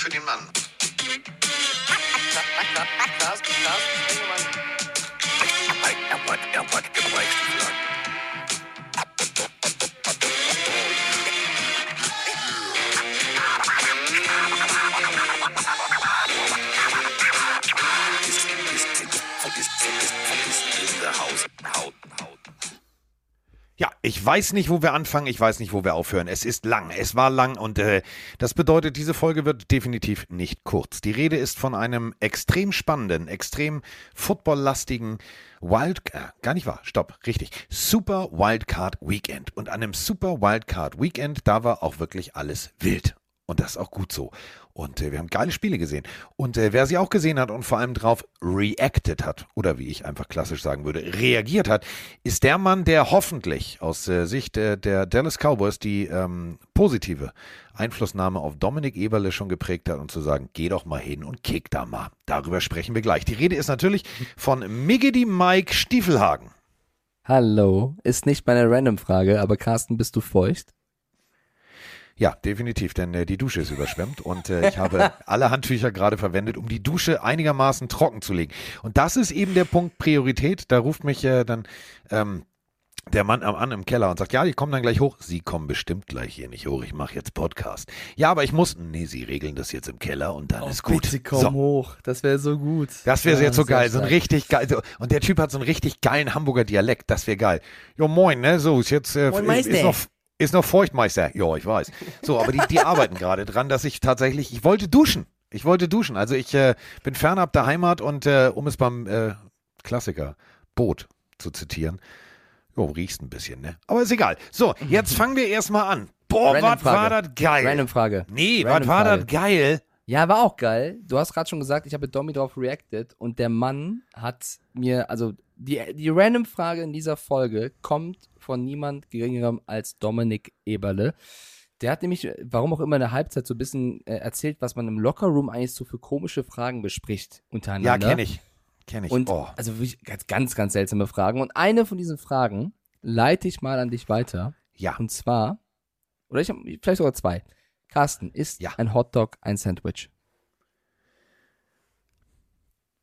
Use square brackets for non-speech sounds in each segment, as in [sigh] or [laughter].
für den Mann. Ich weiß nicht, wo wir anfangen, ich weiß nicht, wo wir aufhören. Es ist lang, es war lang und äh, das bedeutet, diese Folge wird definitiv nicht kurz. Die Rede ist von einem extrem spannenden, extrem footballlastigen Wild, äh, gar nicht wahr, stopp, richtig, Super Wildcard Weekend. Und an einem Super Wildcard Weekend, da war auch wirklich alles wild. Und das ist auch gut so. Und äh, wir haben geile Spiele gesehen. Und äh, wer sie auch gesehen hat und vor allem drauf reacted hat, oder wie ich einfach klassisch sagen würde, reagiert hat, ist der Mann, der hoffentlich aus äh, Sicht der Dallas Cowboys die ähm, positive Einflussnahme auf Dominik Eberle schon geprägt hat und zu sagen, geh doch mal hin und kick da mal. Darüber sprechen wir gleich. Die Rede ist natürlich von Miggedy Mike Stiefelhagen. Hallo, ist nicht meine Random-Frage, aber Carsten, bist du feucht? Ja, definitiv, denn äh, die Dusche ist überschwemmt und äh, ich habe [laughs] alle Handtücher gerade verwendet, um die Dusche einigermaßen trocken zu legen. Und das ist eben der Punkt Priorität. Da ruft mich äh, dann ähm, der Mann am an im Keller und sagt, ja, die kommen dann gleich hoch. Sie kommen bestimmt gleich hier nicht hoch. Ich mache jetzt Podcast. Ja, aber ich muss. Nee, sie regeln das jetzt im Keller und dann oh, ist gut. Sie kommen so. hoch. Das wäre so gut. Das wäre ja, jetzt so geil. So ein richtig geil. Und der Typ hat so einen richtig geilen Hamburger Dialekt. Das wäre geil. Jo, moin, ne? So, ist jetzt äh, moin, ist, ist noch ist noch Feuchtmeister. Ja, ich weiß. So, aber die, die [laughs] arbeiten gerade dran, dass ich tatsächlich, ich wollte duschen. Ich wollte duschen. Also ich äh, bin fernab der Heimat und äh, um es beim äh, Klassiker Boot zu zitieren, jo, riechst ein bisschen, ne? Aber ist egal. So, jetzt fangen wir erstmal an. Boah, was war das geil? Random Frage. Nee, was war das geil? Ja, war auch geil. Du hast gerade schon gesagt, ich habe mit Domi drauf reacted und der Mann hat mir, also die, die random Frage in dieser Folge kommt von niemand geringerem als Dominik Eberle. Der hat nämlich, warum auch immer in der Halbzeit so ein bisschen äh, erzählt, was man im Lockerroom eigentlich so für komische Fragen bespricht untereinander. Ja, kenne ich. Kenne ich. Und oh. also wirklich ganz, ganz, ganz seltsame Fragen. Und eine von diesen Fragen leite ich mal an dich weiter. Ja. Und zwar, oder ich habe vielleicht sogar zwei. Carsten, ist ja. ein Hotdog ein Sandwich?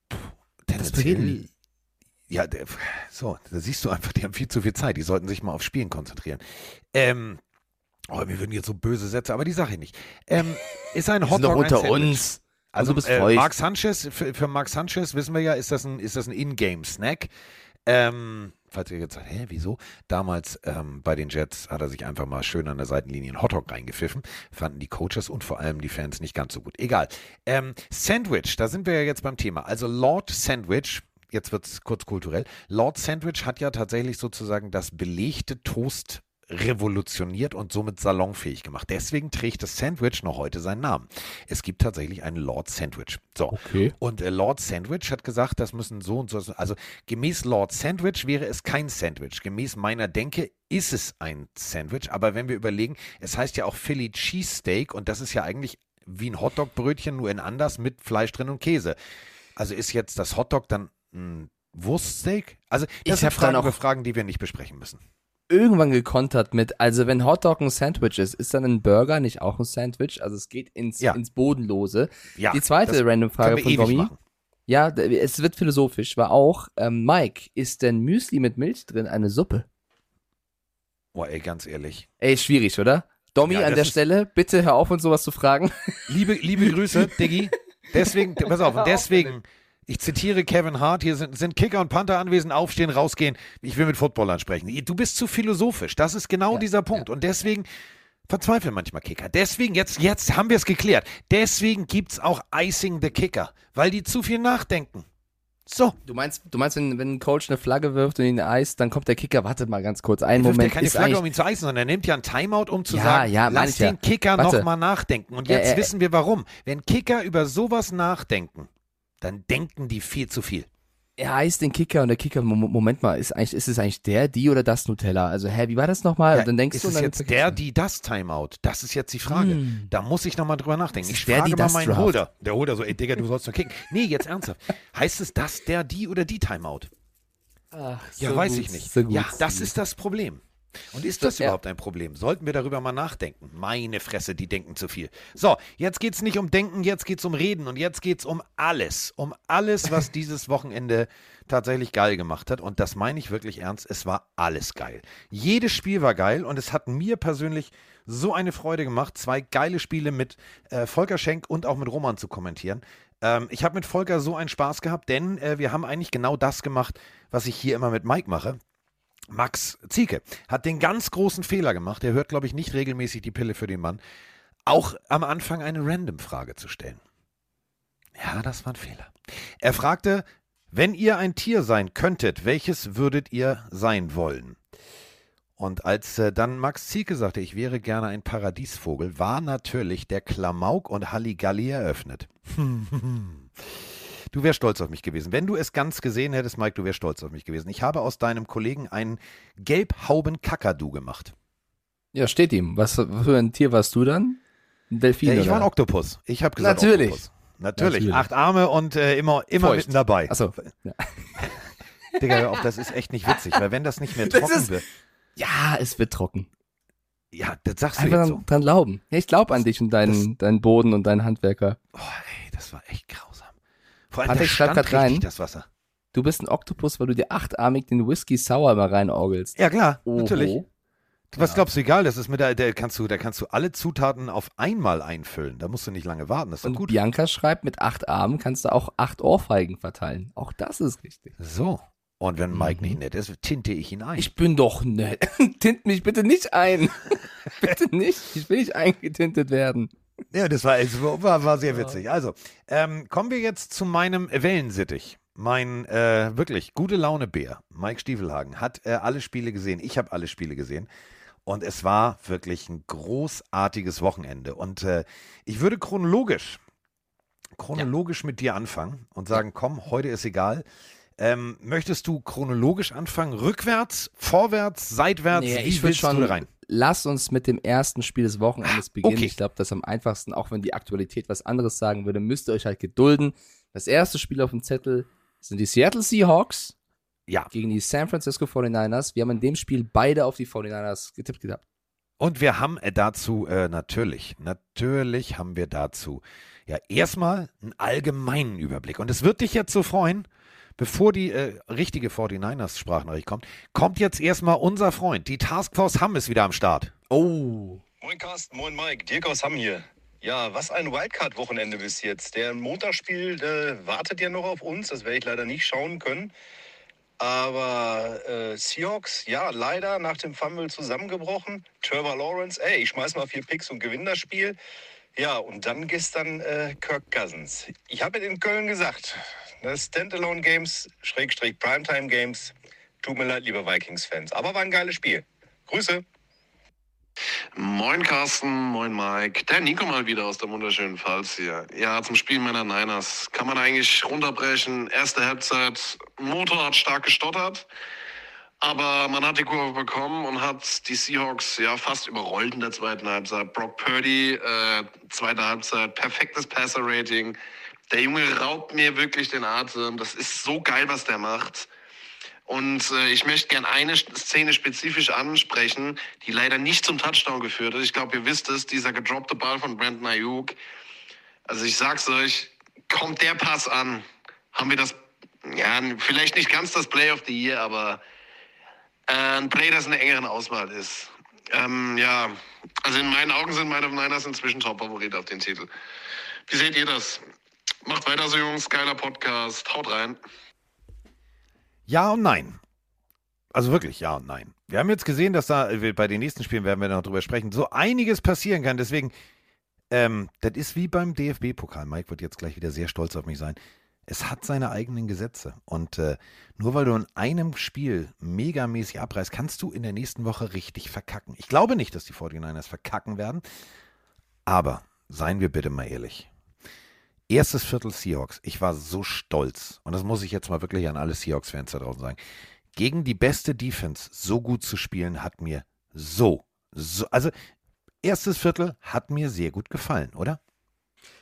Puh, das reden ja, so, da siehst du einfach, die haben viel zu viel Zeit. Die sollten sich mal auf Spielen konzentrieren. Ähm, oh, mir würden jetzt so böse Sätze, aber die Sache nicht. Ähm, [laughs] ist ein Hotdog unter ein uns. Also, also äh, Mark Sanchez, für, für Mark Sanchez wissen wir ja, ist das ein, ist das ein In-Game-Snack. Ähm, falls ihr jetzt sagt, hä, wieso? Damals ähm, bei den Jets hat er sich einfach mal schön an der Seitenlinie einen Hotdog reingepfiffen. Fanden die Coaches und vor allem die Fans nicht ganz so gut. Egal. Ähm, Sandwich, da sind wir ja jetzt beim Thema. Also Lord Sandwich jetzt wird es kurz kulturell. Lord Sandwich hat ja tatsächlich sozusagen das belegte Toast revolutioniert und somit salonfähig gemacht. Deswegen trägt das Sandwich noch heute seinen Namen. Es gibt tatsächlich einen Lord Sandwich. So. Okay. Und äh, Lord Sandwich hat gesagt, das müssen so und so. Also gemäß Lord Sandwich wäre es kein Sandwich. Gemäß meiner Denke ist es ein Sandwich. Aber wenn wir überlegen, es heißt ja auch Philly Cheesesteak und das ist ja eigentlich wie ein Hotdog-Brötchen, nur in anders mit Fleisch drin und Käse. Also ist jetzt das Hotdog dann ein Wurststeak? Also, das ich sind Fragen über Fragen, die wir nicht besprechen müssen. Irgendwann gekontert mit, also wenn Hotdog ein Sandwich ist, ist dann ein Burger nicht auch ein Sandwich? Also es geht ins, ja. ins Bodenlose. Ja, Die zweite random Frage von Tommy. Ja, es wird philosophisch, war auch, ähm, Mike, ist denn Müsli mit Milch drin eine Suppe? Boah, ey, ganz ehrlich. Ey, schwierig, oder? Domi, ja, an der Stelle, bitte hör auf, uns sowas zu fragen. Liebe, liebe Grüße, [laughs] Diggi. Deswegen, pass auf, deswegen, ich zitiere Kevin Hart, hier sind, sind Kicker und Panther anwesend, aufstehen, rausgehen. Ich will mit Footballern sprechen. Du bist zu philosophisch. Das ist genau ja, dieser Punkt. Ja. Und deswegen verzweifeln manchmal Kicker. Deswegen, jetzt, jetzt haben wir es geklärt. Deswegen gibt es auch Icing the Kicker, weil die zu viel nachdenken. So. Du meinst, du meinst, wenn, wenn ein Coach eine Flagge wirft und ihn eist, dann kommt der Kicker, wartet mal ganz kurz, einen er Moment. Er keine Flagge, um ihn zu eisen, sondern er nimmt ja ein Timeout, um zu ja, sagen, ja, lass den Kicker nochmal nachdenken. Und jetzt äh, äh, wissen wir warum. Wenn Kicker über sowas nachdenken, dann denken die viel zu viel. Er heißt den Kicker und der Kicker, Moment mal, ist, eigentlich, ist es eigentlich der, die oder das Nutella? Also, hä, wie war das nochmal? Ja, dann denkst ist du, es jetzt der, die, das Timeout? Das ist jetzt die Frage. Hm. Da muss ich nochmal drüber nachdenken. Ich der, frage die, mal meinen Draft. Holder. Der Holder so, ey Digga, du sollst nur kicken. Nee, jetzt ernsthaft. Heißt es das, der, die oder die Timeout? Ach, Ja, so weiß gut, ich nicht. So ja, das ist das Problem. Und ist das ja. überhaupt ein Problem? Sollten wir darüber mal nachdenken? Meine Fresse, die denken zu viel. So, jetzt geht es nicht um Denken, jetzt geht es um Reden und jetzt geht es um alles. Um alles, was [laughs] dieses Wochenende tatsächlich geil gemacht hat. Und das meine ich wirklich ernst. Es war alles geil. Jedes Spiel war geil und es hat mir persönlich so eine Freude gemacht, zwei geile Spiele mit äh, Volker Schenk und auch mit Roman zu kommentieren. Ähm, ich habe mit Volker so einen Spaß gehabt, denn äh, wir haben eigentlich genau das gemacht, was ich hier immer mit Mike mache. Max Zieke hat den ganz großen Fehler gemacht. Er hört, glaube ich, nicht regelmäßig die Pille für den Mann. Auch am Anfang eine Random-Frage zu stellen. Ja, das war ein Fehler. Er fragte, wenn ihr ein Tier sein könntet, welches würdet ihr sein wollen? Und als äh, dann Max Zieke sagte, ich wäre gerne ein Paradiesvogel, war natürlich der Klamauk und Halligalli eröffnet. [laughs] Du wärst stolz auf mich gewesen. Wenn du es ganz gesehen hättest, Mike, du wärst stolz auf mich gewesen. Ich habe aus deinem Kollegen einen Gelbhauben-Kakadu gemacht. Ja, steht ihm. Was für ein Tier warst du dann? Ein Delfin? Ja, ich oder? war ein Oktopus. Ich habe gesagt Natürlich. Oktopus. Natürlich. Natürlich. Acht Arme und äh, immer, immer mitten dabei. Achso. Ja. [laughs] Digga, auch das ist echt nicht witzig, weil wenn das nicht mehr [laughs] trocken ist, wird. Ja, es wird trocken. Ja, das sagst du Einfach jetzt so. dran glauben. Ja, ich glaube an dich und deinen, deinen Boden und deinen Handwerker. Oh, ey, das war echt grausam. Vor allem Patrick schreibt gerade rein. Das Wasser. Du bist ein Oktopus, weil du dir achtarmig den Whisky Sour mal reinorgelst. Ja, klar, Oho. natürlich. Was ja. glaubst du, egal, das ist mit der, der kannst du, da kannst du alle Zutaten auf einmal einfüllen. Da musst du nicht lange warten. Das ist Und gut. Bianca schreibt, mit acht Armen kannst du auch acht Ohrfeigen verteilen. Auch das ist richtig. So. Und wenn Mike mhm. nicht nett ist, tinte ich ihn ein. Ich bin doch nett. [laughs] Tint mich bitte nicht ein. [laughs] bitte nicht. Ich will nicht eingetintet werden. Ja, das war, war, war sehr witzig. Also, ähm, kommen wir jetzt zu meinem Wellensittich. Mein äh, wirklich gute Laune Bär, Mike Stiefelhagen, hat äh, alle Spiele gesehen. Ich habe alle Spiele gesehen. Und es war wirklich ein großartiges Wochenende. Und äh, ich würde chronologisch, chronologisch ja. mit dir anfangen und sagen, komm, heute ist egal. Ähm, möchtest du chronologisch anfangen? Rückwärts, vorwärts, seitwärts? Nee, ich will schon rein? Lass uns mit dem ersten Spiel des Wochenendes beginnen. Okay. Ich glaube, das ist am einfachsten, auch wenn die Aktualität was anderes sagen würde, müsst ihr euch halt gedulden. Das erste Spiel auf dem Zettel sind die Seattle Seahawks ja. gegen die San Francisco 49ers. Wir haben in dem Spiel beide auf die 49ers getippt gehabt. Und wir haben äh, dazu äh, natürlich, natürlich haben wir dazu ja erstmal einen allgemeinen Überblick. Und es wird dich jetzt so freuen, bevor die äh, richtige 49ers-Sprachnachricht kommt, kommt jetzt erstmal unser Freund. Die Taskforce Hamm ist wieder am Start. Oh. Moin Carsten, moin Mike, Dirk aus Hamm hier. Ja, was ein Wildcard-Wochenende bis jetzt. Der Montagsspiel äh, wartet ja noch auf uns, das werde ich leider nicht schauen können. Aber äh, Seahawks, ja, leider nach dem Fumble zusammengebrochen. Trevor Lawrence, ey, ich schmeiß mal vier Picks und gewinne das Spiel. Ja, und dann gestern äh, Kirk Cousins. Ich habe in Köln gesagt, Ne? Standalone Games, Schrägstrich Primetime Games. Tut mir leid, liebe Vikings-Fans. Aber war ein geiles Spiel. Grüße. Moin Carsten, moin Mike. Der Nico mal wieder aus der wunderschönen Pfalz hier. Ja, zum Spiel meiner Niners kann man eigentlich runterbrechen. Erste Halbzeit, Motor hat stark gestottert. Aber man hat die Kurve bekommen und hat die Seahawks ja fast überrollt in der zweiten Halbzeit. Brock Purdy, äh, zweite Halbzeit, perfektes Passer-Rating. Der Junge raubt mir wirklich den Atem. Das ist so geil, was der macht. Und äh, ich möchte gerne eine Szene spezifisch ansprechen, die leider nicht zum Touchdown geführt hat. Ich glaube, ihr wisst es, dieser gedroppte Ball von Brandon Ayuk. Also ich sag's euch, kommt der Pass an, haben wir das, ja, vielleicht nicht ganz das Play of the Year, aber äh, ein Play, das in der engeren Auswahl ist. Ähm, ja, also in meinen Augen sind meine Niners inzwischen Top-Favorit auf den Titel. Wie seht ihr das? Macht weiter so, Jungs. Geiler Podcast. Haut rein. Ja und nein. Also wirklich ja und nein. Wir haben jetzt gesehen, dass da, äh, bei den nächsten Spielen werden wir noch drüber sprechen, so einiges passieren kann. Deswegen, ähm, das ist wie beim DFB-Pokal. Mike wird jetzt gleich wieder sehr stolz auf mich sein. Es hat seine eigenen Gesetze. Und äh, nur weil du in einem Spiel megamäßig abreißt, kannst du in der nächsten Woche richtig verkacken. Ich glaube nicht, dass die 49ers verkacken werden. Aber seien wir bitte mal ehrlich. Erstes Viertel Seahawks. Ich war so stolz. Und das muss ich jetzt mal wirklich an alle Seahawks-Fans da draußen sagen. Gegen die beste Defense so gut zu spielen, hat mir so, so, also erstes Viertel hat mir sehr gut gefallen, oder?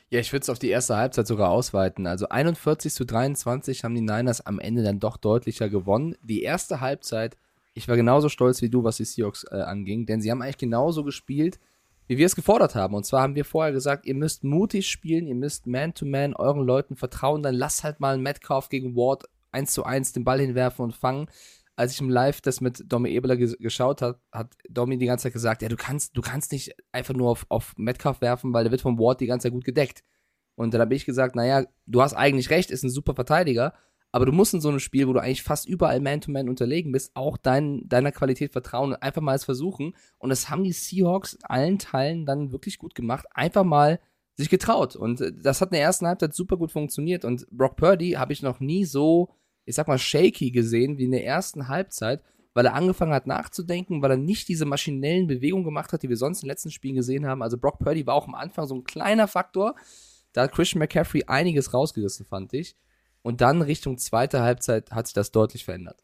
Ja, ich würde es auf die erste Halbzeit sogar ausweiten. Also 41 zu 23 haben die Niners am Ende dann doch deutlicher gewonnen. Die erste Halbzeit Ich war genauso stolz wie du, was die Seahawks äh, anging, denn sie haben eigentlich genauso gespielt, wie wir es gefordert haben. Und zwar haben wir vorher gesagt, ihr müsst mutig spielen, ihr müsst Man-to-Man -man euren Leuten vertrauen, dann lasst halt mal einen Metcalf gegen Ward 1 zu 1 den Ball hinwerfen und fangen. Als ich im Live das mit Domi Ebeler geschaut habe, hat Domi die ganze Zeit gesagt, ja, du kannst, du kannst nicht einfach nur auf, auf Metcalf werfen, weil der wird vom Ward die ganze Zeit gut gedeckt. Und dann habe ich gesagt, naja, du hast eigentlich recht, ist ein super Verteidiger, aber du musst in so einem Spiel, wo du eigentlich fast überall Man-to-Man -Man unterlegen bist, auch dein, deiner Qualität vertrauen und einfach mal es versuchen. Und das haben die Seahawks allen Teilen dann wirklich gut gemacht. Einfach mal sich getraut. Und äh, das hat in der ersten Halbzeit super gut funktioniert. Und Brock Purdy habe ich noch nie so, ich sag mal, shaky gesehen wie in der ersten Halbzeit, weil er angefangen hat nachzudenken, weil er nicht diese maschinellen Bewegungen gemacht hat, die wir sonst in den letzten Spielen gesehen haben. Also Brock Purdy war auch am Anfang so ein kleiner Faktor. Da hat Christian McCaffrey einiges rausgerissen, fand ich. Und dann Richtung zweite Halbzeit hat sich das deutlich verändert.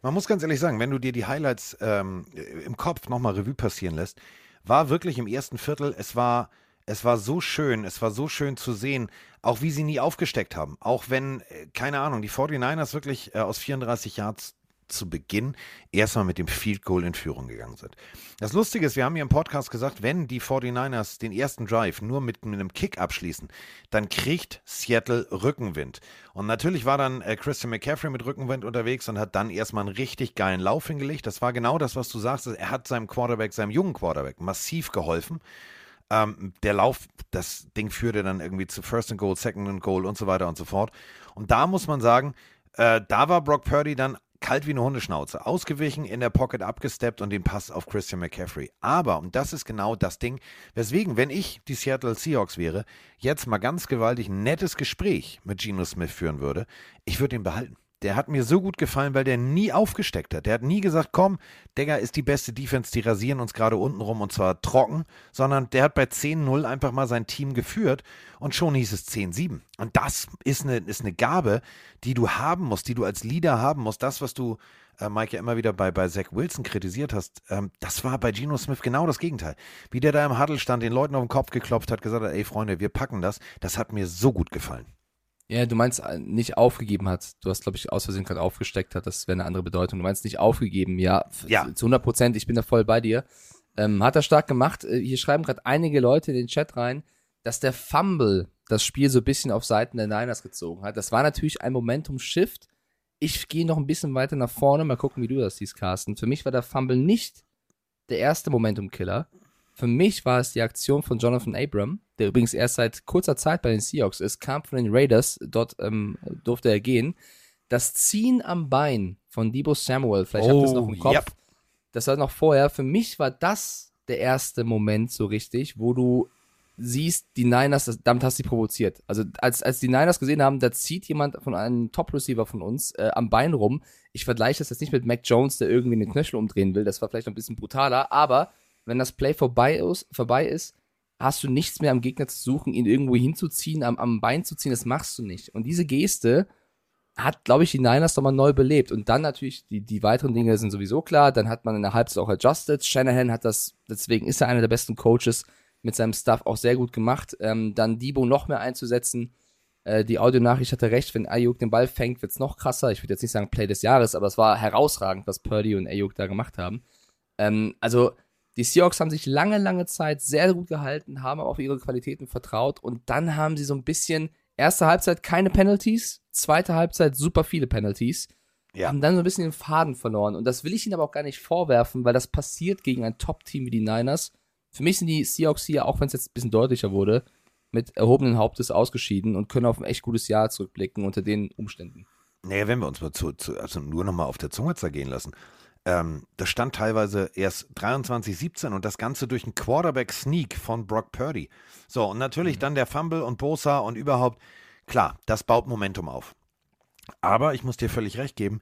Man muss ganz ehrlich sagen, wenn du dir die Highlights ähm, im Kopf nochmal Revue passieren lässt, war wirklich im ersten Viertel, es war, es war so schön, es war so schön zu sehen, auch wie sie nie aufgesteckt haben. Auch wenn, äh, keine Ahnung, die 49ers wirklich äh, aus 34 Yards zu Beginn erstmal mit dem Field Goal in Führung gegangen sind. Das Lustige ist, wir haben hier im Podcast gesagt, wenn die 49ers den ersten Drive nur mit, mit einem Kick abschließen, dann kriegt Seattle Rückenwind. Und natürlich war dann äh, Christian McCaffrey mit Rückenwind unterwegs und hat dann erstmal einen richtig geilen Lauf hingelegt. Das war genau das, was du sagst. Er hat seinem Quarterback, seinem jungen Quarterback, massiv geholfen. Ähm, der Lauf, das Ding führte dann irgendwie zu First and Goal, Second and Goal und so weiter und so fort. Und da muss man sagen, äh, da war Brock Purdy dann kalt wie eine Hundeschnauze, ausgewichen, in der Pocket abgesteppt und den Pass auf Christian McCaffrey. Aber, und das ist genau das Ding, weswegen, wenn ich die Seattle Seahawks wäre, jetzt mal ganz gewaltig ein nettes Gespräch mit Geno Smith führen würde, ich würde ihn behalten. Der hat mir so gut gefallen, weil der nie aufgesteckt hat. Der hat nie gesagt, komm, Digga ist die beste Defense, die rasieren uns gerade unten rum und zwar trocken, sondern der hat bei 10-0 einfach mal sein Team geführt und schon hieß es 10-7. Und das ist eine, ist eine Gabe, die du haben musst, die du als Leader haben musst. Das, was du, äh, Mike, ja immer wieder bei, bei Zach Wilson kritisiert hast, ähm, das war bei Geno Smith genau das Gegenteil. Wie der da im Huddle stand, den Leuten auf den Kopf geklopft hat, gesagt hat, ey Freunde, wir packen das, das hat mir so gut gefallen. Ja, du meinst äh, nicht aufgegeben hat. Du hast, glaube ich, aus Versehen gerade aufgesteckt hat. Das wäre eine andere Bedeutung. Du meinst nicht aufgegeben. Ja, ja. zu 100 Prozent. Ich bin da voll bei dir. Ähm, hat er stark gemacht. Äh, hier schreiben gerade einige Leute in den Chat rein, dass der Fumble das Spiel so ein bisschen auf Seiten der Niners gezogen hat. Das war natürlich ein Momentum-Shift. Ich gehe noch ein bisschen weiter nach vorne. Mal gucken, wie du das siehst, Carsten. Für mich war der Fumble nicht der erste Momentum-Killer. Für mich war es die Aktion von Jonathan Abram, der übrigens erst seit kurzer Zeit bei den Seahawks ist, kam von den Raiders, dort ähm, durfte er gehen. Das Ziehen am Bein von Debo Samuel, vielleicht oh, habt ihr es noch im Kopf, yep. das war noch vorher. Für mich war das der erste Moment so richtig, wo du siehst, die Niners, das, damit hast du sie provoziert. Also als, als die Niners gesehen haben, da zieht jemand von einem Top-Receiver von uns äh, am Bein rum. Ich vergleiche das jetzt nicht mit Mac Jones, der irgendwie den Knöchel umdrehen will. Das war vielleicht noch ein bisschen brutaler, aber wenn das Play vorbei ist, vorbei ist, hast du nichts mehr am Gegner zu suchen, ihn irgendwo hinzuziehen, am, am Bein zu ziehen, das machst du nicht. Und diese Geste hat, glaube ich, die Niners nochmal neu belebt. Und dann natürlich, die, die weiteren Dinge sind sowieso klar. Dann hat man in der Halbzeit auch adjusted. Shanahan hat das, deswegen ist er einer der besten Coaches mit seinem Stuff auch sehr gut gemacht. Ähm, dann Debo noch mehr einzusetzen. Äh, die Audionachricht hatte recht, wenn Ayuk den Ball fängt, wird's noch krasser. Ich würde jetzt nicht sagen Play des Jahres, aber es war herausragend, was Purdy und Ayuk da gemacht haben. Ähm, also, die Seahawks haben sich lange, lange Zeit sehr gut gehalten, haben auf ihre Qualitäten vertraut und dann haben sie so ein bisschen, erste Halbzeit keine Penalties, zweite Halbzeit super viele Penalties. Ja. Haben dann so ein bisschen den Faden verloren. Und das will ich ihnen aber auch gar nicht vorwerfen, weil das passiert gegen ein Top-Team wie die Niners. Für mich sind die Seahawks hier, auch wenn es jetzt ein bisschen deutlicher wurde, mit erhobenen Hauptes ausgeschieden und können auf ein echt gutes Jahr zurückblicken unter den Umständen. Naja, wenn wir uns mal zu, zu also nur nochmal auf der Zunge zergehen lassen. Ähm, das stand teilweise erst 23-17 und das Ganze durch einen Quarterback-Sneak von Brock Purdy. So, und natürlich mhm. dann der Fumble und Bosa und überhaupt, klar, das baut Momentum auf. Aber ich muss dir völlig recht geben,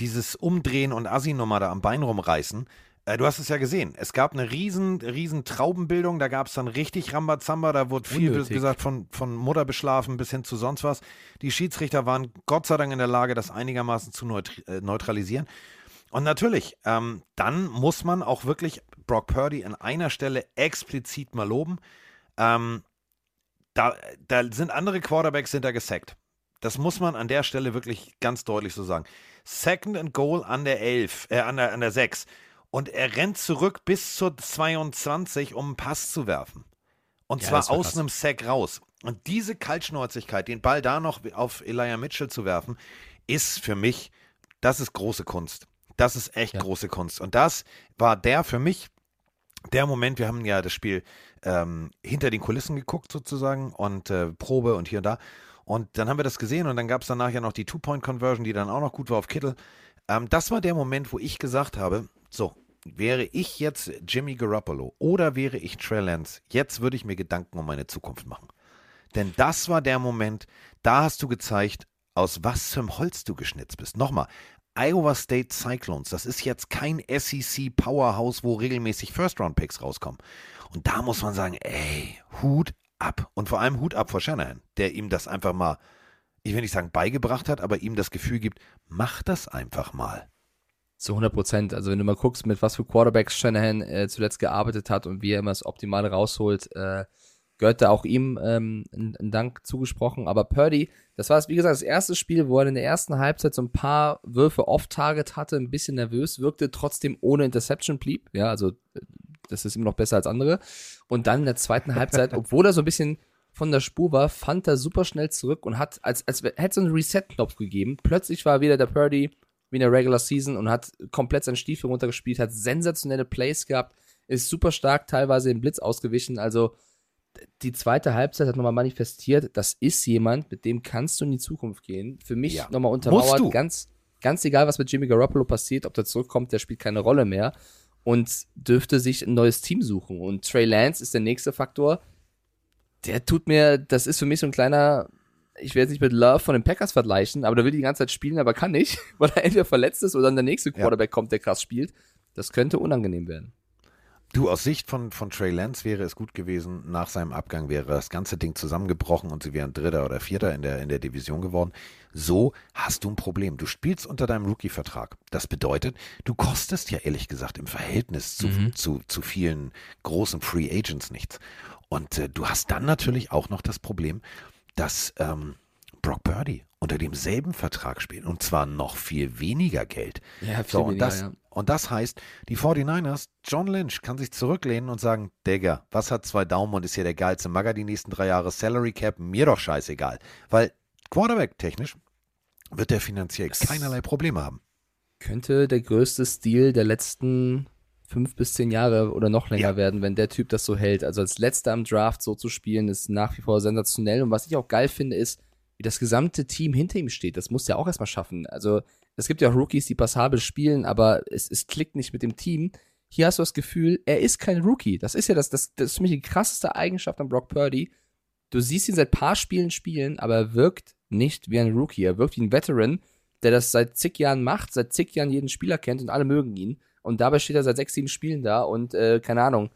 dieses Umdrehen und Assi-Nummer da am Bein rumreißen, äh, du hast es ja gesehen. Es gab eine riesen, riesen Traubenbildung, da gab es dann richtig Rambazamba, da wurde viel Unnötig. gesagt von, von Mutter beschlafen bis hin zu sonst was. Die Schiedsrichter waren Gott sei Dank in der Lage, das einigermaßen zu äh, neutralisieren. Und natürlich, ähm, dann muss man auch wirklich Brock Purdy an einer Stelle explizit mal loben. Ähm, da, da sind andere Quarterbacks sind da gesackt. Das muss man an der Stelle wirklich ganz deutlich so sagen. Second and Goal an der 11, äh, an der, an der 6. Und er rennt zurück bis zur 22, um einen Pass zu werfen. Und Ja, zwar aus krass. einem Sack raus. Und diese Kaltschnäuzigkeit, den Ball da noch auf Elijah Mitchell zu werfen, ist für mich, das ist große Kunst. Das ist echt Ja. große Kunst. Und das war der für mich, der Moment, wir haben ja das Spiel ähm, hinter den Kulissen geguckt sozusagen und äh, Probe und hier und da. Und dann haben wir das gesehen und dann gab es danach ja noch die Two-Point-Conversion, die dann auch noch gut war auf Kittel. Ähm, das war der Moment, wo ich gesagt habe, so, wäre ich jetzt Jimmy Garoppolo oder wäre ich Trey Lance, jetzt würde ich mir Gedanken um meine Zukunft machen. Denn das war der Moment, da hast du gezeigt, aus was zum Holz du geschnitzt bist. Nochmal, Iowa State Cyclones, das ist jetzt kein SEC Powerhouse, wo regelmäßig First-Round-Picks rauskommen. Und da muss man sagen, ey, Hut ab. Und vor allem Hut ab vor Shanahan, der ihm das einfach mal, ich will nicht sagen beigebracht hat, aber ihm das Gefühl gibt, mach das einfach mal. Zu 100 Prozent. Also wenn du mal guckst, mit was für Quarterbacks Shanahan äh, zuletzt gearbeitet hat und wie er immer das Optimale rausholt, äh, gehört da auch ihm ähm, ein, ein Dank zugesprochen. Aber Purdy, das war, wie gesagt, das erste Spiel, wo er in der ersten Halbzeit so ein paar Würfe off-Target hatte, ein bisschen nervös, wirkte trotzdem ohne Interception blieb. Ja, also äh, das ist immer noch besser als andere. Und dann in der zweiten Halbzeit, [laughs] obwohl er so ein bisschen von der Spur war, fand er super schnell zurück und hat, als, als hätte so einen Reset-Knopf gegeben. Plötzlich war wieder der Purdy wie in der Regular Season und hat komplett seinen Stiefel runtergespielt, hat sensationelle Plays gehabt, ist super stark teilweise im Blitz ausgewichen. Also die zweite Halbzeit hat nochmal manifestiert, das ist jemand, mit dem kannst du in die Zukunft gehen. Für mich Ja. nochmal untermauert, ganz, ganz egal, was mit Jimmy Garoppolo passiert, ob der zurückkommt, der spielt keine Rolle mehr und dürfte sich ein neues Team suchen. Und Trey Lance ist der nächste Faktor. Der tut mir, das ist für mich so ein kleiner, ich werde es nicht mit Love von den Packers vergleichen, aber der will die ganze Zeit spielen, aber kann nicht, [laughs] weil er entweder verletzt ist oder dann der nächste Quarterback kommt, der krass spielt. Das könnte unangenehm werden. Du, aus Sicht von, von Trey Lance wäre es gut gewesen, nach seinem Abgang wäre das ganze Ding zusammengebrochen und sie wären Dritter oder Vierter in der, in der Division geworden. So hast du ein Problem. Du spielst unter deinem Rookie-Vertrag. Das bedeutet, du kostest ja ehrlich gesagt im Verhältnis zu, zu, zu vielen großen Free Agents nichts. Und äh, du hast dann natürlich auch noch das Problem, dass ähm, Brock Purdy unter demselben Vertrag spielt und zwar noch viel weniger Geld. Ja, viel so, und, weniger, das, ja. Und das heißt, die 49ers, John Lynch kann sich zurücklehnen und sagen, Digga, was hat zwei Daumen und ist hier der geilste Magger die nächsten drei Jahre Salary Cap? Mir doch scheißegal. Weil Quarterback-technisch wird der finanziell keinerlei Probleme haben. könnte der größte Stil der letzten fünf bis zehn Jahre oder noch länger Ja. werden, wenn der Typ das so hält. Also als letzter am Draft so zu spielen, ist nach wie vor sensationell. Und was ich auch geil finde, ist, wie das gesamte Team hinter ihm steht. Das muss er auch erstmal schaffen. Also es gibt ja auch Rookies, die passabel spielen, aber es, es klickt nicht mit dem Team. Hier hast du das Gefühl, er ist kein Rookie. Das ist ja das, das, das ist für mich die krasseste Eigenschaft an Brock Purdy. Du siehst ihn seit paar Spielen spielen, aber er wirkt nicht wie ein Rookie. Er wirkt wie ein Veteran, der das seit zig Jahren macht, seit zig Jahren jeden Spieler kennt und alle mögen ihn. Und dabei steht er seit sechs, sieben Spielen da und äh, keine Ahnung,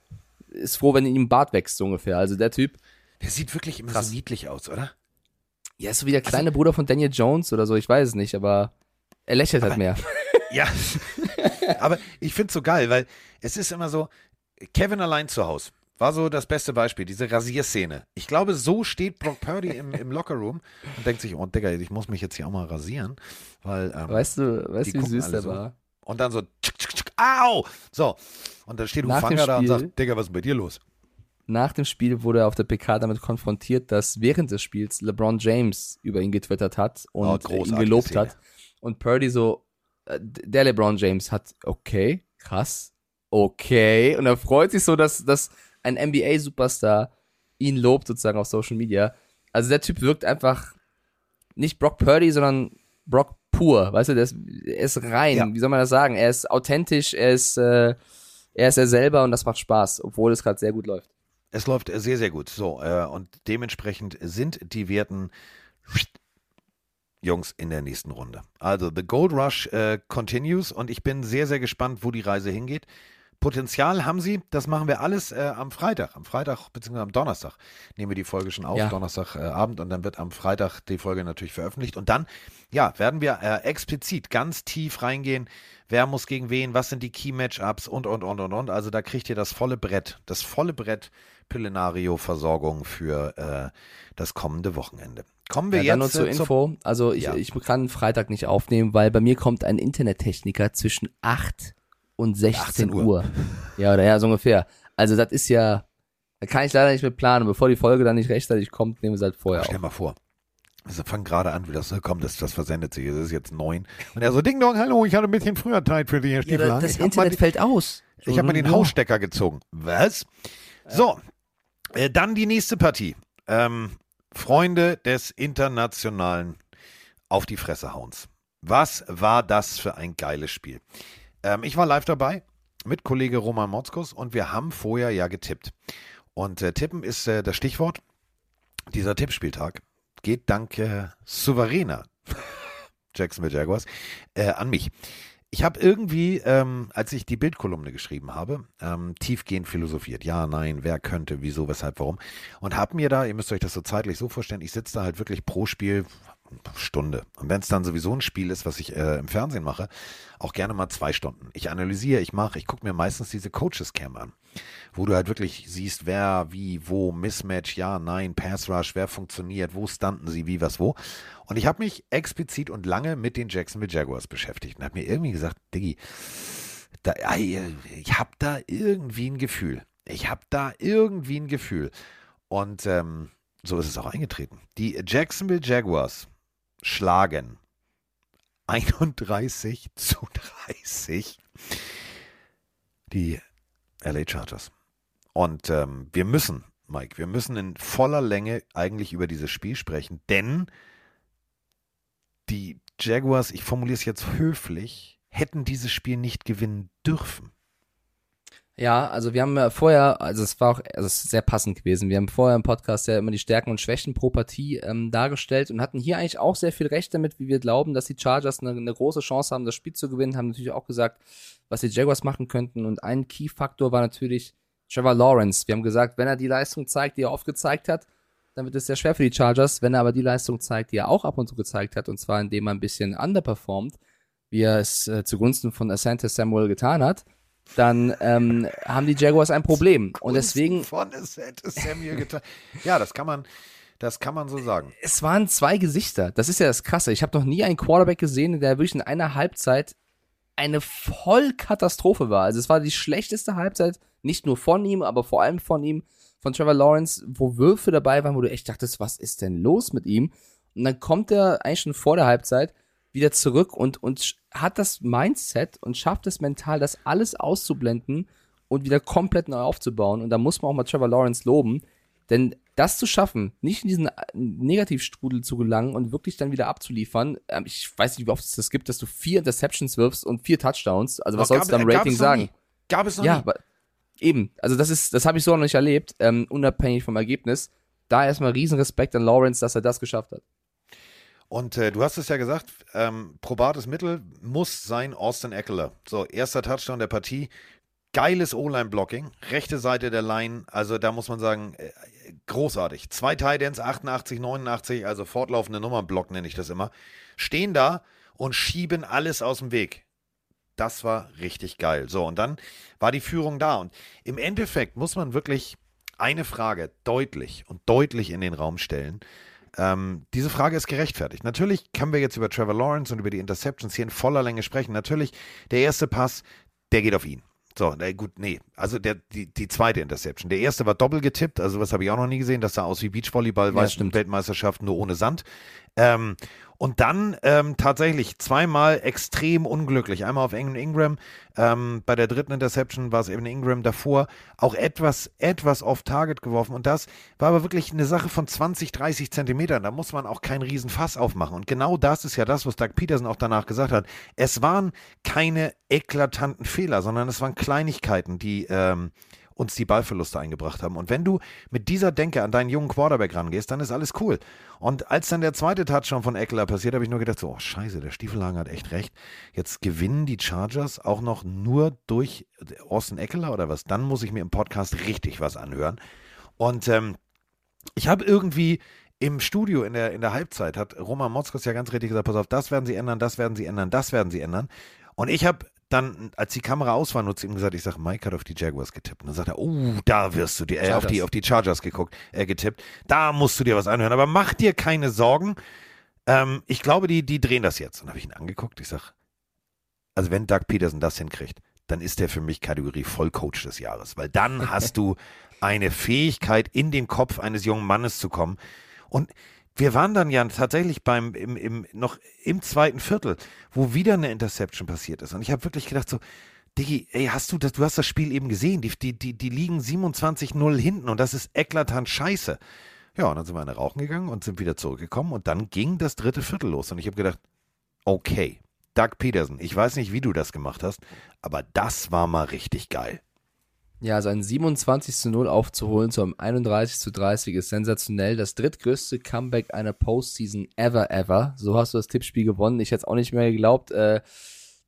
ist froh, wenn ihm Bart wächst, so ungefähr. Also der Typ, Der sieht wirklich immer Krass. so niedlich aus, oder? ja, ist so wie der kleine Bruder von Daniel Jones oder so, ich weiß es nicht, aber er lächelt halt Aber- mehr. [laughs] Ja. Aber ich finde es so geil, weil es ist immer so, Kevin allein zu Hause war so das beste Beispiel, diese Rasierszene. Ich glaube, so steht Brock Purdy im, im Lockerroom und denkt sich, oh Digga, ich muss mich jetzt hier auch mal rasieren, weil ähm, Weißt du, weißt du, wie süß der so. war? Und dann so, tschuk, tschuk, tschuk, au! So. Und dann steht Nach Hufanga da und sagt, Digga, was ist bei dir los? Nach dem Spiel wurde er auf der PK damit konfrontiert, dass während des Spiels LeBron James über ihn getwittert hat und Oh, ihn gelobt hat. Und Purdy so, äh, der LeBron James hat, okay, krass, okay. Und er freut sich so, dass, dass ein NBA-Superstar ihn lobt sozusagen auf Social Media. Also der Typ wirkt einfach nicht Brock Purdy, sondern Brock pur. Weißt du, der ist, er ist rein. Ja. Wie soll man das sagen? Er ist authentisch, er ist, äh, er ist er selber und das macht Spaß, obwohl es gerade sehr gut läuft. Es läuft sehr, sehr gut. So, äh, und dementsprechend sind die Werten Jungs in der nächsten Runde. Also, The Gold Rush äh, continues und ich bin sehr, sehr gespannt, wo die Reise hingeht. Potenzial haben sie, das machen wir alles äh, am Freitag. Am Freitag bzw. am Donnerstag nehmen wir die Folge schon auf, Ja. Donnerstagabend äh, und dann wird am Freitag die Folge natürlich veröffentlicht. Und dann, ja, werden wir äh, explizit ganz tief reingehen, wer muss gegen wen, was sind die Key-Matchups und, und, und, und, und. Also da kriegt ihr das volle Brett, das volle Brett Pillenario-Versorgung für äh, das kommende Wochenende. Kommen wir Ja, jetzt nur zur äh, Info. Also ich, Ja. ich kann Freitag nicht aufnehmen, weil bei mir kommt ein Internettechniker zwischen 8 und 16 18 Uhr. Uhr. Ja, oder ja, so ungefähr. Also das ist ja, da kann ich leider nicht mit planen. Bevor die Folge dann nicht rechtzeitig kommt, nehmen wir es halt vorher Stell auf. mal vor. Also fangen gerade an, wie das so kommt, das, das versendet sich. Es ist jetzt neun. Und er so, Ding Dong, hallo, ich hatte ein bisschen früher Zeit für dich, Herr Ja, Stiefel. das ich hab mal Internet die- fällt aus. Ich habe mir den Ja. Hausstecker gezogen. Was? So, äh, dann die nächste Partie. Ähm, Freunde des internationalen Auf die Fresse hauens. Was war das für ein geiles Spiel? Ähm, ich war live dabei mit Kollege Roman Motzkus und wir haben vorher ja getippt. Und äh, Tippen ist äh, das Stichwort. Dieser Tippspieltag geht dank äh, souveräner [laughs] Jacksonville Jaguars äh, an mich. Ich habe irgendwie, ähm, als ich die Bildkolumne geschrieben habe, ähm, tiefgehend philosophiert. Ja, nein, wer könnte, wieso, weshalb, warum. Und habe mir da, ihr müsst euch das so zeitlich so vorstellen, ich sitze da halt wirklich pro Spiel Stunde. Und wenn es dann sowieso ein Spiel ist, was ich äh, im Fernsehen mache, auch gerne mal zwei Stunden. Ich analysiere, ich mache, ich gucke mir meistens diese Coaches-Cam an, wo du halt wirklich siehst, wer, wie, wo, Mismatch, ja, nein, Pass Rush, wer funktioniert, wo standen sie, wie, was, wo. Und ich habe mich explizit und lange mit den Jacksonville Jaguars beschäftigt und habe mir irgendwie gesagt, Diggi, da, ich habe da irgendwie ein Gefühl. Ich habe da irgendwie ein Gefühl. Und ähm, so ist es auch eingetreten. Die Jacksonville Jaguars schlagen 31 zu 30 die LA Chargers. Und ähm, wir müssen, Mike, wir müssen in voller Länge eigentlich über dieses Spiel sprechen, denn die Jaguars, ich formuliere es jetzt höflich, hätten dieses Spiel nicht gewinnen dürfen. Ja, also wir haben ja vorher, also es war auch, also es ist sehr passend gewesen. Wir haben vorher im Podcast ja immer die Stärken und Schwächen pro Partie ähm, dargestellt und hatten hier eigentlich auch sehr viel Recht damit, wie wir glauben, dass die Chargers eine, eine große Chance haben, das Spiel zu gewinnen. Haben natürlich auch gesagt, was die Jaguars machen könnten. Und ein Key-Faktor war natürlich Trevor Lawrence. Wir haben gesagt, wenn er die Leistung zeigt, die er oft gezeigt hat, dann wird es sehr schwer für die Chargers. Wenn er aber die Leistung zeigt, die er auch ab und zu gezeigt hat, und zwar indem er ein bisschen underperformt, wie er es äh, zugunsten von Asante Samuel getan hat, dann ähm, haben die Jaguars ein Problem. Und deswegen, Von hätte Samuel getan. Ja, das kann man, das kann man so sagen. es waren zwei Gesichter. Das ist ja das Krasse. Ich habe noch nie einen Quarterback gesehen, der wirklich in einer Halbzeit eine Vollkatastrophe war. Also es war die schlechteste Halbzeit, nicht nur von ihm, aber vor allem von ihm, von Trevor Lawrence, wo Würfe dabei waren, wo du echt dachtest, was ist denn los mit ihm? Und dann kommt er eigentlich schon vor der Halbzeit wieder zurück und, und hat das Mindset und schafft es mental, das alles auszublenden und wieder komplett neu aufzubauen. Und da muss man auch mal Trevor Lawrence loben. Denn das zu schaffen, nicht in diesen äh, Negativstrudel zu gelangen und wirklich dann wieder abzuliefern, ähm, ich weiß nicht, wie oft es das gibt, dass du vier Interceptions wirfst und vier Touchdowns. Also was sollst du am gab Rating sagen? nie. Gab es noch Ja, nie. Eben. Also das ist, das habe ich so noch nicht erlebt, ähm, unabhängig vom Ergebnis. Da erstmal Riesenrespekt an Lawrence, dass er das geschafft hat. Und äh, du hast es ja gesagt, ähm, probates Mittel muss sein Austin Eckler. So, erster Touchdown der Partie. Geiles O-Line-Blocking, rechte Seite der Line, also da muss man sagen, äh, großartig. Zwei Titans, 88, 89, also fortlaufende Nummernblock nenne ich das immer, stehen da und schieben alles aus dem Weg. Das war richtig geil. So, und dann war die Führung da. Und im Endeffekt muss man wirklich eine Frage deutlich und deutlich in den Raum stellen. Ähm, diese Frage ist gerechtfertigt. Natürlich können wir jetzt über Trevor Lawrence und über die Interceptions hier in voller Länge sprechen. Natürlich, der erste Pass, der geht auf ihn. So, na gut, nee. Also der, die, die zweite Interception. Der erste war doppelt getippt, also was habe ich auch noch nie gesehen. Das sah aus wie Beachvolleyball, Ja. Weltmeisterschaft, nur ohne Sand. Ähm, und dann ähm, tatsächlich zweimal extrem unglücklich. Einmal auf England Ingram. Ähm, bei der dritten Interception war es eben Ingram davor. Auch etwas, etwas off-target geworfen. Und das war aber wirklich eine Sache von 20, 30 Zentimetern. Da muss man auch keinen riesen Fass aufmachen. Und genau das ist ja das, was Doug Peterson auch danach gesagt hat. Es waren keine eklatanten Fehler, sondern es waren Kleinigkeiten, die ähm, uns die Ballverluste eingebracht haben. Und wenn du mit dieser Denke an deinen jungen Quarterback rangehst, dann ist alles cool. Und als dann der zweite Touchdown von Eckler passiert, habe ich nur gedacht, so, oh scheiße, der Stiefelhagen hat echt recht. Jetzt gewinnen die Chargers auch noch nur durch Austin Eckler oder was? Dann muss ich mir im Podcast richtig was anhören. Und ähm, ich habe irgendwie im Studio in der, in der Halbzeit, hat Roman Motzkos ja ganz richtig gesagt, pass auf, das werden sie ändern, das werden sie ändern, das werden sie ändern. Und ich habe dann, als die Kamera aus war, nutzt ihm gesagt, ich sage, Mike hat auf die Jaguars getippt. Und dann sagt er, oh, da wirst du dir, äh, auf die, auf die Chargers geguckt, äh, getippt. Da musst du dir was anhören. Aber mach dir keine Sorgen. Ähm, ich glaube, die, die drehen das jetzt. Und habe ich ihn angeguckt. Ich sage, also wenn Doug Peterson das hinkriegt, dann ist der für mich Kategorie Vollcoach des Jahres. Weil dann hast du [laughs] eine Fähigkeit, in den Kopf eines jungen Mannes zu kommen. Und wir waren dann ja tatsächlich beim, im, im, noch im zweiten Viertel, wo wieder eine Interception passiert ist. Und ich habe wirklich gedacht so, Diggi, ey, hast du das, du hast das Spiel eben gesehen, die, die, die, die liegen 27-0 hinten und das ist eklatant scheiße. Ja, und dann sind wir eine Rauchen gegangen und sind wieder zurückgekommen und dann ging das dritte Viertel los und ich habe gedacht, okay, Doug Peterson, ich weiß nicht, wie du das gemacht hast, aber das war mal richtig geil. Ja, sein 27 zu 0 aufzuholen zu einem 31 zu 30 ist sensationell. Das drittgrößte Comeback einer Postseason ever, ever. So hast du das Tippspiel gewonnen. Ich hätte es auch nicht mehr geglaubt. Äh,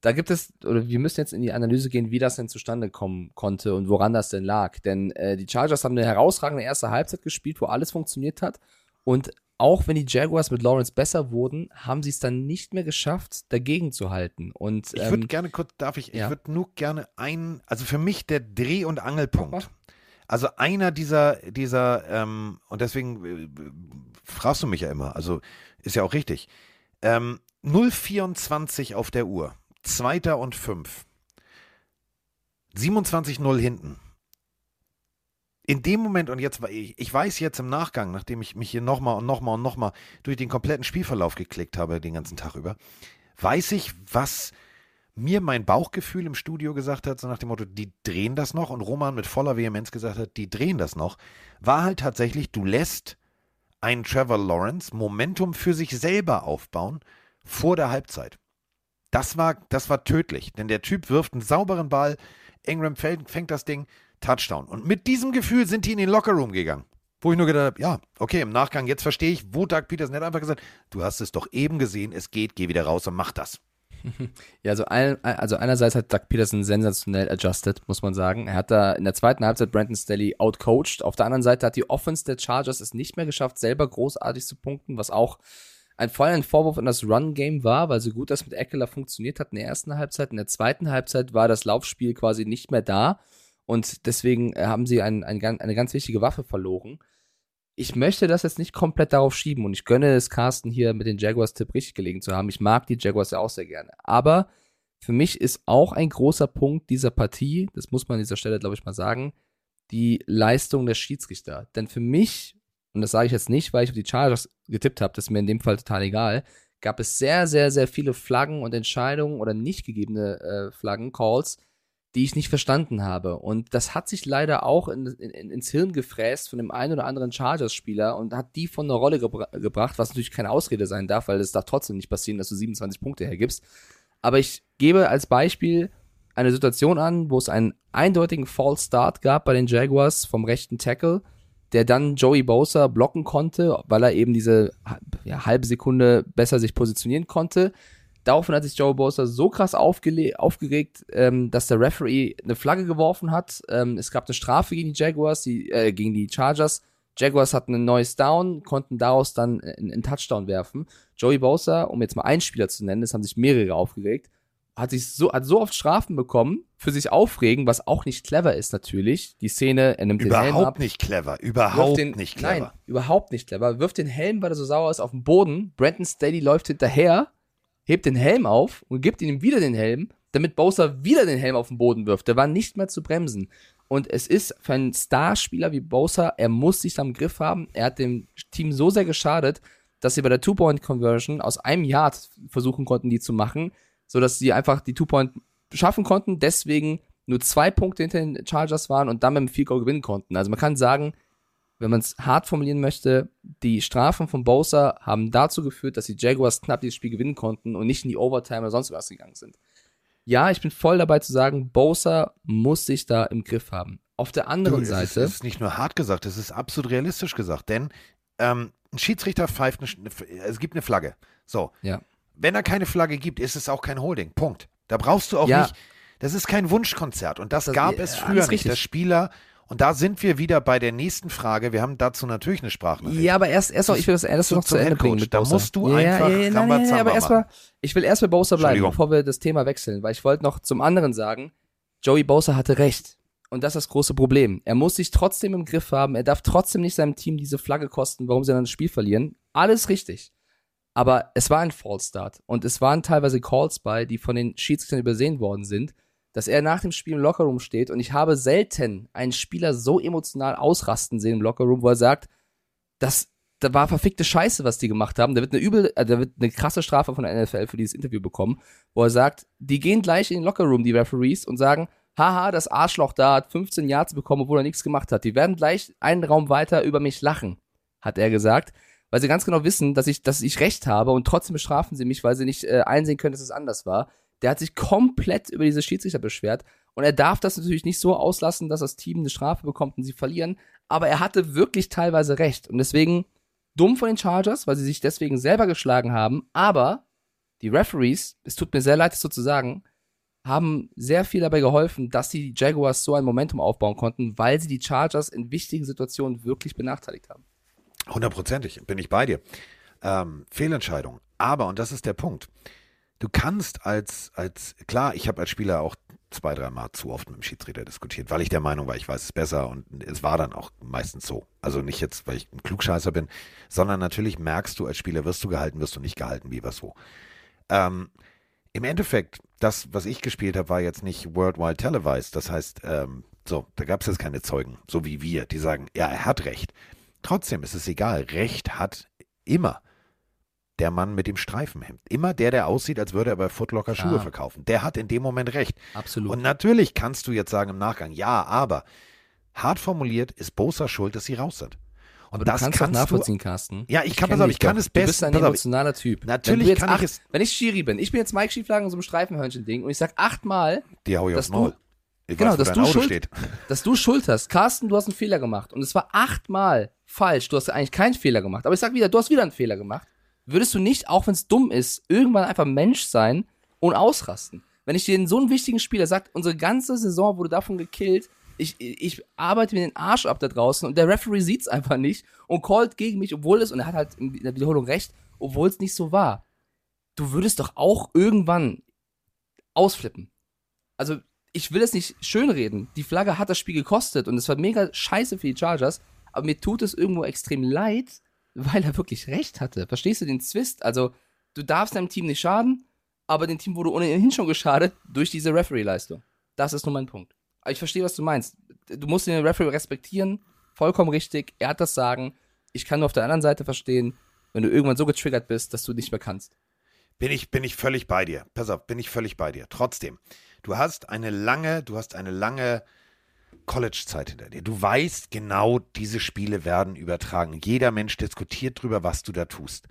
da gibt es, oder wir müssen jetzt in die Analyse gehen, wie das denn zustande kommen konnte und woran das denn lag. Denn äh, die Chargers haben eine herausragende erste Halbzeit gespielt, wo alles funktioniert hat. Und auch wenn die Jaguars mit Lawrence besser wurden, haben sie es dann nicht mehr geschafft, dagegen zu halten. Und, ähm, ich würde gerne kurz, darf ich, ja. ich würde nur gerne einen, also für mich der Dreh- und Angelpunkt. Also einer dieser, dieser, ähm, und deswegen äh, fragst du mich ja immer, also ist ja auch richtig. Ähm, 0,24 auf der Uhr, Zweiter und fünf. 27-0 hinten in dem Moment, und jetzt, ich, weiß jetzt im Nachgang, nachdem ich mich hier nochmal und nochmal und nochmal durch den kompletten Spielverlauf geklickt habe, den ganzen Tag über, weiß ich, was mir mein Bauchgefühl im Studio gesagt hat, so nach dem Motto, die drehen das noch, und Roman mit voller Vehemenz gesagt hat, die drehen das noch, war halt tatsächlich, du lässt einen Trevor Lawrence Momentum für sich selber aufbauen vor der Halbzeit. Das war, das war tödlich, denn der Typ wirft einen sauberen Ball, Ingram fängt das Ding, Touchdown. Und mit diesem Gefühl sind die in den Lockerroom gegangen. Wo ich nur gedacht habe, ja, okay, im Nachgang, jetzt verstehe ich, wo Doug Peterson hat einfach gesagt, du hast es doch eben gesehen, es geht, geh wieder raus und mach das. [laughs] Ja, also, ein, also einerseits hat Doug Peterson sensationell adjusted, muss man sagen. Er hat da in der zweiten Halbzeit Brandon Staley outcoached. Auf der anderen Seite hat die Offense der Chargers es nicht mehr geschafft, selber großartig zu punkten, was auch ein voller Vorwurf in das Run-Game war, weil so gut das mit Eckler funktioniert hat in der ersten Halbzeit. In der zweiten Halbzeit war das Laufspiel quasi nicht mehr da. Und deswegen äh, haben sie ein, ein, eine ganz wichtige Waffe verloren. Ich möchte das jetzt nicht komplett darauf schieben und ich gönne es Carsten hier mit den Jaguars-Tipp richtig gelegen zu haben. Ich mag die Jaguars ja auch sehr gerne. Aber für mich ist auch ein großer Punkt dieser Partie, das muss man an dieser Stelle, glaube ich, mal sagen, die Leistung der Schiedsrichter. Denn für mich, und das sage ich jetzt nicht, weil ich auf die Chargers getippt habe, das ist mir in dem Fall total egal, gab es sehr, sehr, sehr viele Flaggen und Entscheidungen oder nicht gegebene äh, Flaggen-Calls, die ich nicht verstanden habe. Und das hat sich leider auch in, in, ins Hirn gefräst von dem einen oder anderen Chargers-Spieler und hat die von der Rolle gebra gebracht, was natürlich keine Ausrede sein darf, weil es darf trotzdem nicht passieren, dass du 27 Punkte hergibst. Aber ich gebe als Beispiel eine Situation an, wo es einen eindeutigen False Start gab bei den Jaguars vom rechten Tackle, der dann Joey Bosa blocken konnte, weil er eben diese ja, halbe Sekunde besser sich positionieren konnte. Daraufhin hat sich Joe Bosa so krass aufgeregt, ähm, dass der Referee eine Flagge geworfen hat. Ähm, es gab eine Strafe gegen die Jaguars, die, äh, gegen die Chargers. Jaguars hatten ein neues Down, konnten daraus dann einen, Touchdown werfen. Joey Bosa, um jetzt mal einen Spieler zu nennen, es haben sich mehrere aufgeregt, hat sich so, hat so oft Strafen bekommen, für sich aufregen, was auch nicht clever ist natürlich. Die Szene, er nimmt überhaupt den Helm ab. nicht clever, überhaupt den, nicht clever. Nein, überhaupt nicht clever. Wirft den Helm, weil er so sauer ist, auf den Boden. Brandon Staley läuft hinterher, hebt den Helm auf und gibt ihm wieder den Helm, damit Bowser wieder den Helm auf den Boden wirft. Der war nicht mehr zu bremsen. Und es ist für einen Starspieler wie Bowser, er muss sich am Griff haben. Er hat dem Team so sehr geschadet, dass sie bei der Two-Point-Conversion aus einem Yard versuchen konnten, die zu machen, sodass sie einfach die Two-Point schaffen konnten, deswegen nur zwei Punkte hinter den Chargers waren und dann mit dem Field Goal gewinnen konnten. Also man kann sagen, wenn man es hart formulieren möchte, die Strafen von Bosa haben dazu geführt, dass die Jaguars knapp dieses Spiel gewinnen konnten und nicht in die Overtime oder sonst was gegangen sind. Ja, ich bin voll dabei zu sagen, Bosa muss sich da im Griff haben. Auf der anderen du, Seite. Das ist nicht nur hart gesagt, es ist absolut realistisch gesagt, denn ähm, ein Schiedsrichter pfeift, eine, es gibt eine Flagge. So. Ja. Wenn er keine Flagge gibt, ist es auch kein Holding. Punkt. Da brauchst du auch ja. nicht. Das ist kein Wunschkonzert und das, das gab es früher nicht. Dass Spieler Und da sind wir wieder bei der nächsten Frage. Wir haben dazu natürlich eine Sprachnachricht. Ja, aber erst, erst noch, ich will das erst Zu- noch zu Ende bringen Da musst du ja, einfach ja, ja, nein, nein, nein, aber erstmal, ich will erst bei Bosa bleiben, bevor wir das Thema wechseln, weil ich wollte noch zum anderen sagen, Joey Bosa hatte recht. Und das ist das große Problem. Er muss sich trotzdem im Griff haben. Er darf trotzdem nicht seinem Team diese Flagge kosten, warum sie dann das Spiel verlieren. Alles richtig. Aber es war ein False Start. Und es waren teilweise Calls bei, die von den Schiedsrichtern übersehen worden sind, dass er nach dem Spiel im Lockerroom steht. Und ich habe selten einen Spieler so emotional ausrasten sehen im Lockerroom, wo er sagt, das, da war verfickte Scheiße, was die gemacht haben. Da wird eine übel, äh, da wird eine krasse Strafe von der NFL für dieses Interview bekommen, wo er sagt, die gehen gleich in den Lockerroom, die Referees, und sagen, haha, das Arschloch da hat 15 Yards bekommen, obwohl er nichts gemacht hat. Die werden gleich einen Raum weiter über mich lachen, hat er gesagt, weil sie ganz genau wissen, dass ich, dass ich recht habe und trotzdem bestrafen sie mich, weil sie nicht äh, einsehen können, dass es anders war. Der hat sich komplett über diese Schiedsrichter beschwert und er darf das natürlich nicht so auslassen, dass das Team eine Strafe bekommt und sie verlieren, aber er hatte wirklich teilweise recht und deswegen dumm von den Chargers, weil sie sich deswegen selber geschlagen haben, aber die Referees, es tut mir sehr leid, das so zu sagen, haben sehr viel dabei geholfen, dass die Jaguars so ein Momentum aufbauen konnten, weil sie die Chargers in wichtigen Situationen wirklich benachteiligt haben. Hundertprozentig, bin ich bei dir. Ähm, Fehlentscheidung. Aber, und das ist der Punkt, du kannst als, als klar, ich habe als Spieler auch zwei, dreimal zu oft mit dem Schiedsrichter diskutiert, weil ich der Meinung war, ich weiß es besser und es war dann auch meistens so. Also nicht jetzt, weil ich ein Klugscheißer bin, sondern natürlich merkst du als Spieler, wirst du gehalten, wirst du nicht gehalten, wie was wo. Ähm, Im Endeffekt, das, was ich gespielt habe, war jetzt nicht worldwide televised. Das heißt, ähm, so, da gab es jetzt keine Zeugen, so wie wir, die sagen, ja, er hat recht. Trotzdem ist es egal. Recht hat immer der Mann mit dem Streifenhemd. Immer der, der aussieht, als würde er bei Footlocker Schuhe Klar. verkaufen. Der hat in dem Moment recht. Absolut. Und natürlich kannst du jetzt sagen im Nachgang, ja, aber hart formuliert ist Bosa schuld, dass sie raus sind. Und aber das du kannst kannst nachvollziehen, Carsten. Ja, ich kann- kenn pass auf, ich kann doch. es Du bist ein auf, emotionaler Typ. Natürlich wenn du jetzt kann ich acht, es- Wenn ich Schiri bin, ich bin jetzt Mike Schieflagen in so einem Streifenhörnchen-Ding und ich sag achtmal, du, die hau ich dass aufs Maul. du- Ich genau, weiß, dass du Auto schuld- steht. [laughs] dass du schuld hast. Carsten, du hast einen Fehler gemacht. Und es war achtmal falsch. Du hast eigentlich keinen Fehler gemacht. Aber ich sag wieder, du hast wieder einen Fehler gemacht. Würdest du nicht, auch wenn es dumm ist, irgendwann einfach Mensch sein und ausrasten? Wenn ich dir in so einen wichtigen Spieler sag, unsere ganze Saison wurde davon gekillt, ich, ich arbeite mir den Arsch ab da draußen und der Referee sieht's einfach nicht und callt gegen mich, obwohl es, und er hat halt in der Wiederholung recht, obwohl es nicht so war. Du würdest doch auch irgendwann ausflippen. Also, ich will es nicht schönreden. Die Flagge hat das Spiel gekostet und es war mega scheiße für die Chargers, aber mir tut es irgendwo extrem leid, weil er wirklich recht hatte. Verstehst du den Zwist? Also, du darfst deinem Team nicht schaden, aber dem Team wurde ohnehin schon geschadet durch diese Referee-Leistung. Das ist nur mein Punkt. Aber ich verstehe, was du meinst. Du musst den Referee respektieren, vollkommen richtig. Er hat das Sagen. Ich kann nur auf der anderen Seite verstehen, wenn du irgendwann so getriggert bist, dass du nicht mehr kannst. Bin ich, bin ich völlig bei dir. Pass auf, bin ich völlig bei dir. Trotzdem, du hast eine lange, du hast eine lange College-Zeit hinter dir. Du weißt genau, diese Spiele werden übertragen. Jeder Mensch diskutiert drüber, was du da tust.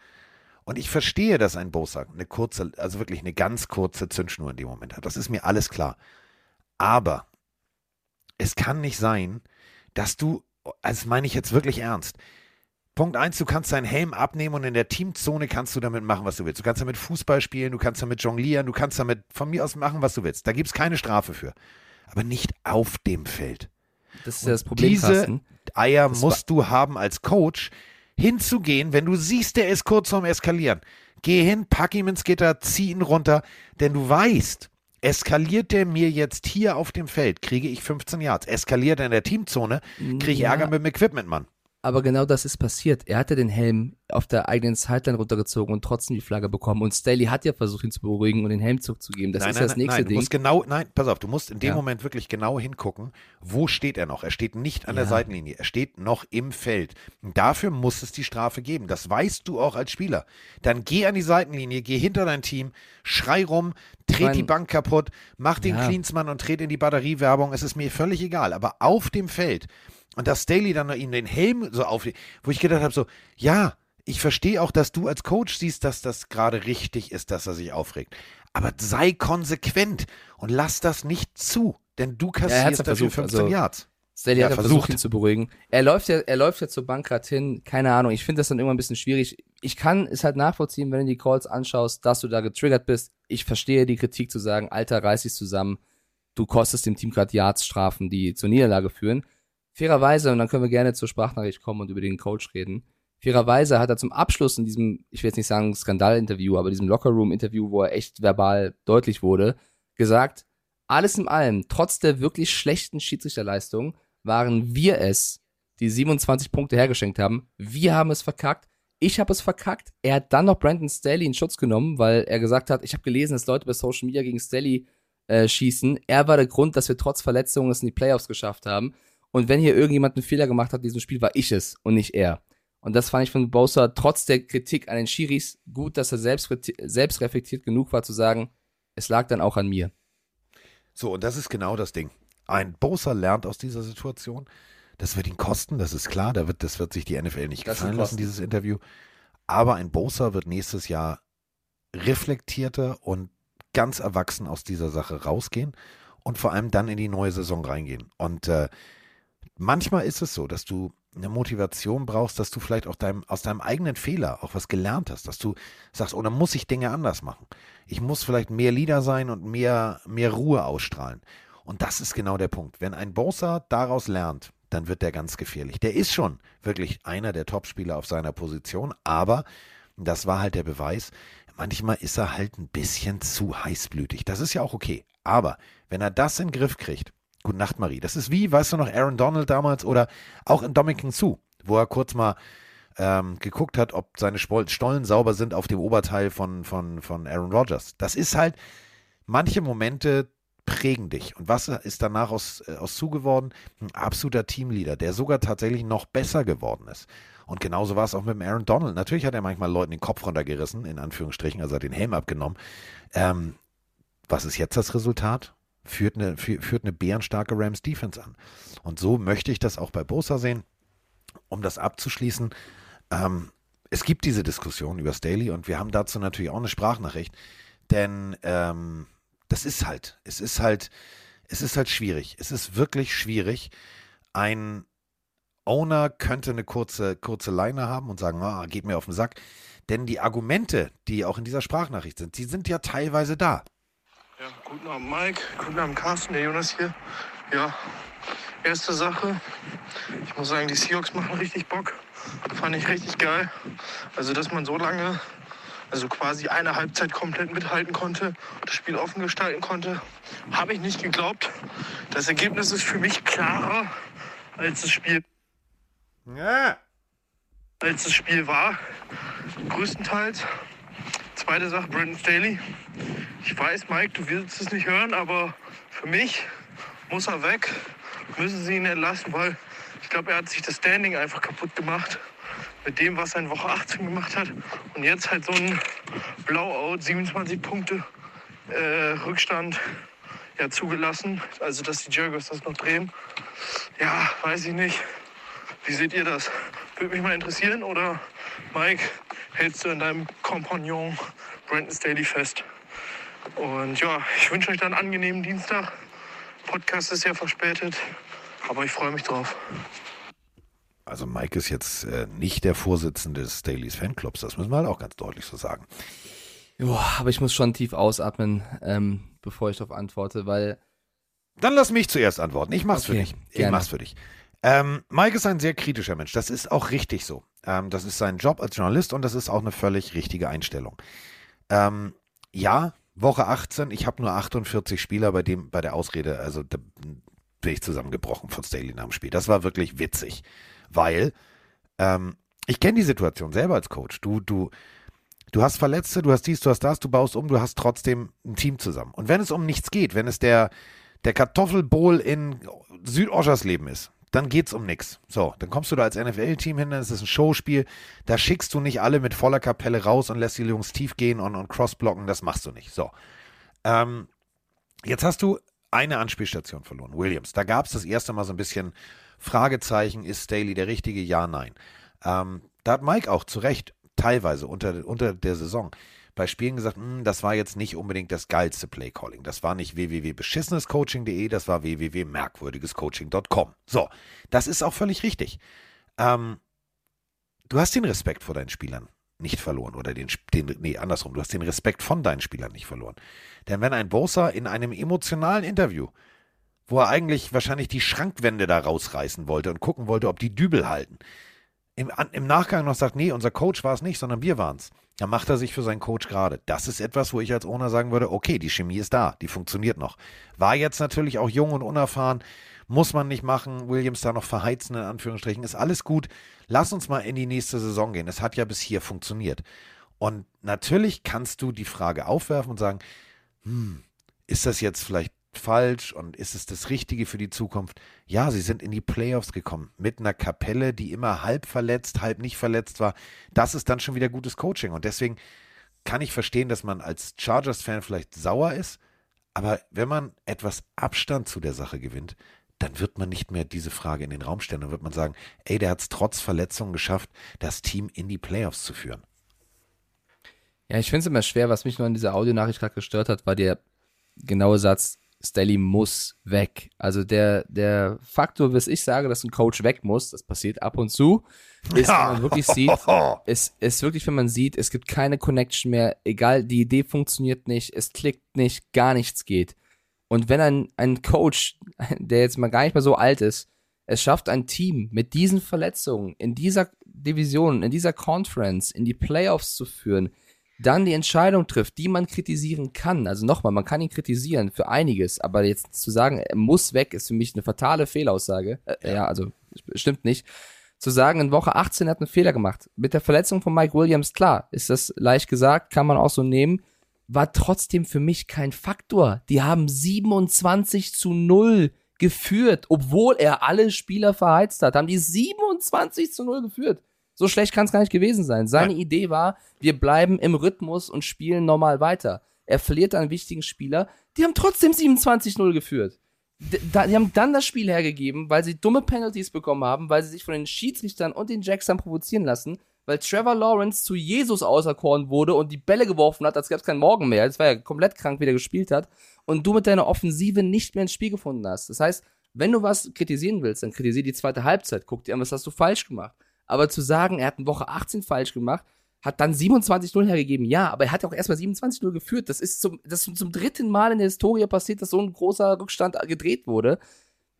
Und ich verstehe, dass ein Bosa eine kurze, also wirklich eine ganz kurze Zündschnur in dem Moment hat. Das ist mir alles klar. Aber es kann nicht sein, dass du, das meine ich jetzt wirklich ernst, Punkt eins, du kannst deinen Helm abnehmen und in der Teamzone kannst du damit machen, was du willst. Du kannst damit Fußball spielen, du kannst damit jonglieren, du kannst damit von mir aus machen, was du willst. Da gibt es keine Strafe für. Aber nicht auf dem Feld. Das ist ja das Problem, Diese Carsten. Eier Das musst du haben als Coach, hinzugehen, wenn du siehst, der ist kurz vorm Eskalieren. Geh hin, pack ihm ins Gitter, zieh ihn runter, denn du weißt, eskaliert der mir jetzt hier auf dem Feld, kriege ich 15 Yards. Eskaliert er in der Teamzone, kriege ich Ja. Ärger mit dem Equipment, Mann. Aber genau das ist passiert. Er hatte den Helm auf der eigenen Sideline runtergezogen und trotzdem die Flagge bekommen. Und Staley hat ja versucht, ihn zu beruhigen und den Helm zurückzugeben. Das nein, ist nein, das nächste nein, du Ding. musst genau, nein, pass auf, du musst in dem Ja. Moment wirklich genau hingucken, wo steht er noch? Er steht nicht an der Ja. Seitenlinie, er steht noch im Feld. Und dafür muss es die Strafe geben. Das weißt du auch als Spieler. Dann geh an die Seitenlinie, geh hinter dein Team, schrei rum, tret mein- die Bank kaputt, mach den Ja. Cleansmann und tret in die Batteriewerbung. Es ist mir völlig egal. Aber auf dem Feld und dass Staley dann ihm den Helm so auf, wo ich gedacht habe, so, ja, ich verstehe auch, dass du als Coach siehst, dass das gerade richtig ist, dass er sich aufregt. Aber sei konsequent und lass das nicht zu, denn du er kassierst ja dafür versucht, 15 also- Yards. Staley Ja, hat versucht. ihn zu beruhigen. Er läuft ja, er läuft ja zur Bank grad hin. Keine Ahnung. Ich finde das dann immer ein bisschen schwierig. Ich kann es halt nachvollziehen, wenn du die Calls anschaust, dass du da getriggert bist. Ich verstehe die Kritik zu sagen, Alter, reiß dich zusammen. Du kostest dem Team gerade Yards Strafen, die zur Niederlage führen. Fairerweise, und dann können wir gerne zur Sprachnachricht kommen und über den Coach reden. Fairerweise hat er zum Abschluss in diesem, ich will jetzt nicht sagen Skandalinterview, aber diesem Lockerroom-Interview, wo er echt verbal deutlich wurde, gesagt, alles in allem, trotz der wirklich schlechten Schiedsrichterleistung, waren wir es, die 27 Punkte hergeschenkt haben. Wir haben es verkackt. Ich habe es verkackt. Er hat dann noch Brandon Staley in Schutz genommen, weil er gesagt hat, ich habe gelesen, dass Leute bei Social Media gegen Staley äh, schießen. Er war der Grund, dass wir trotz Verletzungen es in die Playoffs geschafft haben. Und wenn hier irgendjemand einen Fehler gemacht hat in diesem Spiel, war ich es und nicht er. Und das fand ich von Bowser trotz der Kritik an den Schiris gut, dass er selbst, selbst reflektiert genug war zu sagen, es lag dann auch an mir. So, und das ist genau das Ding. Ein Bowser lernt aus dieser Situation. Das wird ihn kosten, das ist klar. Da wird, das wird sich die NFL nicht gefallen lassen, dieses Interview. Aber ein Bowser wird nächstes Jahr reflektierter und ganz erwachsen aus dieser Sache rausgehen und vor allem dann in die neue Saison reingehen. Und äh, manchmal ist es so, dass du eine Motivation brauchst, dass du vielleicht auch deinem, aus deinem eigenen Fehler auch was gelernt hast, dass du sagst, oh, dann muss ich Dinge anders machen. Ich muss vielleicht mehr Leader sein und mehr, mehr Ruhe ausstrahlen. Und das ist genau der Punkt. Wenn ein Bowser daraus lernt, dann wird der ganz gefährlich. Der ist schon wirklich einer der Topspieler auf seiner Position, aber das war halt der Beweis, manchmal ist er halt ein bisschen zu heißblütig. Das ist ja auch okay. Aber wenn er das in den Griff kriegt, Gute Nacht, Marie. Das ist wie, weißt du noch, Aaron Donald damals oder auch in Dominican Sue, wo er kurz mal ähm, geguckt hat, ob seine Stollen sauber sind auf dem Oberteil von, von, von Aaron Rodgers. Das ist halt, manche Momente prägen dich. Und was ist danach aus, äh, aus Sue geworden? Ein absoluter Teamleader, der sogar tatsächlich noch besser geworden ist. Und genauso war es auch mit dem Aaron Donald. Natürlich hat er manchmal Leuten den Kopf runtergerissen, in Anführungsstrichen, also hat den Helm abgenommen. Ähm, was ist jetzt das Resultat? Führt eine, führt eine bärenstarke Rams Defense an. Und so möchte ich das auch bei Bosa sehen. Um das abzuschließen, ähm, es gibt diese Diskussion über Staley und wir haben dazu natürlich auch eine Sprachnachricht, denn ähm, das ist halt, es ist halt, es ist halt schwierig. Es ist wirklich schwierig. Ein Owner könnte eine kurze, kurze Leine haben und sagen, ah, geht mir auf den Sack. Denn die Argumente, die auch in dieser Sprachnachricht sind, die sind ja teilweise da. Ja, guten Abend Mike, guten Abend Carsten, der Jonas hier. Ja, erste Sache, ich muss sagen, die Seahawks machen richtig Bock. Fand ich richtig geil. Also, dass man so lange, also quasi eine Halbzeit komplett mithalten konnte, das Spiel offen gestalten konnte, habe ich nicht geglaubt. Das Ergebnis ist für mich klarer als das Spiel. Ja. Als das Spiel war, größtenteils. Zweite Sache, Brandon Staley. Ich weiß, Mike, du willst es nicht hören, aber für mich muss er weg. Müssen sie ihn entlassen, weil ich glaube, er hat sich das Standing einfach kaputt gemacht mit dem, was er in Woche 18 gemacht hat. Und jetzt halt so ein Blowout, 27 Punkte äh, Rückstand ja, zugelassen. Also, dass die Jaguars das noch drehen. Ja, weiß ich nicht. Wie seht ihr das? Würde mich mal interessieren. Oder, Mike, hältst du in deinem Kompagnon Brandon Staley fest? Und ja, ich wünsche euch dann einen angenehmen Dienstag. Podcast ist ja verspätet, aber ich freue mich drauf. Also Mike ist jetzt äh, nicht der Vorsitzende des Staleys Fanclubs, das müssen wir halt auch ganz deutlich so sagen. Joa, aber ich muss schon tief ausatmen, ähm, bevor ich darauf antworte, weil. Dann lass mich zuerst antworten. Ich mach's okay, für dich. Ich gerne. mach's für dich. Ähm, Mike ist ein sehr kritischer Mensch. Das ist auch richtig so. Ähm, das ist sein Job als Journalist und das ist auch eine völlig richtige Einstellung. Ähm, ja, Woche 18, ich habe nur 48 Spieler bei dem, bei der Ausrede, also da bin ich zusammengebrochen von Staley nach dem Spiel. Das war wirklich witzig, weil ähm, ich kenne die Situation selber als Coach. Du, du, du hast Verletzte, du hast dies, du hast das, du baust um, du hast trotzdem ein Team zusammen. Und wenn es um nichts geht, wenn es der, der Kartoffelbowl in Südoschersleben ist, dann geht's um nichts. So, dann kommst du da als NFL-Team hin, dann ist es ein Showspiel. Da schickst du nicht alle mit voller Kapelle raus und lässt die Jungs tief gehen und, und crossblocken. Das machst du nicht. So. Ähm, jetzt hast du eine Anspielstation verloren, Williams. Da gab es das erste Mal so ein bisschen Fragezeichen, ist Staley der richtige? Ja, nein. Ähm, da hat Mike auch zu Recht teilweise unter, unter der Saison bei Spielen gesagt, hm, das war jetzt nicht unbedingt das geilste Playcalling. Das war nicht www.beschissenescoaching.de, das war www.merkwürdigescoaching.com. So, das ist auch völlig richtig. Ähm, du hast den Respekt vor deinen Spielern nicht verloren oder den, den, nee, andersrum, du hast den Respekt von deinen Spielern nicht verloren. Denn wenn ein Bosa in einem emotionalen Interview wo er eigentlich wahrscheinlich die Schrankwände da rausreißen wollte und gucken wollte, ob die Dübel halten. Im, im Nachgang noch sagt, nee, unser Coach war es nicht, sondern wir waren es. Dann macht er sich für seinen Coach gerade. Das ist etwas, wo ich als Owner sagen würde, okay, die Chemie ist da, die funktioniert noch. War jetzt natürlich auch jung und unerfahren, muss man nicht machen, Williams da noch verheizen, in Anführungsstrichen, ist alles gut. Lass uns mal in die nächste Saison gehen. Es hat ja bis hier funktioniert. Und natürlich kannst du die Frage aufwerfen und sagen, hm, ist das jetzt vielleicht falsch und ist es das Richtige für die Zukunft? Ja, sie sind in die Playoffs gekommen mit einer Kapelle, die immer halb verletzt, halb nicht verletzt war. Das ist dann schon wieder gutes Coaching und deswegen kann ich verstehen, dass man als Chargers-Fan vielleicht sauer ist, aber wenn man etwas Abstand zu der Sache gewinnt, dann wird man nicht mehr diese Frage in den Raum stellen. Dann wird man sagen, ey, der hat es trotz Verletzungen geschafft, das Team in die Playoffs zu führen. Ja, ich finde es immer schwer, was mich nur in dieser Audionachricht gerade gestört hat, war der genaue Satz, Staley muss weg. Also der, der Faktor, was ich sage, dass ein Coach weg muss, das passiert ab und zu, ist, ja. wenn man wirklich sieht, [laughs] es ist wirklich, wenn man sieht, es gibt keine Connection mehr, egal, die Idee funktioniert nicht, es klickt nicht, gar nichts geht. Und wenn ein, ein Coach, [laughs] der jetzt mal gar nicht mehr so alt ist, es schafft ein Team mit diesen Verletzungen in dieser Division, in dieser Conference, in die Playoffs zu führen, dann die Entscheidung trifft, die man kritisieren kann. Also nochmal, man kann ihn kritisieren für einiges, aber jetzt zu sagen, er muss weg, ist für mich eine fatale Fehlaussage. Äh, ja. ja, also stimmt nicht. Zu sagen, in Woche 18 hat einen Fehler gemacht. Mit der Verletzung von Mike Williams, klar, ist das leicht gesagt, kann man auch so nehmen, war trotzdem für mich kein Faktor. Die haben 27 zu 0 geführt, obwohl er alle Spieler verheizt hat, haben die 27 zu 0 geführt. So schlecht kann es gar nicht gewesen sein. Seine ja. Idee war, wir bleiben im Rhythmus und spielen normal weiter. Er verliert einen wichtigen Spieler. Die haben trotzdem 27-0 geführt. Die, die haben dann das Spiel hergegeben, weil sie dumme Penalties bekommen haben, weil sie sich von den Schiedsrichtern und den Jacks haben provozieren lassen, weil Trevor Lawrence zu Jesus auserkoren wurde und die Bälle geworfen hat, als gäbe es keinen Morgen mehr. Das war ja komplett krank, wie der gespielt hat. Und du mit deiner Offensive nicht mehr ins Spiel gefunden hast. Das heißt, wenn du was kritisieren willst, dann kritisier die zweite Halbzeit. Guck dir an, was hast du falsch gemacht. Aber zu sagen, er hat in Woche 18 falsch gemacht, hat dann 27-0 hergegeben, ja, aber er hat ja auch erstmal 27-0 geführt. Das ist zum, das ist zum dritten Mal in der Historie passiert, dass so ein großer Rückstand gedreht wurde.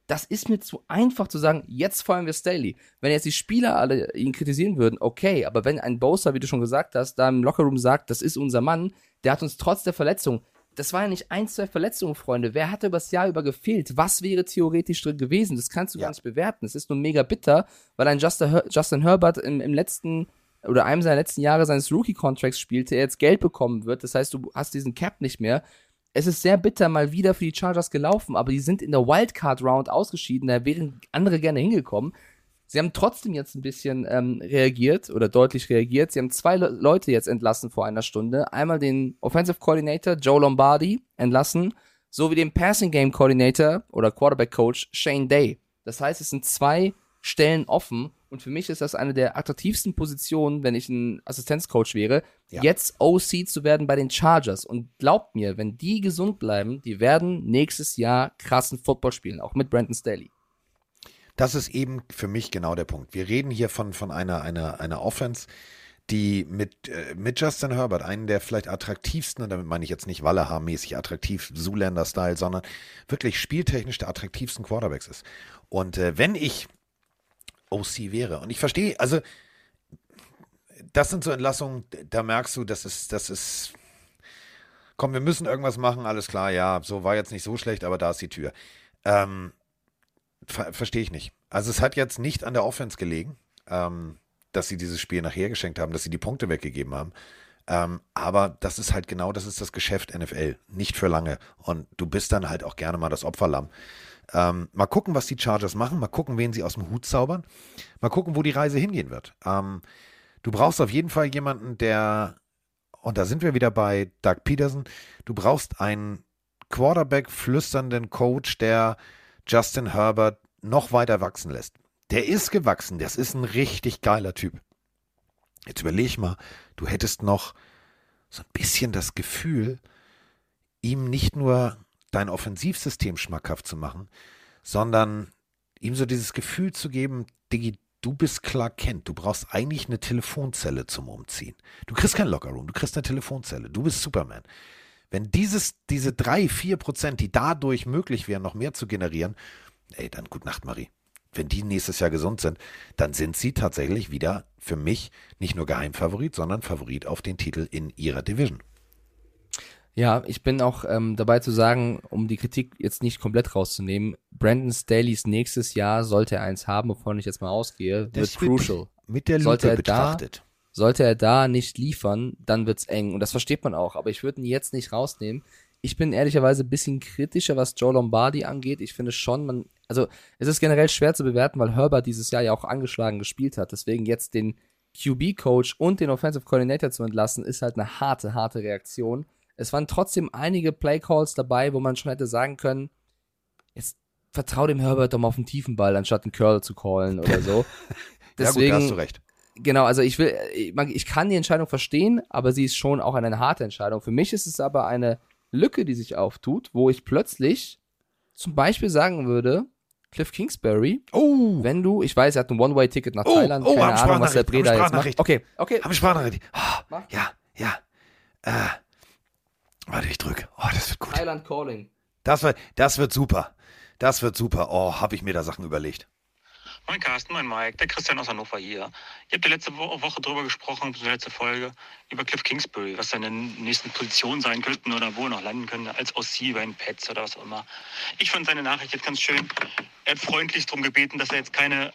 Das ist mir zu einfach zu sagen, jetzt feuern wir Staley. Wenn jetzt die Spieler alle ihn kritisieren würden, okay, aber wenn ein Bowser, wie du schon gesagt hast, da im Lockerroom sagt, das ist unser Mann, der hat uns trotz der Verletzung, das war ja nicht ein, zwei Verletzungen, Freunde. Wer hatte übers Jahr über gefehlt? Was wäre theoretisch drin gewesen? Das kannst du ja. gar nicht bewerten. Es ist nur mega bitter, weil ein Justin, Justin Herbert im, im letzten oder einem seiner letzten Jahre seines Rookie-Contracts spielte, er jetzt Geld bekommen wird. Das heißt, du hast diesen Cap nicht mehr. Es ist sehr bitter mal wieder für die Chargers gelaufen, aber die sind in der Wildcard-Round ausgeschieden. Da wären andere gerne hingekommen. Sie haben trotzdem jetzt ein bisschen ähm, reagiert oder deutlich reagiert. Sie haben zwei Le Leute jetzt entlassen vor einer Stunde. Einmal den Offensive Coordinator Joe Lombardi entlassen, sowie den Passing Game Coordinator oder Quarterback Coach Shane Day. Das heißt, es sind zwei Stellen offen und für mich ist das eine der attraktivsten Positionen, wenn ich ein Assistenzcoach wäre, ja. jetzt OC zu werden bei den Chargers. Und glaubt mir, wenn die gesund bleiben, die werden nächstes Jahr krassen Football spielen, auch mit Brandon Staley. Das ist eben für mich genau der Punkt. Wir reden hier von, von einer, einer, einer Offense, die mit, äh, mit Justin Herbert, einen der vielleicht attraktivsten, und damit meine ich jetzt nicht Wallehaar-mäßig attraktiv, Zoolander-Style, sondern wirklich spieltechnisch der attraktivsten Quarterbacks ist. Und äh, wenn ich OC wäre, und ich verstehe, also das sind so Entlassungen, da merkst du, das ist, das ist, komm, wir müssen irgendwas machen, alles klar, ja, so war jetzt nicht so schlecht, aber da ist die Tür. Ähm, Ver Verstehe ich nicht. Also es hat jetzt nicht an der Offense gelegen, ähm, dass sie dieses Spiel nachher geschenkt haben, dass sie die Punkte weggegeben haben. Ähm, aber das ist halt genau, das ist das Geschäft NFL. Nicht für lange. Und du bist dann halt auch gerne mal das Opferlamm. Ähm, mal gucken, was die Chargers machen. Mal gucken, wen sie aus dem Hut zaubern. Mal gucken, wo die Reise hingehen wird. Ähm, du brauchst auf jeden Fall jemanden, der, und da sind wir wieder bei Doug Peterson, du brauchst einen Quarterback-flüsternden Coach, der Justin Herbert noch weiter wachsen lässt. Der ist gewachsen, das ist ein richtig geiler Typ. Jetzt überleg mal, du hättest noch so ein bisschen das Gefühl, ihm nicht nur dein Offensivsystem schmackhaft zu machen, sondern ihm so dieses Gefühl zu geben, Digi, du bist klar kennt, du brauchst eigentlich eine Telefonzelle zum Umziehen. Du kriegst kein Lockerroom, du kriegst eine Telefonzelle, du bist Superman. Wenn dieses, diese drei, vier Prozent, die dadurch möglich wären, noch mehr zu generieren, ey, dann gut Nacht, Marie. Wenn die nächstes Jahr gesund sind, dann sind sie tatsächlich wieder für mich nicht nur Geheimfavorit, sondern Favorit auf den Titel in ihrer Division. Ja, ich bin auch ähm, dabei zu sagen, um die Kritik jetzt nicht komplett rauszunehmen, Brandon Staley's nächstes Jahr sollte er eins haben, wovon ich jetzt mal ausgehe, wird Das wird crucial. Mit der Sollte Lupe er da- betrachtet. Sollte er da nicht liefern, dann wird's eng. Und das versteht man auch. Aber ich würde ihn jetzt nicht rausnehmen. Ich bin ehrlicherweise ein bisschen kritischer, was Joe Lombardi angeht. Ich finde schon, man, also es ist generell schwer zu bewerten, weil Herbert dieses Jahr ja auch angeschlagen gespielt hat. Deswegen jetzt den QB-Coach und den Offensive Coordinator zu entlassen, ist halt eine harte, harte Reaktion. Es waren trotzdem einige Play-Calls dabei, wo man schon hätte sagen können, jetzt vertrau dem Herbert doch mal auf den tiefen Ball, anstatt einen Curl zu callen oder so. [laughs] ja gut, da hast du recht. Genau, also ich will, ich, man- ich kann die Entscheidung verstehen, aber sie ist schon auch eine harte Entscheidung. Für mich ist es aber eine Lücke, die sich auftut, wo ich plötzlich zum Beispiel sagen würde, Cliff Kingsbury, Oh, wenn du, ich weiß, er hat ein One-Way-Ticket nach Oh, Thailand, oh, keine Ahnung, was der Breda jetzt macht. Okay, okay. haben Sprachnachricht. [laughs] Oh, ja, ja. Äh, warte, ich drück. Oh, das wird gut. Thailand Calling. Das wird, das wird super. Das wird super. Oh, habe ich mir da Sachen überlegt. Moin Carsten, moin Mike, der Christian aus Hannover hier. Ihr habt ja letzte Wo Woche drüber gesprochen, letzte Folge, über Cliff Kingsbury, was seine nächsten Positionen sein könnten oder wo er noch landen könnte, als OC bei den Pets oder was auch immer. Ich fand seine Nachricht jetzt ganz schön. Er hat freundlich darum gebeten, dass er jetzt keine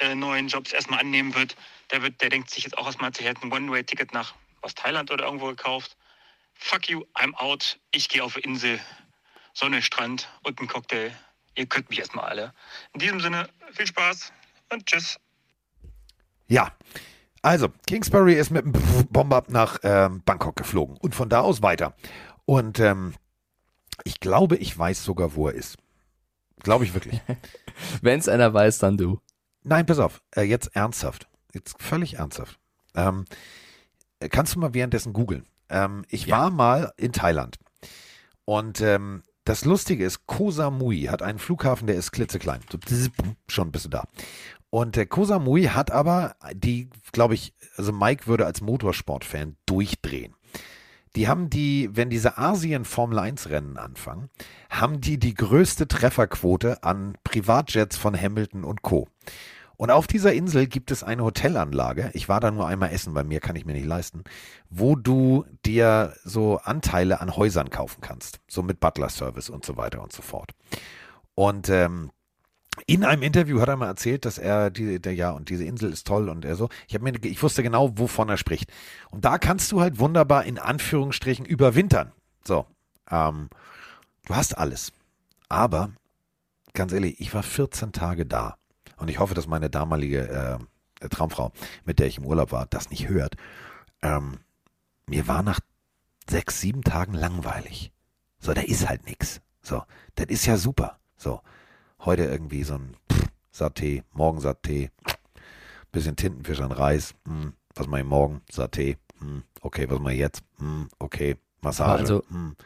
äh, neuen Jobs erstmal annehmen wird. Der, wird. der denkt sich jetzt auch erstmal, er hat ein One-Way-Ticket nach aus Thailand oder irgendwo gekauft. Fuck you, I'm out. Ich gehe auf Insel, Sonne, Strand und einen Cocktail. Ihr könnt mich erstmal alle. In diesem Sinne, viel Spaß und tschüss. Ja. Also, Kingsbury ist mit dem Bomber nach ähm, Bangkok geflogen und von da aus weiter. Und ähm, ich glaube, ich weiß sogar, wo er ist. Glaube ich wirklich. [laughs] Wenn es einer weiß, dann du. Nein, pass auf. Äh, jetzt ernsthaft. Jetzt völlig ernsthaft. Ähm, äh, kannst du mal währenddessen googeln? Ähm, ich Ja. war mal in Thailand. Und ähm, das Lustige ist, Koh hat einen Flughafen, der ist klitzeklein. Schon bist du da. Und der Koh hat aber die, glaube ich, also Mike würde als Motorsportfan durchdrehen. Die haben die, wenn diese Asien Formel 1 Rennen anfangen, haben die die größte Trefferquote an Privatjets von Hamilton und Co. Und auf dieser Insel gibt es eine Hotelanlage. Ich war da nur einmal essen, bei mir kann ich mir nicht leisten, wo du dir so Anteile an Häusern kaufen kannst. So mit Butler-Service und so weiter und so fort. Und ähm, in einem Interview hat er mal erzählt, dass er die, der ja und diese Insel ist toll und er so. Ich habe mir, ich wusste genau, wovon er spricht. Und da kannst du halt wunderbar in Anführungsstrichen überwintern. So, ähm, du hast alles. Aber ganz ehrlich, ich war 14 Tage da und ich hoffe, dass meine damalige äh, Traumfrau, mit der ich im Urlaub war, das nicht hört. Ähm, mir war nach sechs, sieben Tagen langweilig. So, da ist halt nix. So, das ist ja super. So, heute irgendwie so ein pff, Saté, morgen Saté, bisschen Tintenfisch an Reis. Hm, was mache ich morgen? Saté. Hm, okay, was mache ich jetzt? Hm, okay, Massage. Also- hm.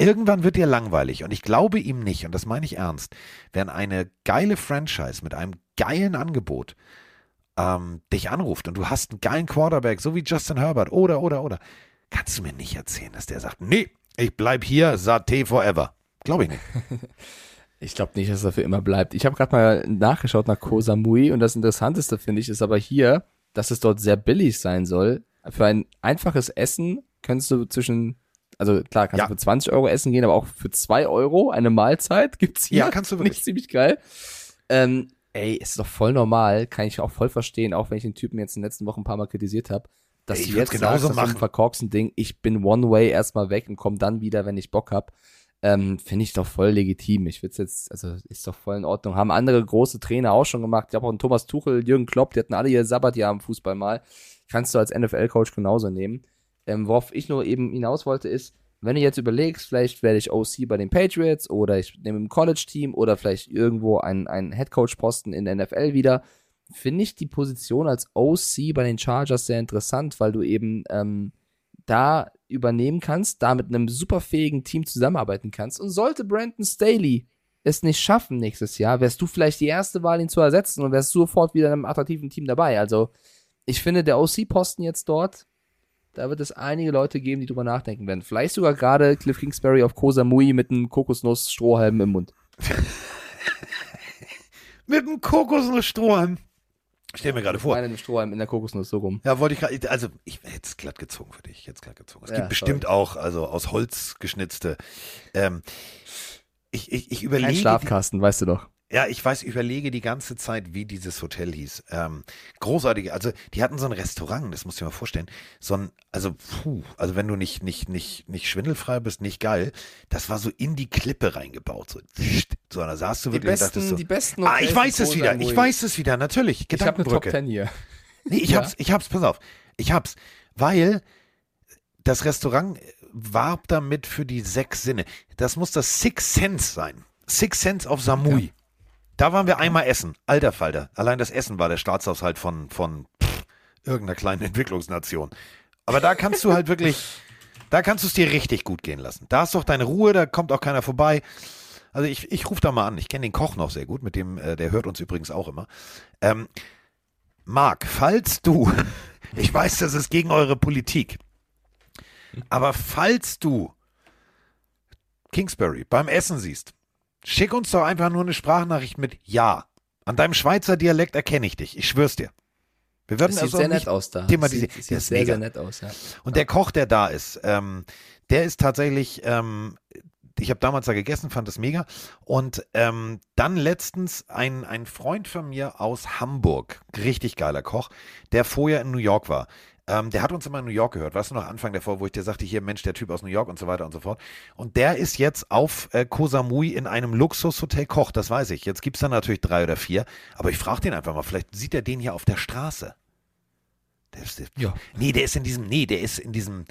Irgendwann wird dir langweilig und ich glaube ihm nicht, und das meine ich ernst, wenn eine geile Franchise mit einem geilen Angebot ähm, dich anruft und du hast einen geilen Quarterback, so wie Justin Herbert, oder, oder, oder, kannst du mir nicht erzählen, dass der sagt, nee, ich bleib hier, Saté forever. Glaube ich nicht. [laughs] Ich glaube nicht, dass er für immer bleibt. Ich habe gerade mal nachgeschaut nach Koh Samui und das Interessanteste finde ich ist aber hier, dass es dort sehr billig sein soll. Für ein einfaches Essen könntest du zwischen, also klar, kannst Ja. du für 20 Euro essen gehen, aber auch für 2 Euro eine Mahlzeit gibt's hier. Ja, kannst du wirklich. Nicht ziemlich geil. Ähm, ey, ist doch voll normal, kann ich auch voll verstehen, auch wenn ich den Typen jetzt in den letzten Wochen ein paar Mal kritisiert habe. Dass Ey, ich du würd's jetzt genauso sagst, machen. verkorksten Ding, ich bin one way erstmal weg und komme dann wieder, wenn ich Bock hab ähm, finde ich doch voll legitim. Ich würde jetzt, also ist doch voll in Ordnung. Haben andere große Trainer auch schon gemacht. Ich habe auch einen Thomas Tuchel, Jürgen Klopp, die hatten alle ihr Sabbatjahr im Fußball mal. Kannst du als NFL-Coach genauso nehmen. Ähm, worauf ich nur eben hinaus wollte, ist, wenn du jetzt überlegst, vielleicht werde ich OC bei den Patriots oder ich nehme im College-Team oder vielleicht irgendwo einen, einen Headcoach-Posten in der NFL wieder, finde ich die Position als OC bei den Chargers sehr interessant, weil du eben ähm, da übernehmen kannst, da mit einem superfähigen Team zusammenarbeiten kannst. Und sollte Brandon Staley es nicht schaffen nächstes Jahr, wärst du vielleicht die erste Wahl, ihn zu ersetzen und wärst sofort wieder in einem attraktiven Team dabei. Also ich finde, der OC-Posten jetzt dort da wird es einige Leute geben, die drüber nachdenken werden. Vielleicht sogar gerade Cliff Kingsbury auf Koh Samui mit einem Kokosnuss-Strohhalm im Mund. [laughs] Mit einem Kokosnuss-Strohhalm. Stell mir gerade vor. Meine einem Strohhalm in der Kokosnuss, so rum. Ja, wollte ich gerade, also ich hätte es glatt gezogen für dich, jetzt glatt gezogen. Es Ja, gibt bestimmt auch, also aus Holz geschnitzte. Ähm, ich, ich, ich überlege, die, Schlafkasten, weißt du doch. Ja, ich weiß, überlege die ganze Zeit, wie dieses Hotel hieß. Ähm, großartige, also die hatten so ein Restaurant, das musst du dir mal vorstellen. So ein, also, puh, also wenn du nicht, nicht, nicht, nicht schwindelfrei bist, nicht geil, das war so in die Klippe reingebaut. So, so da saßt du Die wirklich und dachtest besten, so, die besten ah, ich weiß es wieder, ich weiß es wieder, natürlich. Ich habe eine Top. Ten hier. Nee, ich Ja. hab's, ich hab's, pass auf. Ich hab's. Weil das Restaurant warb damit für die sechs Sinne. Das muss das Six Sense sein. Six Sense auf Samui. Da waren wir einmal essen. Alter Falter. Allein das Essen war der Staatshaushalt von, von pff, irgendeiner kleinen [laughs] Entwicklungsnation. Aber da kannst du halt wirklich, da kannst du es dir richtig gut gehen lassen. Da hast doch deine Ruhe, da kommt auch keiner vorbei. Also ich, ich rufe da mal an. Ich kenne den Koch noch sehr gut, mit dem, äh, der hört uns übrigens auch immer. Ähm, Marc, falls du, [laughs] ich weiß, das ist gegen eure Politik, aber falls du Kingsbury beim Essen siehst, schick uns doch einfach nur eine Sprachnachricht mit Ja. An deinem Schweizer Dialekt erkenne ich dich. Ich schwör's dir. Wir werden Das sieht also sehr nicht nett aus da. thematisieren. Das sieht, sieht sehr, mega. sehr nett aus, ja. Und der Koch, der da ist, ähm, der ist tatsächlich, ähm, ich habe damals da gegessen, fand das mega. Und ähm, dann letztens ein, ein Freund von mir aus Hamburg, richtig geiler Koch, der vorher in New York war. Ähm, der hat uns immer in New York gehört. Weißt du noch, Anfang der Folge, wo ich dir sagte, hier, Mensch, der Typ aus New York und so weiter und so fort. Und der ist jetzt auf äh, Koh Samui in einem Luxushotel Koch, das weiß ich. Jetzt gibt's da natürlich drei oder vier. Aber ich frage den einfach mal, vielleicht sieht er den hier auf der Straße. Der ist, Ja. Nee, der ist in diesem, nee, der ist in diesem,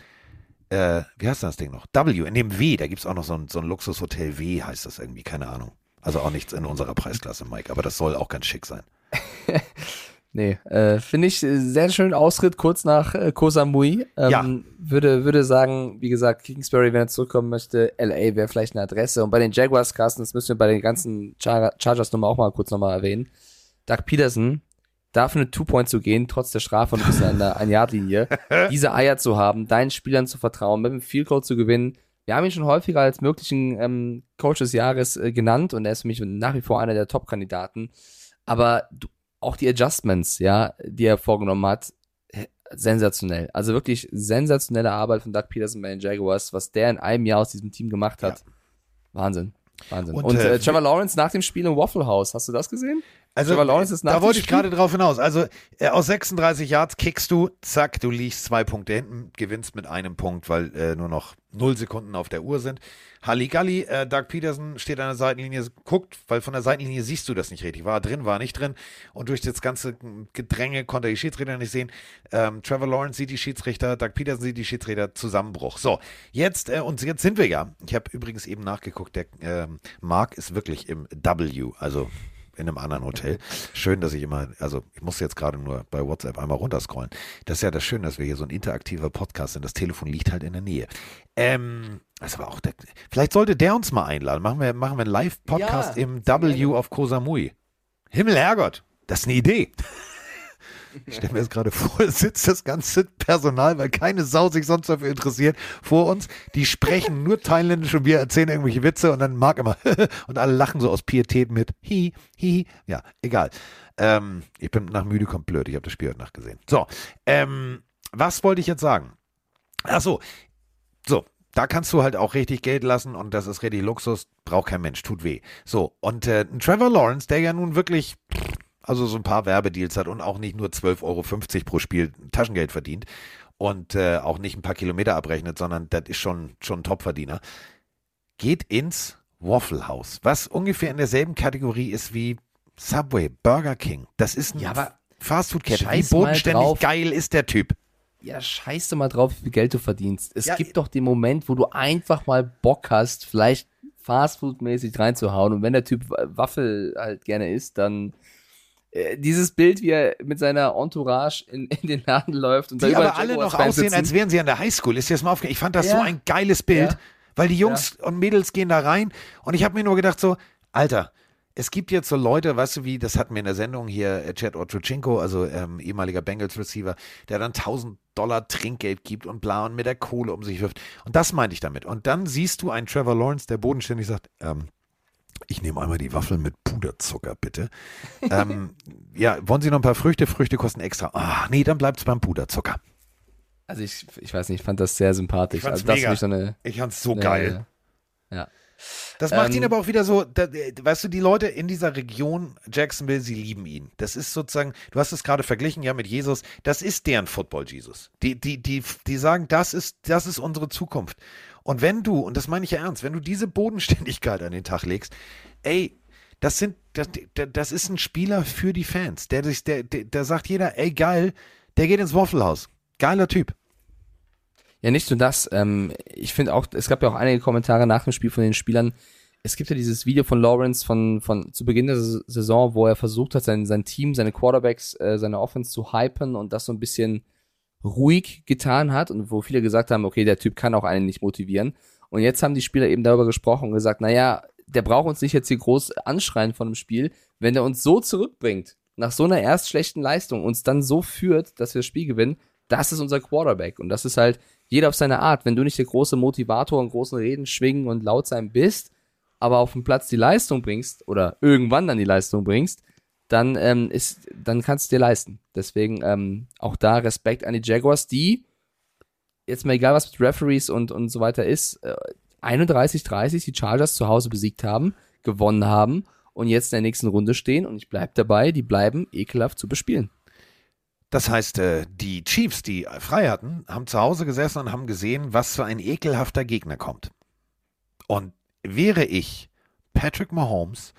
äh, wie heißt das Ding noch? W, in dem W, da gibt es auch noch so ein, so ein Luxushotel W, heißt das irgendwie, keine Ahnung. Also auch nichts in unserer Preisklasse, Mike, aber das soll auch ganz schick sein. [laughs] Nee, äh, finde ich äh, sehr schönen Ausritt kurz nach äh, Koh Samui. Ähm, Ja. Würde, würde sagen, wie gesagt, Kingsbury, wenn er zurückkommen möchte, LA wäre vielleicht eine Adresse. Und bei den Jaguars, Carsten, das müssen wir bei den ganzen Char Chargers nochmal auch mal kurz nochmal erwähnen. Doug Peterson darf eine Two-Point zu gehen, trotz der Strafe und ein bisschen an der Ein-Yard-Linie, [laughs] diese Eier zu haben, deinen Spielern zu vertrauen, mit dem Field Goal zu gewinnen. Wir haben ihn schon häufiger als möglichen ähm, Coach des Jahres äh, genannt und er ist für mich nach wie vor einer der Top-Kandidaten. Aber du, auch die Adjustments, ja, die er vorgenommen hat, sensationell. Also wirklich sensationelle Arbeit von Doug Peterson bei den Jaguars, was der in einem Jahr aus diesem Team gemacht hat. Wahnsinn. Wahnsinn. Und, Und, äh, äh, Trevor Lawrence nach dem Spiel im Waffle House, hast du das gesehen? Also, Trevor Lawrence ist nach da wollte ich gerade drauf hinaus. Also, äh, aus 36 Yards kickst du, zack, du liegst zwei Punkte hinten, gewinnst mit einem Punkt, weil äh, nur noch null Sekunden auf der Uhr sind. Halligalli, äh, Doug Peterson steht an der Seitenlinie, guckt, weil von der Seitenlinie siehst du das nicht richtig. War drin, war nicht drin. Und durch das ganze Gedränge konnte er die Schiedsrichter nicht sehen. Ähm, Trevor Lawrence sieht die Schiedsrichter, Doug Peterson sieht die Schiedsrichter, Zusammenbruch. So, jetzt, äh, und jetzt sind wir ja. Ich habe übrigens eben nachgeguckt, der ähm, Mark ist wirklich im W, also in einem anderen Hotel. Schön, dass ich immer, also ich musste jetzt gerade nur bei WhatsApp einmal runterscrollen. Das ist ja das Schöne, dass wir hier so ein interaktiver Podcast sind. Das Telefon liegt halt in der Nähe. Ähm, das war auch der, vielleicht sollte der uns mal einladen. Machen wir, machen wir einen Live-Podcast Ja, im W auf Koh Samui. Himmel, Herrgott, das ist eine Idee. Ich stelle mir jetzt gerade vor, sitzt das ganze Personal, weil keine Sau sich sonst dafür interessiert, vor uns. Die sprechen nur thailändisch und wir erzählen irgendwelche Witze und dann mag immer [laughs] und alle lachen so aus Pietät mit hi, hi. Ja, egal. Ähm, ich bin nach müde, kommt blöd. Ich habe das Spiel heute Nacht gesehen. So, ähm, was wollte ich jetzt sagen? Ach so, so, da kannst du halt auch richtig Geld lassen und das ist richtig Luxus, braucht kein Mensch, tut weh. So, und äh, Trevor Lawrence, der ja nun wirklich, also so ein paar Werbedeals hat und auch nicht nur 12,50 Euro pro Spiel Taschengeld verdient und äh, auch nicht ein paar Kilometer abrechnet, sondern das ist schon, schon ein Topverdiener, geht ins Waffle House, was ungefähr in derselben Kategorie ist wie Subway, Burger King. Das ist eine Ja, Fastfood-Kette. Wie bodenständig geil ist der Typ? Ja, scheiß doch mal drauf, wie viel Geld du verdienst. Es Ja, gibt doch den Moment, wo du einfach mal Bock hast, vielleicht Fastfood-mäßig reinzuhauen. Und wenn der Typ Waffel halt gerne isst, dann äh, dieses Bild, wie er mit seiner Entourage in, in den Laden läuft und Die aber alle noch aussehen, sitzen. als wären sie an der Highschool. Ist dir das mal aufgefallen? Ich fand das Ja. so ein geiles Bild, Ja. weil die Jungs und Mädels gehen da rein und ich habe mir nur gedacht so, Alter, es gibt jetzt so Leute, weißt du, wie, das hatten wir in der Sendung hier, äh, Chad Otrochenko, also ähm, ehemaliger Bengals-Receiver, der dann 1000 Dollar Trinkgeld gibt und bla und mit der Kohle um sich wirft. Und das meinte ich damit. Und dann siehst du einen Trevor Lawrence, der bodenständig sagt, ähm, ich nehme einmal die Waffeln mit Puderzucker, bitte. [laughs] ähm, ja, wollen Sie noch ein paar Früchte? Früchte kosten extra. Ah, nee, dann bleibt es beim Puderzucker. Also ich, ich weiß nicht, ich fand das sehr sympathisch. Ich fand's also das mega. so eine, Ich fand's so eine, geil. Ja. Das macht Ähm, ihn aber auch wieder so, da, weißt du, die Leute in dieser Region Jacksonville, sie lieben ihn. Das ist sozusagen, du hast es gerade verglichen, ja, mit Jesus, das ist deren Football-Jesus. Die, die, die, die sagen, das ist, das ist unsere Zukunft. Und wenn du, und das meine ich ja ernst, wenn du diese Bodenständigkeit an den Tag legst, ey, das sind, das, das ist ein Spieler für die Fans. Der, der, der, der sagt jeder, ey, geil, der geht ins Waffle House. Geiler Typ. Ja, nicht nur das. Ähm, ich finde auch, es gab ja auch einige Kommentare nach dem Spiel von den Spielern. Es gibt ja dieses Video von Lawrence von, von zu Beginn der Sa- Saison, wo er versucht hat, sein, sein Team, seine Quarterbacks, äh, seine Offense zu hypen und das so ein bisschen ruhig getan hat und wo viele gesagt haben, okay, der Typ kann auch einen nicht motivieren. Und jetzt haben die Spieler eben darüber gesprochen und gesagt, naja, der braucht uns nicht jetzt hier groß anschreien von dem Spiel, wenn er uns so zurückbringt, nach so einer erst schlechten Leistung, uns dann so führt, dass wir das Spiel gewinnen, das ist unser Quarterback. Und das ist halt jeder auf seine Art. Wenn du nicht der große Motivator und großen Reden schwingen und laut sein bist, aber auf dem Platz die Leistung bringst oder irgendwann dann die Leistung bringst, dann ähm, ist, dann kannst du dir leisten. Deswegen ähm, auch da Respekt an die Jaguars, die jetzt mal egal was mit Referees und und so weiter ist, äh, 31-30 die Chargers zu Hause besiegt haben, gewonnen haben und jetzt in der nächsten Runde stehen und ich bleib dabei, die bleiben ekelhaft zu bespielen. Das heißt, äh, die Chiefs, die frei hatten, haben zu Hause gesessen und haben gesehen, was für ein ekelhafter Gegner kommt. Und wäre ich Patrick Mahomes,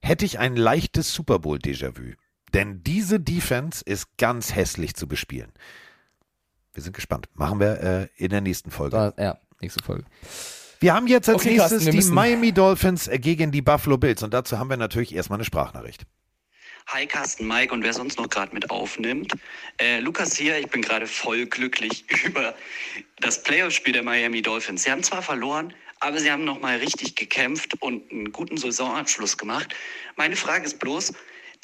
hätte ich ein leichtes Super Bowl Déjà-vu. Denn diese Defense ist ganz hässlich zu bespielen. Wir sind gespannt. Machen wir äh, in der nächsten Folge. Da, ja, nächste Folge. Wir haben jetzt als Okay, nächstes Carsten, die Miami Dolphins äh, gegen die Buffalo Bills. Und dazu haben wir natürlich erstmal eine Sprachnachricht. Hi Carsten, Mike und wer sonst noch gerade mit aufnimmt. Äh, Lukas hier, ich bin gerade voll glücklich [laughs] über das Playoff-Spiel der Miami Dolphins. Sie haben zwar verloren, aber sie haben nochmal richtig gekämpft und einen guten Saisonabschluss gemacht. Meine Frage ist bloß,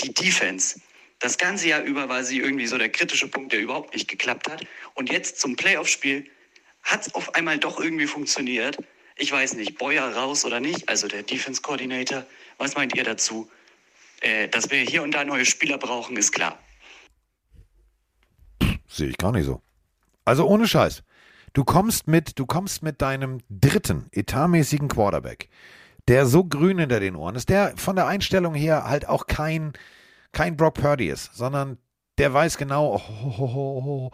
die Defense. Das ganze Jahr über war sie irgendwie so der kritische Punkt, der überhaupt nicht geklappt hat. Und jetzt zum Playoff-Spiel hat es auf einmal doch irgendwie funktioniert. Ich weiß nicht, Boyer raus oder nicht, also der Defense-Coordinator. Was meint ihr dazu? Äh, dass wir hier und da neue Spieler brauchen, ist klar. Sehe ich gar nicht so. Also ohne Scheiß. Du kommst mit, du kommst mit deinem dritten etatmäßigen Quarterback, der so grün hinter den Ohren ist, der von der Einstellung her halt auch kein, kein Brock Purdy ist, sondern der weiß genau, ho, ho,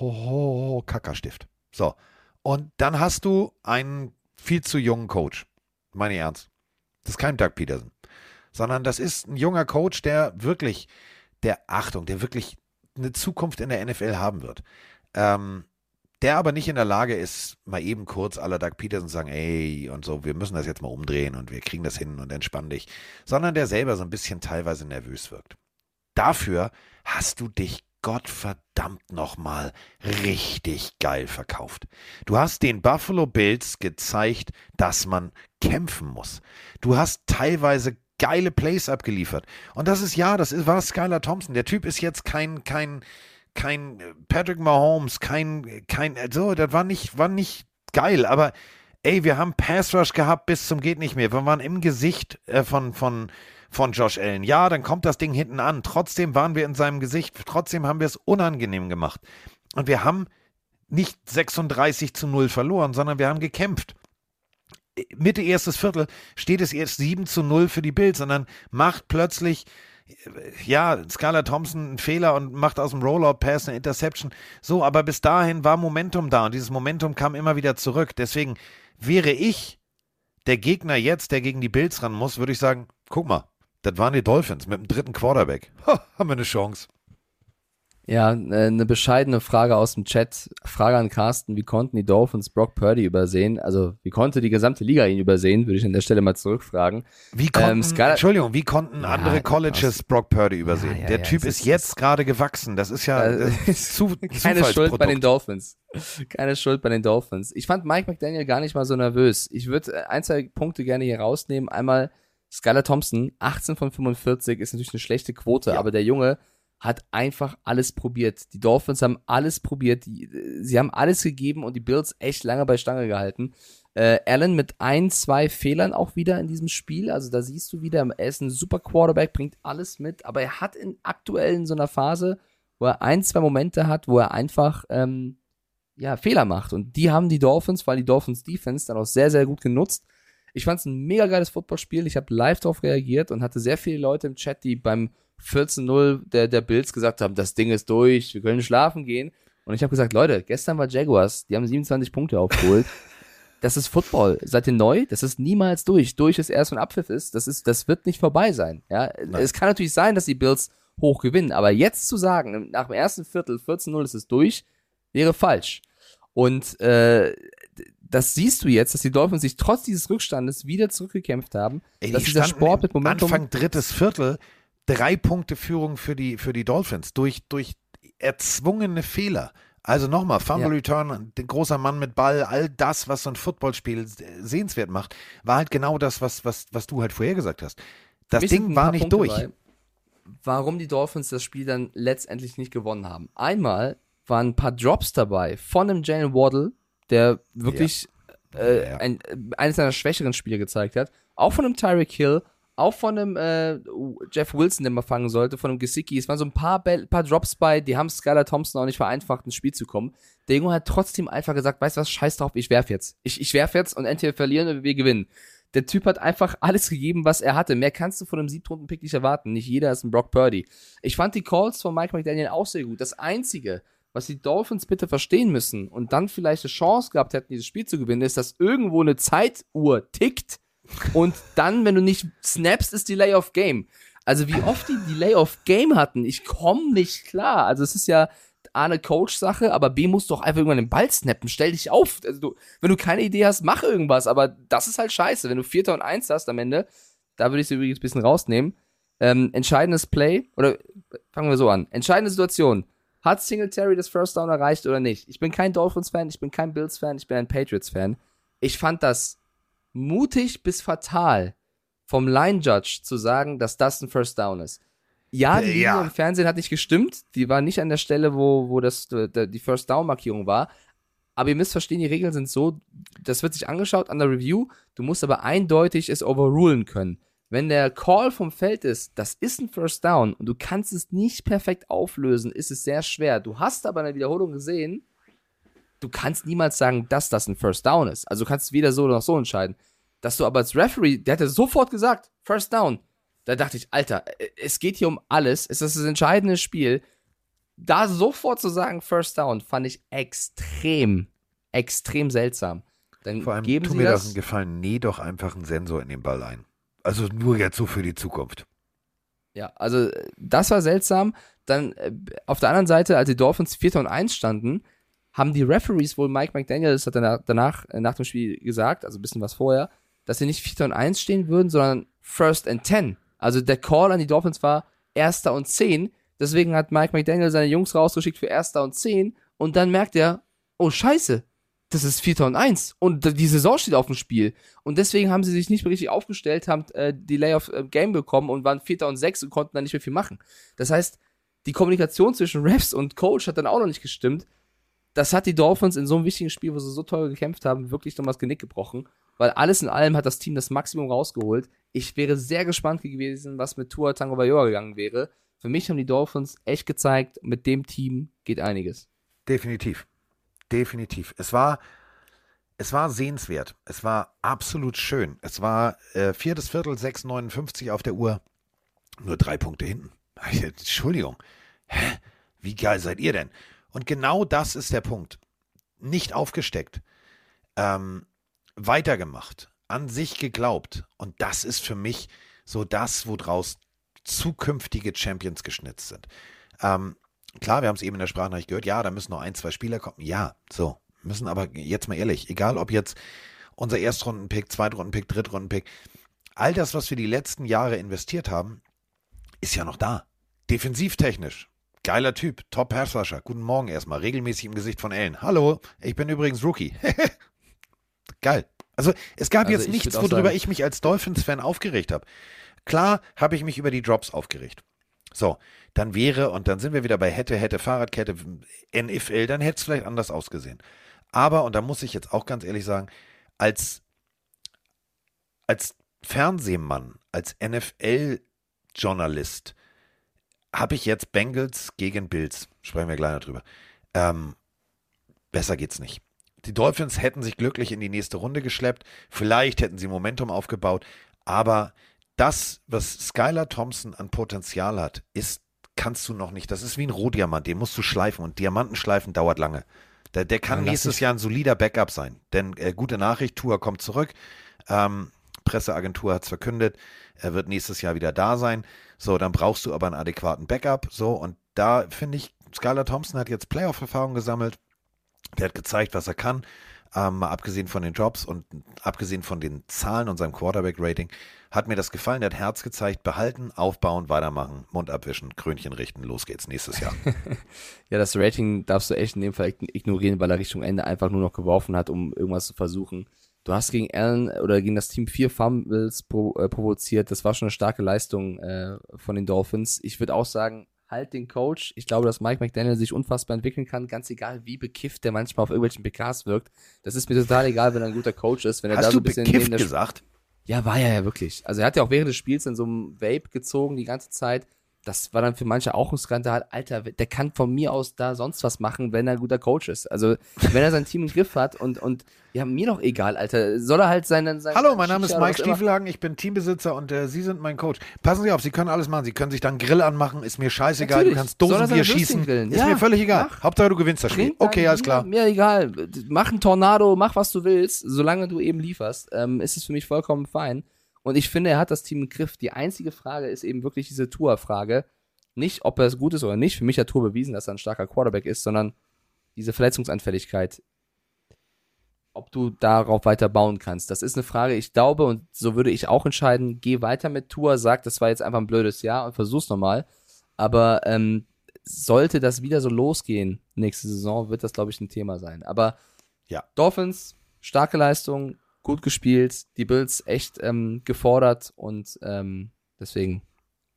ho, Kackerstift. So. Und dann hast du einen viel zu jungen Coach. Meine Ernst. Das ist kein Doug Peterson. Sondern das ist ein junger Coach, der wirklich, der Achtung, der wirklich eine Zukunft in der NFL haben wird. Ähm, der aber nicht in der Lage ist, mal eben kurz aller Doug Peterson sagen, ey, und so, wir müssen das jetzt mal umdrehen und wir kriegen das hin und entspann dich, sondern der selber so ein bisschen teilweise nervös wirkt. Dafür hast du dich Gottverdammt nochmal richtig geil verkauft. Du hast den Buffalo Bills gezeigt, dass man kämpfen muss. Du hast teilweise geile Plays abgeliefert. Und das ist ja, das war Skylar Thompson. Der Typ ist jetzt kein, kein, kein Patrick Mahomes, kein, kein, so, das war nicht, war nicht geil, aber ey, wir haben Pass Rush gehabt bis zum geht nicht mehr. Wir waren im Gesicht äh, von, von, von Josh Allen. Ja, dann kommt das Ding hinten an. Trotzdem waren wir in seinem Gesicht. Trotzdem haben wir es unangenehm gemacht. Und wir haben nicht 36 zu 0 verloren, sondern wir haben gekämpft. Mitte erstes Viertel steht es erst 7 zu 0 für die Bills dann macht plötzlich ja, Skylar Thompson einen Fehler und macht aus dem Rollout-Pass eine Interception. So, aber bis dahin war Momentum da und dieses Momentum kam immer wieder zurück. Deswegen wäre ich der Gegner jetzt, der gegen die Bills ran muss, würde ich sagen, guck mal, das waren die Dolphins mit dem dritten Quarterback. Ha, [laughs] haben wir eine Chance. Ja, äh, eine bescheidene Frage aus dem Chat. Frage an Carsten, wie konnten die Dolphins Brock Purdy übersehen? Also, wie konnte die gesamte Liga ihn übersehen, würde ich an der Stelle mal zurückfragen. Wie konnten, Ähm, Entschuldigung, wie konnten Ja, andere Colleges Brock Purdy übersehen? Ja, ja, der Typ ist ist- jetzt gerade gewachsen. Das ist ja Äh, das [laughs] ist zu, Keine Schuld bei den. Dolphins. Keine Schuld bei den Dolphins. Ich fand Mike McDaniel gar nicht mal so nervös. Ich würde äh, ein, zwei Punkte gerne hier rausnehmen. Einmal Skylar Thompson, 18 von 45 ist natürlich eine schlechte Quote, aber der Junge hat einfach alles probiert. Die Dolphins haben alles probiert. Die, sie haben alles gegeben und die Bills echt lange bei Stange gehalten. Äh, Allen mit ein, zwei Fehlern auch wieder in diesem Spiel. Also da siehst du wieder, er ist ein super Quarterback, bringt alles mit, aber er hat in aktuell in so einer Phase, wo er ein, zwei Momente hat, wo er einfach ähm, ja, Fehler macht. Und die haben die Dolphins, weil die Dolphins Defense dann auch sehr, sehr gut genutzt. Ich fand es ein mega geiles Footballspiel. Ich habe live darauf reagiert und hatte sehr viele Leute im Chat, die beim 14-0 der, der Bills gesagt haben, das Ding ist durch, wir können schlafen gehen. Und ich habe gesagt, Leute, gestern war Jaguars, die haben 27 Punkte aufgeholt. [laughs] Das ist Football. Seid ihr neu? Das ist niemals durch. Durch ist erst, wenn Abpfiff ist. Das ist, das wird nicht vorbei sein. Ja, es kann natürlich sein, dass die Bills hoch gewinnen, aber jetzt zu sagen, nach dem ersten Viertel 14-0 ist es durch, wäre falsch. Und äh, das siehst du jetzt, dass die Dolphins sich trotz dieses Rückstandes wieder zurückgekämpft haben. Ey, dass die dieser Sport mit Momentum Anfang drittes Viertel, drei Punkte Führung für die, für die Dolphins durch, durch erzwungene Fehler. Also nochmal, Fumble Ja. Return, großer Mann mit Ball, all das, was so ein Footballspiel sehenswert macht, war halt genau das, was, was, was du halt vorher gesagt hast. Das Ding war nicht Punkte durch. bei, warum die Dolphins das Spiel dann letztendlich nicht gewonnen haben. Einmal waren ein paar Drops dabei von einem Jalen Waddle, der wirklich äh, Ja. ein, eines seiner schwächeren Spiele gezeigt hat. Auch von einem Tyreek Hill, auch von einem äh, Jeff Wilson, den man fangen sollte, von einem Gesicki. Es waren so ein paar, paar Drops bei, die haben Skylar Thompson auch nicht vereinfacht, ins Spiel zu kommen. Der Junge hat trotzdem einfach gesagt, weißt du was, scheiß drauf, ich werf jetzt. Ich, ich werf jetzt und entweder verlieren oder wir gewinnen. Der Typ hat einfach alles gegeben, was er hatte. Mehr kannst du von einem Siebtrunden-Pick nicht erwarten. Nicht jeder ist ein Brock Purdy. Ich fand die Calls von Mike McDaniel auch sehr gut. Das Einzige, was die Dolphins bitte verstehen müssen und dann vielleicht eine Chance gehabt hätten, dieses Spiel zu gewinnen, ist, dass irgendwo eine Zeituhr tickt und dann, wenn du nicht snaps, ist Delay of Game. Also wie oft die Delay of Game hatten, ich komme nicht klar. Also es ist ja A, eine Coach-Sache, aber B, musst du doch einfach irgendwann den Ball snappen. Stell dich auf. Also du, wenn du keine Idee hast, mach irgendwas. Aber das ist halt scheiße. Wenn du Vierter und Eins hast am Ende, da würde ich sie übrigens ein bisschen rausnehmen. Ähm, entscheidendes Play, oder fangen wir so an. Entscheidende Situation. Hat Singletary das First Down erreicht oder nicht? Ich bin kein Dolphins-Fan, ich bin kein Bills-Fan, ich bin ein Patriots-Fan. Ich fand das mutig bis fatal vom Line-Judge zu sagen, dass das ein First Down ist. Ja, die Äh, Linie ja. im Fernsehen hat nicht gestimmt. Die war nicht an der Stelle, wo, wo das, die First Down-Markierung war. Aber ihr müsst verstehen, die Regeln sind so, das wird sich angeschaut an der Review. Du musst aber eindeutig es overrulen können. Wenn der Call vom Feld ist, das ist ein First Down und du kannst es nicht perfekt auflösen, ist es sehr schwer. Du hast aber in der Wiederholung gesehen, du kannst niemals sagen, dass das ein First Down ist. Also du kannst weder so noch so entscheiden. Dass du aber als Referee, der hätte sofort gesagt, First Down. Da dachte ich, Alter, äh, es geht hier um alles. Es ist das entscheidende Spiel. Da sofort zu sagen, First Down, fand ich extrem, extrem seltsam. Dann Vor allem, geben tu mir das einen Gefallen, näh doch einfach einen Sensor in den Ball ein. Also nur jetzt so für die Zukunft. Ja, also äh, das war seltsam. Dann äh, auf der anderen Seite, als die Dolphins 4. und 1 standen, haben die Referees wohl Mike McDaniel, das hat danach, danach äh, nach dem Spiel gesagt, also ein bisschen was vorher, dass sie nicht 4. und 1 stehen würden, sondern First and 10. Also der Call an die Dolphins war Erster und 10. Deswegen hat Mike McDaniel seine Jungs rausgeschickt für Erster und 10. Und dann merkt er, oh Scheiße, das ist Vierter und Eins. Und die Saison steht auf dem Spiel. Und deswegen haben sie sich nicht mehr richtig aufgestellt, haben äh, Delay of äh, Game bekommen und waren Vierter und Sechs und konnten dann nicht mehr viel machen. Das heißt, die Kommunikation zwischen Refs und Coach hat dann auch noch nicht gestimmt. Das hat die Dolphins in so einem wichtigen Spiel, wo sie so toll gekämpft haben, wirklich nochmal das Genick gebrochen. Weil alles in allem hat das Team das Maximum rausgeholt. Ich wäre sehr gespannt gewesen, was mit Tua Tango Vailoa gegangen wäre. Für mich haben die Dolphins echt gezeigt, mit dem Team geht einiges. Definitiv. Definitiv. Es war, es war sehenswert. Es war absolut schön. Es war äh, viertes Viertel, 6,59 auf der Uhr. Nur drei Punkte hinten. [laughs] Entschuldigung. Hä? Wie geil seid ihr denn? Und genau das ist der Punkt. Nicht aufgesteckt. Ähm, weitergemacht. An sich geglaubt. Und das ist für mich so das, woraus zukünftige Champions geschnitzt sind. Ähm, klar, wir haben es eben in der Sprachnachricht gehört, ja, da müssen noch ein, zwei Spieler kommen. Ja, so. Müssen aber jetzt mal ehrlich, egal ob jetzt unser Erstrundenpick, Zweitrundenpick, Drittrundenpick, all das, was wir die letzten Jahre investiert haben, ist ja noch da. Defensivtechnisch. Geiler Typ, top Passrusher. Guten Morgen erstmal, regelmäßig im Gesicht von Ellen. Hallo, ich bin übrigens Rookie. [laughs] Geil. Also es gab Also jetzt ich nichts, worüber sagen- ich mich als Dolphins-Fan aufgeregt habe. Klar habe ich mich über die Drops aufgeregt. So, dann wäre, und dann sind wir wieder bei hätte, hätte, Fahrradkette, NFL, dann hätte es vielleicht anders ausgesehen. Aber, und da muss ich jetzt auch ganz ehrlich sagen, als, als Fernsehmann, als NFL-Journalist, habe ich jetzt Bengals gegen Bills. Sprechen wir gleich noch drüber. Ähm, besser geht's nicht. Die Dolphins hätten sich glücklich in die nächste Runde geschleppt. Vielleicht hätten sie Momentum aufgebaut. Aber das, was Skylar Thompson an Potenzial hat, ist, kannst du noch nicht. Das ist wie ein Rohdiamant. Den musst du schleifen. Und Diamantenschleifen dauert lange. Der, der kann lass nächstes Jahr ein solider Backup sein. Denn äh, gute Nachricht, Tour kommt zurück. Ähm, Presseagentur hat es verkündet, er wird nächstes Jahr wieder da sein. So, dann brauchst du aber einen adäquaten Backup. So, und da finde ich, Skylar Thompson hat jetzt Playoff-Erfahrung gesammelt. Der hat gezeigt, was er kann. Ähm, mal abgesehen von den Jobs und abgesehen von den Zahlen und seinem Quarterback-Rating, hat mir das gefallen. Der hat Herz gezeigt. Behalten, aufbauen, weitermachen, Mund abwischen, Krönchen richten. Los geht's nächstes Jahr. [laughs] Ja, das Rating darfst du echt in dem Fall ign- ignorieren, weil er Richtung Ende einfach nur noch geworfen hat, um irgendwas zu versuchen. Du hast gegen Allen oder gegen das Team vier Fumbles pro, äh, provoziert. Das war schon eine starke Leistung äh, von den Dolphins. Ich würde auch sagen, halt den Coach. Ich glaube, dass Mike McDaniel sich unfassbar entwickeln kann, ganz egal, wie bekifft der manchmal auf irgendwelchen PKs wirkt. Das ist mir total egal, wenn er ein guter Coach ist. Wenn er da Hast so du ein bisschen bekifft neben der gesagt? ja, war er ja wirklich. Also er hat ja auch während des Spiels in so einem Vape gezogen die ganze Zeit. Das war dann für manche auch ein Skandal. Alter, der kann von mir aus da sonst was machen, wenn er ein guter Coach ist. Also wenn er sein Team im [laughs] Griff hat und, und ja, mir doch egal, Alter. Soll er halt sein, sein Hallo, mein Name ist Shisha Mike Stiefelhagen, ich bin Teambesitzer und äh, Sie sind mein Coach. Passen Sie auf, Sie können alles machen. Sie können sich dann Grill anmachen, ist mir scheißegal. Natürlich. Du kannst er Dosenbier schießen. Ist Ja, mir völlig egal. mach. Hauptsache, du gewinnst das Spiel. Trink Okay, alles klar. Mir egal. Mach einen Tornado, mach was du willst. Solange du eben lieferst, ähm, ist es für mich vollkommen fein. Und ich finde, er hat das Team im Griff. Die einzige Frage ist eben wirklich diese Tour-Frage. Nicht, ob er es gut ist oder nicht. Für mich hat Tour bewiesen, dass er ein starker Quarterback ist, sondern diese Verletzungsanfälligkeit. Ob du darauf weiter bauen kannst. Das ist eine Frage, ich glaube, und so würde ich auch entscheiden, geh weiter mit Tour, sag, das war jetzt einfach ein blödes Jahr und versuch's nochmal. Aber ähm, sollte das wieder so losgehen nächste Saison, wird das, glaube ich, ein Thema sein. Aber Ja. Dolphins, starke Leistung, gut gespielt, die Bills echt ähm, gefordert und ähm, deswegen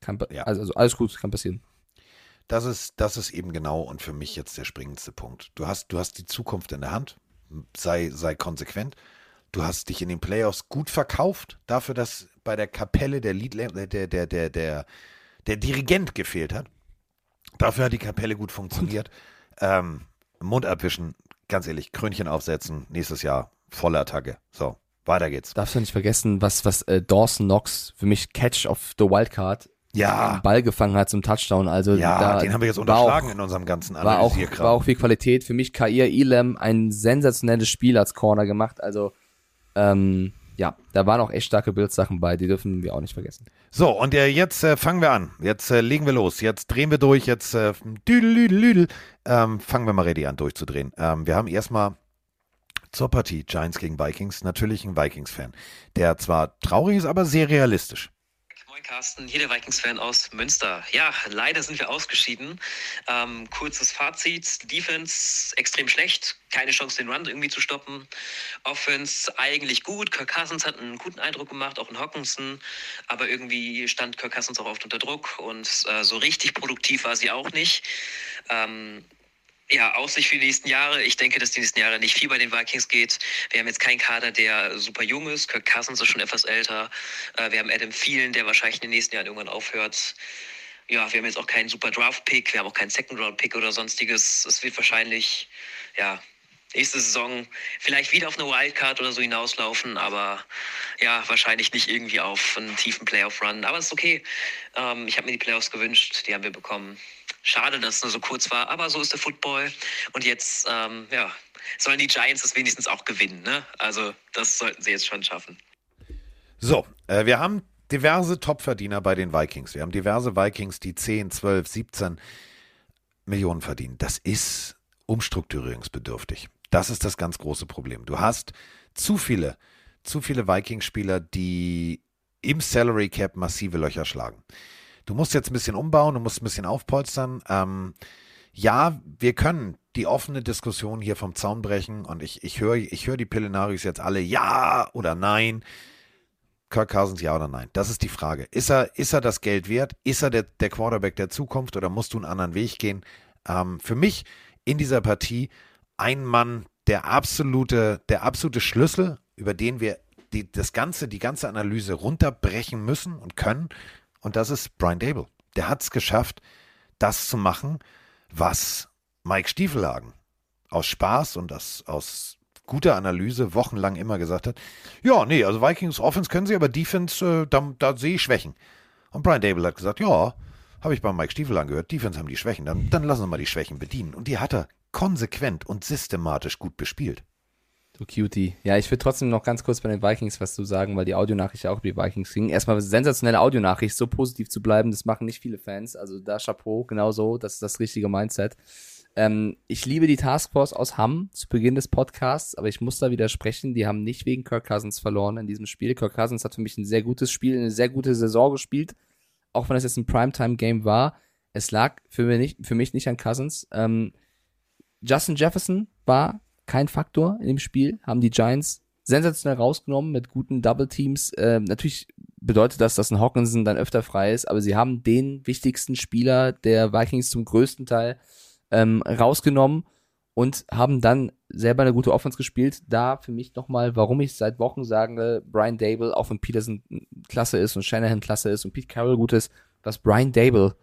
kann Ja. also, also alles gut, kann passieren. Das ist, das ist eben genau und für mich jetzt der springendste Punkt. Du hast, du hast die Zukunft in der Hand. Sei, sei konsequent. Du hast dich in den Playoffs gut verkauft, dafür, dass bei der Kapelle der Lied, der, der, der, der, der, der Dirigent gefehlt hat. Dafür hat die Kapelle gut funktioniert. [laughs] Ähm, Mund abwischen, ganz ehrlich, Krönchen aufsetzen, nächstes Jahr volle Attacke. So, weiter geht's. Darfst du nicht vergessen, was, was äh, Dawson Knox für mich Catch of the Wildcard Ja, einen Ball gefangen hat zum Touchdown. Also ja, da den haben wir jetzt war auch- unterschlagen in unserem ganzen war auch, war auch viel Qualität. Für mich Kair Elam ein sensationelles Spiel als Corner gemacht. Also, ähm, ja, da waren auch echt starke Bildsachen bei, die dürfen wir auch nicht vergessen. So, und äh, jetzt äh, fangen wir an. Jetzt äh, legen wir los. Jetzt drehen wir durch. Jetzt äh, düdel, düdel, düdel. Ähm, fangen wir mal ready an, durchzudrehen. Ähm, wir haben erstmal zur Partie Giants gegen Vikings natürlich einen Vikings-Fan, der zwar traurig ist, aber sehr realistisch. Moin Carsten, hier der Vikings-Fan aus Münster. Ja, leider sind wir ausgeschieden. Ähm, kurzes Fazit, Defense extrem schlecht, keine Chance den Run irgendwie zu stoppen. Offense eigentlich gut, Kirk Cousins hat einen guten Eindruck gemacht, auch in Hawkinson, aber irgendwie stand Kirk Cousins auch oft unter Druck und äh, so richtig produktiv war sie auch nicht. Ähm, ja, Aussicht für die nächsten Jahre. Ich denke, dass die nächsten Jahre nicht viel bei den Vikings geht. Wir haben jetzt keinen Kader, der super jung ist. Kirk Cousins ist schon etwas älter. Äh, wir haben Adam Thielen, der wahrscheinlich in den nächsten Jahren irgendwann aufhört. Ja, wir haben jetzt auch keinen super Draft-Pick. Wir haben auch keinen Second-Round-Pick oder sonstiges. Es wird wahrscheinlich, ja, nächste Saison vielleicht wieder auf eine Wildcard oder so hinauslaufen, aber ja, wahrscheinlich nicht irgendwie auf einen tiefen Playoff-Run. Aber es ist okay. Ähm, ich habe mir die Playoffs gewünscht, die haben wir bekommen. Schade, dass es nur so kurz war, aber so ist der Football. Und jetzt, ähm, ja, sollen die Giants es wenigstens auch gewinnen. Ne? Also das sollten sie jetzt schon schaffen. So, äh, wir haben diverse Topverdiener bei den Vikings. Wir haben diverse Vikings, die 10, 12, 17 Millionen verdienen. Das ist umstrukturierungsbedürftig. Das ist das ganz große Problem. Du hast zu viele, zu viele Vikings-Spieler, die im Salary Cap massive Löcher schlagen. Du musst jetzt ein bisschen umbauen, du musst ein bisschen aufpolstern. Ähm, ja, wir können die offene Diskussion hier vom Zaun brechen und ich, ich höre ich hör die Pillenarius jetzt alle ja oder nein. Kirk Cousins ja oder nein? Das ist die Frage. Ist er, ist er das Geld wert? Ist er der, der Quarterback der Zukunft oder musst du einen anderen Weg gehen? Ähm, für mich in dieser Partie ein Mann, der absolute, der absolute Schlüssel, über den wir die, das ganze, die ganze Analyse runterbrechen müssen und können. Und das ist Brian Dable. Der hat es geschafft, das zu machen, was Mike Stiefelhagen aus Spaß und aus, aus guter Analyse wochenlang immer gesagt hat, ja, nee, also Vikings Offense können sie, aber Defense, äh, da, da sehe ich Schwächen. Und Brian Dable hat gesagt, ja, habe ich bei Mike Stiefel angehört, Defense haben die Schwächen, dann, dann lassen wir mal die Schwächen bedienen. Und die hat er konsequent und systematisch gut bespielt. Du Cutie. Ja, ich will trotzdem noch ganz kurz bei den Vikings was zu sagen, weil die Audionachricht ja auch über die Vikings ging. Erstmal sensationelle Audionachricht, so positiv zu bleiben, das machen nicht viele Fans. Also da Chapeau, genau so, das ist das richtige Mindset. Ähm, ich liebe die Taskforce aus Hamm zu Beginn des Podcasts, aber ich muss da widersprechen, die haben nicht wegen Kirk Cousins verloren in diesem Spiel. Kirk Cousins hat für mich ein sehr gutes Spiel, eine sehr gute Saison gespielt, auch wenn es jetzt ein Primetime-Game war. Es lag für mich nicht, für mich nicht an Cousins. Ähm, Justin Jefferson war kein Faktor in dem Spiel, haben die Giants sensationell rausgenommen mit guten Double Teams. Äh, natürlich bedeutet das, dass ein Hawkinson dann öfter frei ist, aber sie haben den wichtigsten Spieler der Vikings zum größten Teil ähm, rausgenommen und haben dann selber eine gute Offense gespielt. Da für mich nochmal, warum ich seit Wochen sage, Brian Dable, auch wenn Peterson klasse ist und Shanahan klasse ist und Pete Carroll gut ist, was Brian Dable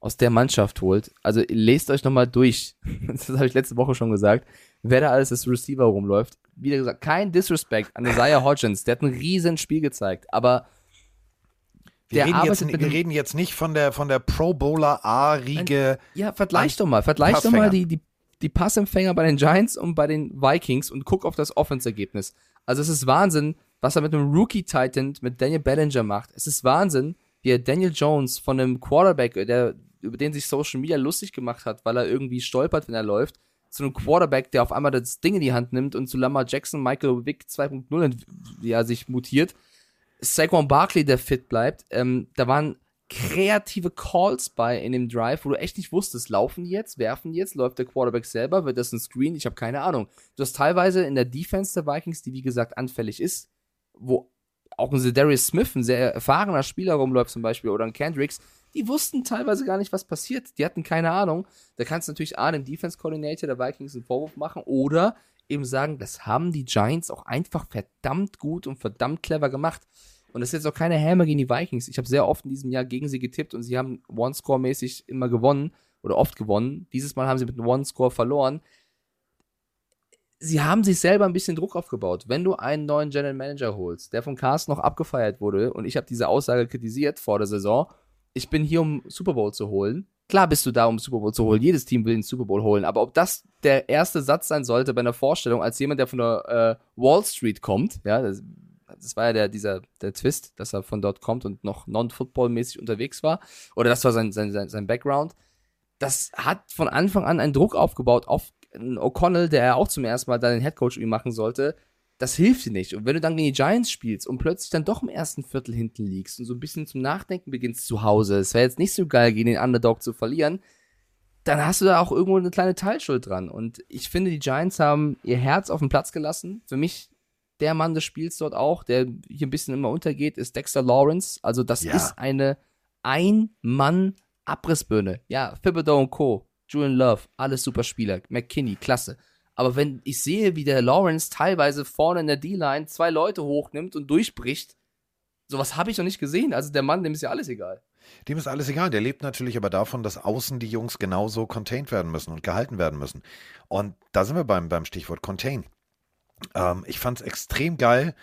aus der Mannschaft holt. Also lest euch nochmal durch. [laughs] Das habe ich letzte Woche schon gesagt. Wer da alles als Receiver rumläuft. Wie gesagt, kein Disrespect an Isaiah Hodgins. Der hat ein riesen Spiel gezeigt. Aber wir reden, jetzt, wir reden, jetzt, nicht von der, von der Pro Bowler A-Riege. Ja, vergleich doch mal. Vergleich doch mal die, die, die Passempfänger bei den Giants und bei den Vikings und guck auf das Offense-Ergebnis. Also es ist Wahnsinn, was er mit einem Rookie-Titan, mit Daniel Bellinger macht. Es ist Wahnsinn, wie er Daniel Jones von einem Quarterback, der, über den sich Social Media lustig gemacht hat, weil er irgendwie stolpert, wenn er läuft, zu einem Quarterback, der auf einmal das Ding in die Hand nimmt und zu Lamar Jackson, Michael Vick 2.0, ja, sich mutiert Saquon Barkley, der fit bleibt. Ähm, da waren kreative Calls bei in dem Drive, wo du echt nicht wusstest, laufen die jetzt, werfen die jetzt, läuft der Quarterback selber, wird das ein Screen? Ich habe keine Ahnung. Du hast teilweise in der Defense der Vikings, die wie gesagt anfällig ist, wo auch ein Darius Smith, ein sehr erfahrener Spieler rumläuft zum Beispiel, oder ein Kendricks, die wussten teilweise gar nicht, was passiert. Die hatten keine Ahnung. Da kannst du natürlich A, den Defense Coordinator der Vikings einen Vorwurf machen oder eben sagen, das haben die Giants auch einfach verdammt gut und verdammt clever gemacht. Und das ist jetzt auch keine Häme gegen die Vikings. Ich habe sehr oft in diesem Jahr gegen sie getippt und sie haben One-Score-mäßig immer gewonnen oder oft gewonnen. Dieses Mal haben sie mit einem One-Score verloren. Sie haben sich selber ein bisschen Druck aufgebaut. Wenn du einen neuen General Manager holst, der von Carsten noch abgefeiert wurde, und ich habe diese Aussage kritisiert vor der Saison, ich bin hier, um Super Bowl zu holen, Klar bist du da, um Super Bowl zu holen. Jedes Team will den Super Bowl holen. Aber ob das der erste Satz sein sollte bei einer Vorstellung, als jemand, der von der äh, Wall Street kommt, ja, das, das war ja der, dieser, der Twist, dass er von dort kommt und noch non-football-mäßig unterwegs war. Oder das war sein, sein, sein, sein Background. Das hat von Anfang an einen Druck aufgebaut auf O'Connell, der auch zum ersten Mal da den Headcoach irgendwie machen sollte. Das hilft dir nicht. Und wenn du dann gegen die Giants spielst und plötzlich dann doch im ersten Viertel hinten liegst und so ein bisschen zum Nachdenken beginnst zu Hause, es wäre jetzt nicht so geil, gegen den Underdog zu verlieren, dann hast du da auch irgendwo eine kleine Teilschuld dran. Und ich finde, die Giants haben ihr Herz auf den Platz gelassen. Für mich der Mann des Spiels dort auch, der hier ein bisschen immer untergeht, ist Dexter Lawrence. Also das ja. ist eine Ein-Mann-Abrissbirne. Ja, Thibodeau und Co., Julian Love, alles super Spieler. McKinney, klasse. Aber wenn ich sehe, wie der Lawrence teilweise vorne in der D-Line zwei Leute hochnimmt und durchbricht, sowas habe ich noch nicht gesehen. Also der Mann, dem ist ja alles egal. Dem ist alles egal. Der lebt natürlich aber davon, dass außen die Jungs genauso contained werden müssen und gehalten werden müssen. Und da sind wir beim, beim Stichwort Contain. Ähm, ich fand es extrem geil,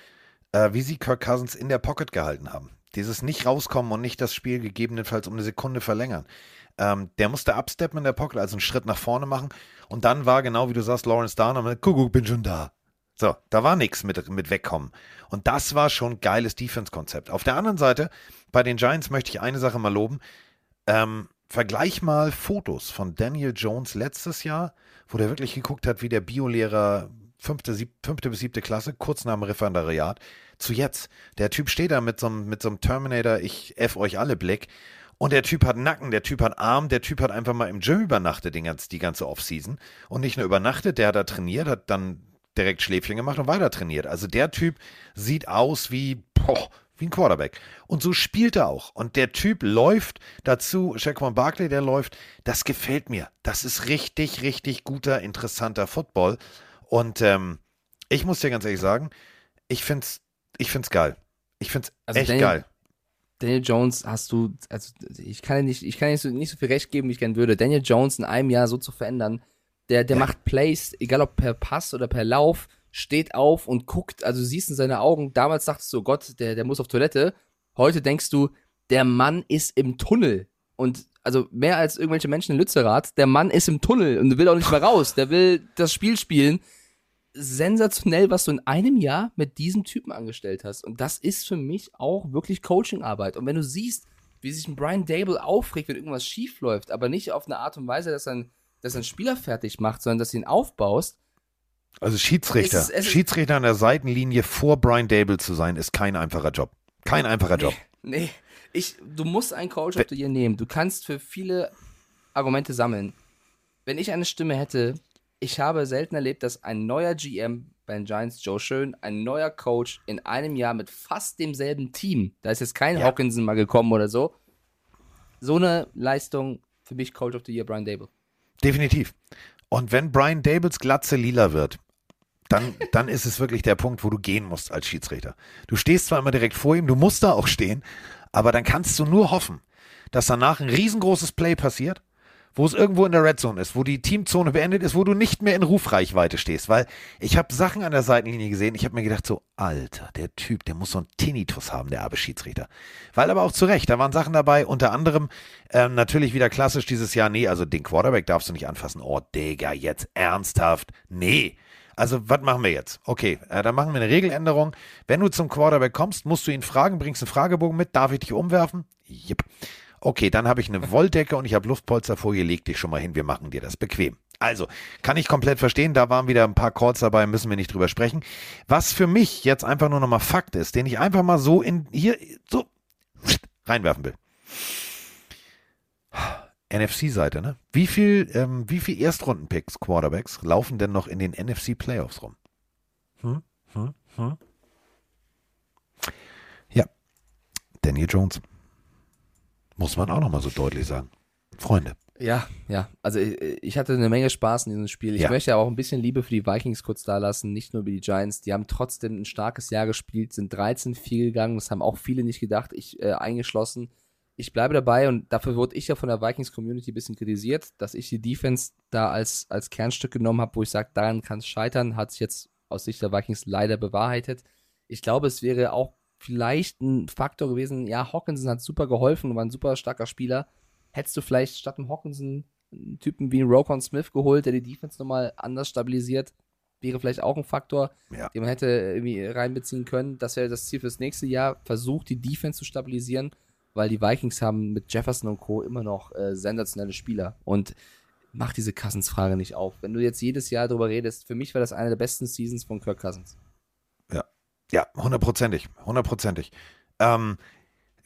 äh, wie sie Kirk Cousins in der Pocket gehalten haben. Dieses nicht rauskommen und nicht das Spiel gegebenenfalls um eine Sekunde verlängern. Ähm, der musste absteppen in der Pocket, also einen Schritt nach vorne machen. Und dann war genau wie du sagst, Lawrence da und Kuckuck, bin schon da. So, da war nichts mit, mit wegkommen. Und das war schon geiles Defense-Konzept. Auf der anderen Seite, bei den Giants möchte ich eine Sache mal loben. Ähm, vergleich mal Fotos von Daniel Jones letztes Jahr, wo der wirklich geguckt hat, wie der Biolehrer fünfte, sieb, fünfte bis siebte Klasse, kurz nach dem Referendariat, zu jetzt. Der Typ steht da mit so, mit so einem Terminator, ich F euch alle Blick Und der Typ hat Nacken, der Typ hat Arm, der Typ hat einfach mal im Gym übernachtet die ganze, die ganze Offseason. Und nicht nur übernachtet, der hat da trainiert, hat dann direkt Schläfchen gemacht und weiter trainiert. Also der Typ sieht aus wie, boah, wie ein Quarterback. Und so spielt er auch. Und der Typ läuft dazu, Shaquan Barkley, der läuft, das gefällt mir. Das ist richtig, richtig guter, interessanter Football. Und ähm, ich muss dir ganz ehrlich sagen, ich find's, ich find's geil. Ich find's Also echt Daniel- geil. Daniel Jones hast du, also ich kann dir nicht, ich kann dir nicht so, nicht so viel Recht geben, wie ich gern würde. Daniel Jones in einem Jahr so zu verändern, der, der macht Plays, egal ob per Pass oder per Lauf, steht auf und guckt, also du siehst in seine Augen, damals dachtest du, oh Gott, der, der muss auf Toilette. Heute denkst du, der Mann ist im Tunnel. Und also mehr als irgendwelche Menschen in Lützerath, der Mann ist im Tunnel und will auch nicht mehr raus. Der will das Spiel spielen. Sensationell, was du in einem Jahr mit diesem Typen angestellt hast. Und das ist für mich auch wirklich Coachingarbeit. Und wenn du siehst, wie sich ein Brian Dable aufregt, wenn irgendwas schief läuft, aber nicht auf eine Art und Weise, dass er einen, dass einen Spieler fertig macht, sondern dass du ihn aufbaust, Also Schiedsrichter. Es ist- es Schiedsrichter an der Seitenlinie vor Brian Dable zu sein, ist kein einfacher Job. Kein einfacher Job. Nee, ich, du musst einen Coach the Year nehmen. Du kannst für viele Argumente sammeln. Wenn ich eine Stimme hätte, ich habe selten erlebt, dass ein neuer GM bei den Giants, Joe Schön, ein neuer Coach in einem Jahr mit fast demselben Team, da ist jetzt kein Ja. Hawkinson mal gekommen oder so, so eine Leistung für mich Coach of the Year, Brian Dable. Definitiv. Und wenn Brian Dables Glatze lila wird, dann, dann ist es wirklich der Punkt, wo du gehen musst als Schiedsrichter. Du stehst zwar immer direkt vor ihm, du musst da auch stehen, aber dann kannst du nur hoffen, dass danach ein riesengroßes Play passiert, wo es irgendwo in der Red Zone ist, wo die Teamzone beendet ist, wo du nicht mehr in Rufreichweite stehst. Weil ich habe Sachen an der Seitenlinie gesehen, ich habe mir gedacht, so, Alter, der Typ, der muss so einen Tinnitus haben, der arme Schiedsrichter. Weil aber auch zu Recht, da waren Sachen dabei, unter anderem ähm, natürlich wieder klassisch dieses Jahr, nee, also den Quarterback darfst du nicht anfassen. Oh, Digga, jetzt ernsthaft? Nee. Also, was machen wir jetzt? Okay, äh, dann machen wir eine Regeländerung. Wenn du zum Quarterback kommst, musst du ihn fragen, bringst einen Fragebogen mit, darf ich dich umwerfen? Jep. Okay, dann habe ich eine Wolldecke und ich habe Luftpolster vor, leg dich schon mal hin, wir machen dir das bequem. Also, kann ich komplett verstehen, da waren wieder ein paar Calls dabei, müssen wir nicht drüber sprechen. Was für mich jetzt einfach nur nochmal Fakt ist, den ich einfach mal so in hier so reinwerfen will. NFC-Seite, ne? Wie viel, ähm, wie viel Erstrunden-Picks, Quarterbacks, laufen denn noch in den NFC-Playoffs rum? Hm? Hm? Hm? Ja, Daniel Jones. Muss man auch nochmal so deutlich sagen. Freunde. Ja, ja. Also ich, ich hatte eine Menge Spaß in diesem Spiel. Ich Ja. möchte auch ein bisschen Liebe für die Vikings kurz da lassen, nicht nur über die Giants. Die haben trotzdem ein starkes Jahr gespielt, sind 13 viel gegangen. Das haben auch viele nicht gedacht. Ich äh, eingeschlossen. Ich bleibe dabei und dafür wurde ich ja von der Vikings Community ein bisschen kritisiert, dass ich die Defense da als, als Kernstück genommen habe, wo ich sage, daran kann es scheitern. Hat sich jetzt aus Sicht der Vikings leider bewahrheitet. Ich glaube, es wäre auch vielleicht ein Faktor gewesen. Ja, Hawkinson hat super geholfen, war ein super starker Spieler hättest du vielleicht statt dem Hawkinson einen Typen wie einen Rokon Smith geholt, der die Defense nochmal anders stabilisiert, wäre vielleicht auch ein Faktor, Ja. den man hätte irgendwie reinbeziehen können. Das wäre das Ziel fürs nächste Jahr. Versucht, die Defense zu stabilisieren, weil die Vikings haben mit Jefferson und Co. immer noch äh, sensationelle Spieler. Und mach diese Cousins-Frage nicht auf. Wenn du jetzt jedes Jahr darüber redest, für mich war das eine der besten Seasons von Kirk Cousins. Ja, hundertprozentig, hundertprozentig. Ähm,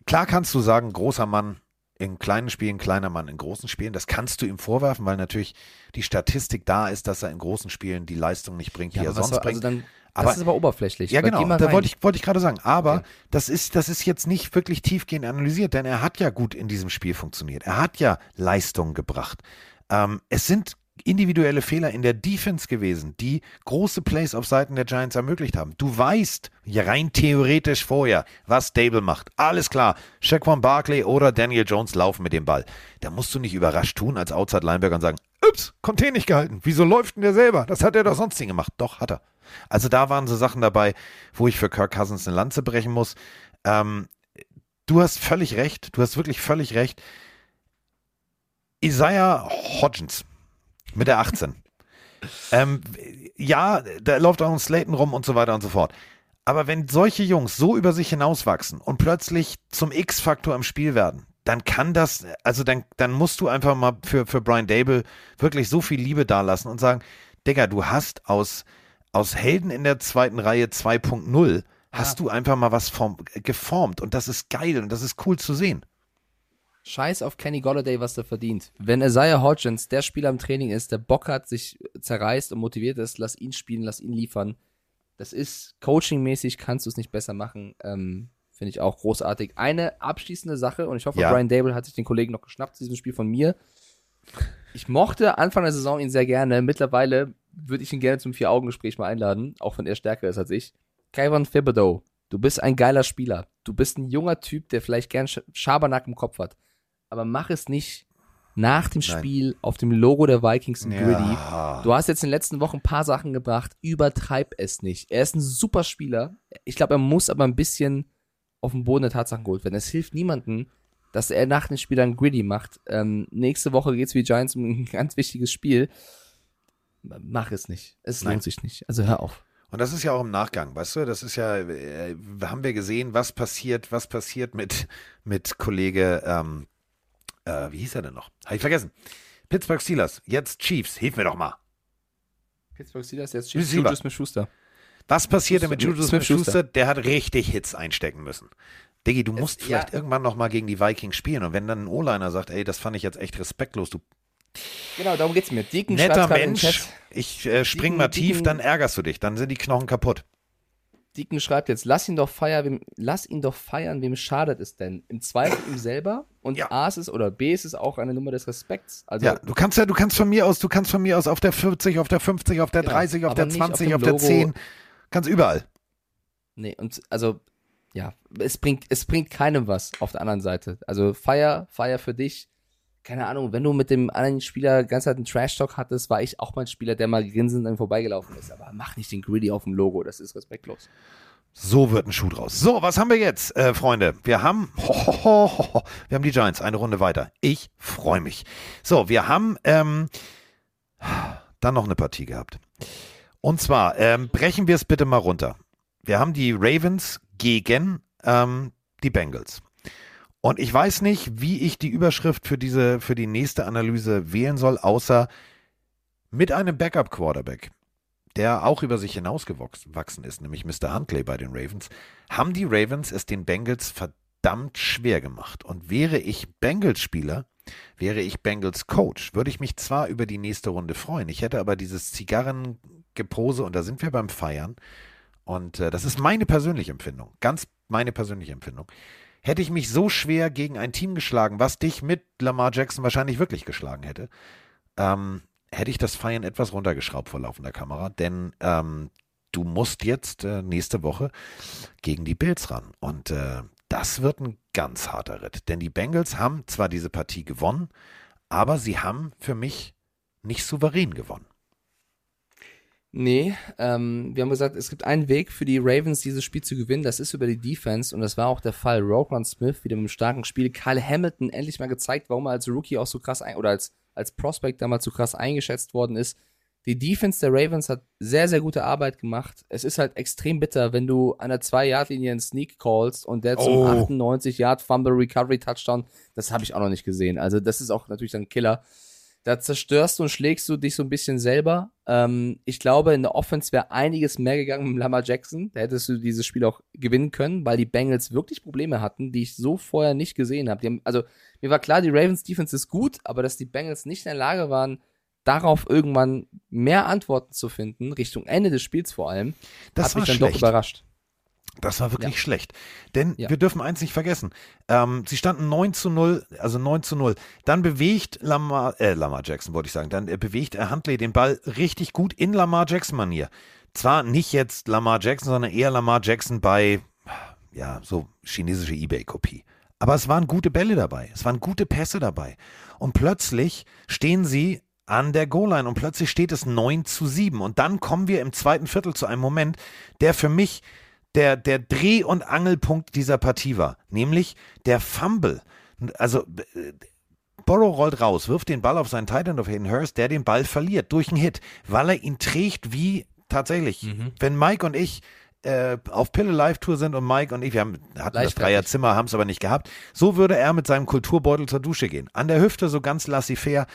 klar kannst du sagen, großer Mann in kleinen Spielen, kleiner Mann in großen Spielen. Das kannst du ihm vorwerfen, weil natürlich die Statistik da ist, dass er in großen Spielen die Leistung nicht bringt, die er sonst soll- bringt. Also dann, Aber- das ist aber oberflächlich. Ja, genau. Da wollte ich, wollte ich gerade sagen. Aber Okay. das ist, das ist jetzt nicht wirklich tiefgehend analysiert, denn er hat ja gut in diesem Spiel funktioniert. Er hat ja Leistung gebracht. Ähm, es sind individuelle Fehler in der Defense gewesen, die große Plays auf Seiten der Giants ermöglicht haben. Du weißt rein theoretisch vorher, was Dable macht. Alles klar. Shaquan Barkley oder Daniel Jones laufen mit dem Ball. Da musst du nicht überrascht tun als Outside Linebacker und sagen, ups, Contain nicht gehalten. Wieso läuft denn der selber? Das hat er doch sonst nicht gemacht. Doch, hat er. Also da waren so Sachen dabei, wo ich für Kirk Cousins eine Lanze brechen muss. Ähm, du hast völlig recht. Du hast wirklich völlig recht. Isaiah Hodgins mit der 18. ähm, ja, da läuft auch ein Slayton rum und so weiter und so fort. Aber wenn solche Jungs so über sich hinauswachsen und plötzlich zum X-Faktor im Spiel werden, dann kann das, also dann, dann musst du einfach mal für, für Brian Dable wirklich so viel Liebe dalassen und sagen, Digga, du hast aus, aus Helden in der zweiten Reihe 2.0 hast du einfach mal was form, geformt und das ist geil und das ist cool zu sehen. Scheiß auf Kenny Golladay, was er verdient. Wenn Isaiah Hodgins der Spieler im Training ist, der Bock hat, sich zerreißt und motiviert ist, lass ihn spielen, lass ihn liefern. Das ist coachingmäßig, kannst du es nicht besser machen. Ähm, Finde ich auch großartig. Eine abschließende Sache, und ich hoffe, Ja. Brian Dable hat sich den Kollegen noch geschnappt zu diesem Spiel von mir. Ich mochte Anfang der Saison ihn sehr gerne. Mittlerweile würde ich ihn gerne zum Vier-Augen-Gespräch mal einladen, auch wenn er stärker ist als ich. Kayvon Thibodeau, du bist ein geiler Spieler. Du bist ein junger Typ, der vielleicht gern Sch- Schabernack im Kopf hat. Aber mach es nicht nach dem Nein. Spiel auf dem Logo der Vikings in Gritty. Ja. Du hast jetzt in den letzten Wochen ein paar Sachen gebracht. Übertreib es nicht. Er ist ein super Spieler. Ich glaube, er muss aber ein bisschen auf den Boden der Tatsachen geholt werden. Es hilft niemandem, dass er nach den Spielern Gritty macht. Ähm, nächste Woche geht's für die Giants um ein [laughs] ganz wichtiges Spiel. Mach es nicht. Es Nein. lohnt sich nicht. Also hör auf. Und das ist ja auch im Nachgang, weißt du, das ist ja, äh, haben wir gesehen, was passiert, was passiert mit, mit Kollege, ähm, äh, wie hieß er denn noch? Habe ich vergessen. Pittsburgh Steelers, jetzt Chiefs, hilf mir doch mal. Pittsburgh Steelers jetzt Chiefs, Juju Smith-Schuster. Was passierte mit Juju Smith-Schuster. Der hat richtig Hits einstecken müssen. Diggi, du musst ja. vielleicht irgendwann noch mal gegen die Vikings spielen. Und wenn dann ein O-Liner sagt, ey, das fand ich jetzt echt respektlos, du Genau, darum geht's mir. Deacon netter Mensch, ich äh, spring Dicken- mal tief, dicken- dann ärgerst du dich, dann sind die Knochen kaputt. Deacon schreibt jetzt, lass ihn doch feiern, wem, lass ihn doch feiern, wem schadet es denn? Im Zweifel ihm selber und Ja. A ist es oder B ist es auch eine Nummer des Respekts. Also Ja, du kannst ja, du kannst von mir aus, du kannst von mir aus auf der 40, auf der 50, auf der Genau, 30, auf der nicht auf 20, dem auf der Logo. 10, kannst überall. Nee, und also, ja, es bringt, es bringt keinem was auf der anderen Seite. Also Feier, Feier für dich. Keine Ahnung, wenn du mit dem anderen Spieler ganz Zeit einen Trash-Talk hattest, war ich auch mal ein Spieler, der mal grinsend an vorbeigelaufen ist. Aber mach nicht den Gritty auf dem Logo, das ist respektlos. So wird ein Schuh draus. So, was haben wir jetzt, äh, Freunde? Wir haben, [laughs] wir haben die Giants eine Runde weiter. Ich freue mich. So, wir haben ähm, dann noch eine Partie gehabt. Und zwar ähm, brechen wir es bitte mal runter. Wir haben die Ravens gegen ähm, die Bengals. Und ich weiß nicht, wie ich die Überschrift für diese, für die nächste Analyse wählen soll, außer mit einem Backup-Quarterback der auch über sich hinausgewachsen ist, nämlich Mr. Huntley bei den Ravens, haben die Ravens es den Bengals verdammt schwer gemacht. Und wäre ich Bengals-Spieler, wäre ich Bengals-Coach, würde ich mich zwar über die nächste Runde freuen, ich hätte aber dieses Zigarrengepose, und da sind wir beim Feiern, und äh, das ist meine persönliche Empfindung, ganz meine persönliche Empfindung, hätte ich mich so schwer gegen ein Team geschlagen, was dich mit Lamar Jackson wahrscheinlich wirklich geschlagen hätte, ähm, hätte ich das Feiern etwas runtergeschraubt vor laufender Kamera, denn ähm, du musst jetzt äh, nächste Woche gegen die Bills ran. Und äh, das wird ein ganz harter Ritt. Denn die Bengals haben zwar diese Partie gewonnen, aber sie haben für mich nicht souverän gewonnen. Nee, ähm, wir haben gesagt, es gibt einen Weg für die Ravens, dieses Spiel zu gewinnen. Das ist über die Defense und das war auch der Fall. Roquan Smith wieder mit einem starken Spiel. Kyle Hamilton endlich mal gezeigt, warum er als Rookie auch so krass ein oder als, als Prospect damals so krass eingeschätzt worden ist. Die Defense der Ravens hat sehr, sehr gute Arbeit gemacht. Es ist halt extrem bitter, wenn du an der 2-Yard-Linie einen Sneak callst und der zum Oh. 98-Yard-Fumble-Recovery-Touchdown, das habe ich auch noch nicht gesehen. Also das ist auch natürlich dann ein Killer. Da zerstörst du und schlägst du dich so ein bisschen selber. Ähm, ich glaube, in der Offense wäre einiges mehr gegangen mit Lamar Jackson. Da hättest du dieses Spiel auch gewinnen können, weil die Bengals wirklich Probleme hatten, die ich so vorher nicht gesehen habe. Haben- Also mir war klar, die Ravens Defense ist gut, aber dass die Bengals nicht in der Lage waren, darauf irgendwann mehr Antworten zu finden, Richtung Ende des Spiels vor allem, Das hat mich dann schlecht. doch überrascht. Das war wirklich Ja. schlecht. Denn Ja. wir dürfen eins nicht vergessen. Ähm, sie standen 9 zu 0, also 9 zu 0. Dann bewegt Lamar, äh, Lamar Jackson, wollte ich sagen, dann äh, bewegt äh, Huntley den Ball richtig gut in Lamar Jackson-Manier. Zwar nicht jetzt Lamar Jackson, sondern eher Lamar Jackson bei, ja, so chinesische Ebay-Kopie. Aber es waren gute Bälle dabei. Es waren gute Pässe dabei. Und plötzlich stehen sie an der Goal-Line und plötzlich steht es 9 zu 7. Und dann kommen wir im zweiten Viertel zu einem Moment, der für mich der, der Dreh- und Angelpunkt dieser Partie war, nämlich der Fumble. Also äh, Borrow rollt raus, wirft den Ball auf seinen End auf Hayden Hurst, der den Ball verliert durch einen Hit, weil er ihn trägt wie tatsächlich. Wenn Mike und ich äh, auf Pille Live Tour sind und Mike und ich, wir haben, hatten das. Dreierzimmer, haben es aber nicht gehabt. So würde er mit seinem Kulturbeutel zur Dusche gehen. An der Hüfte so ganz laissez-faire,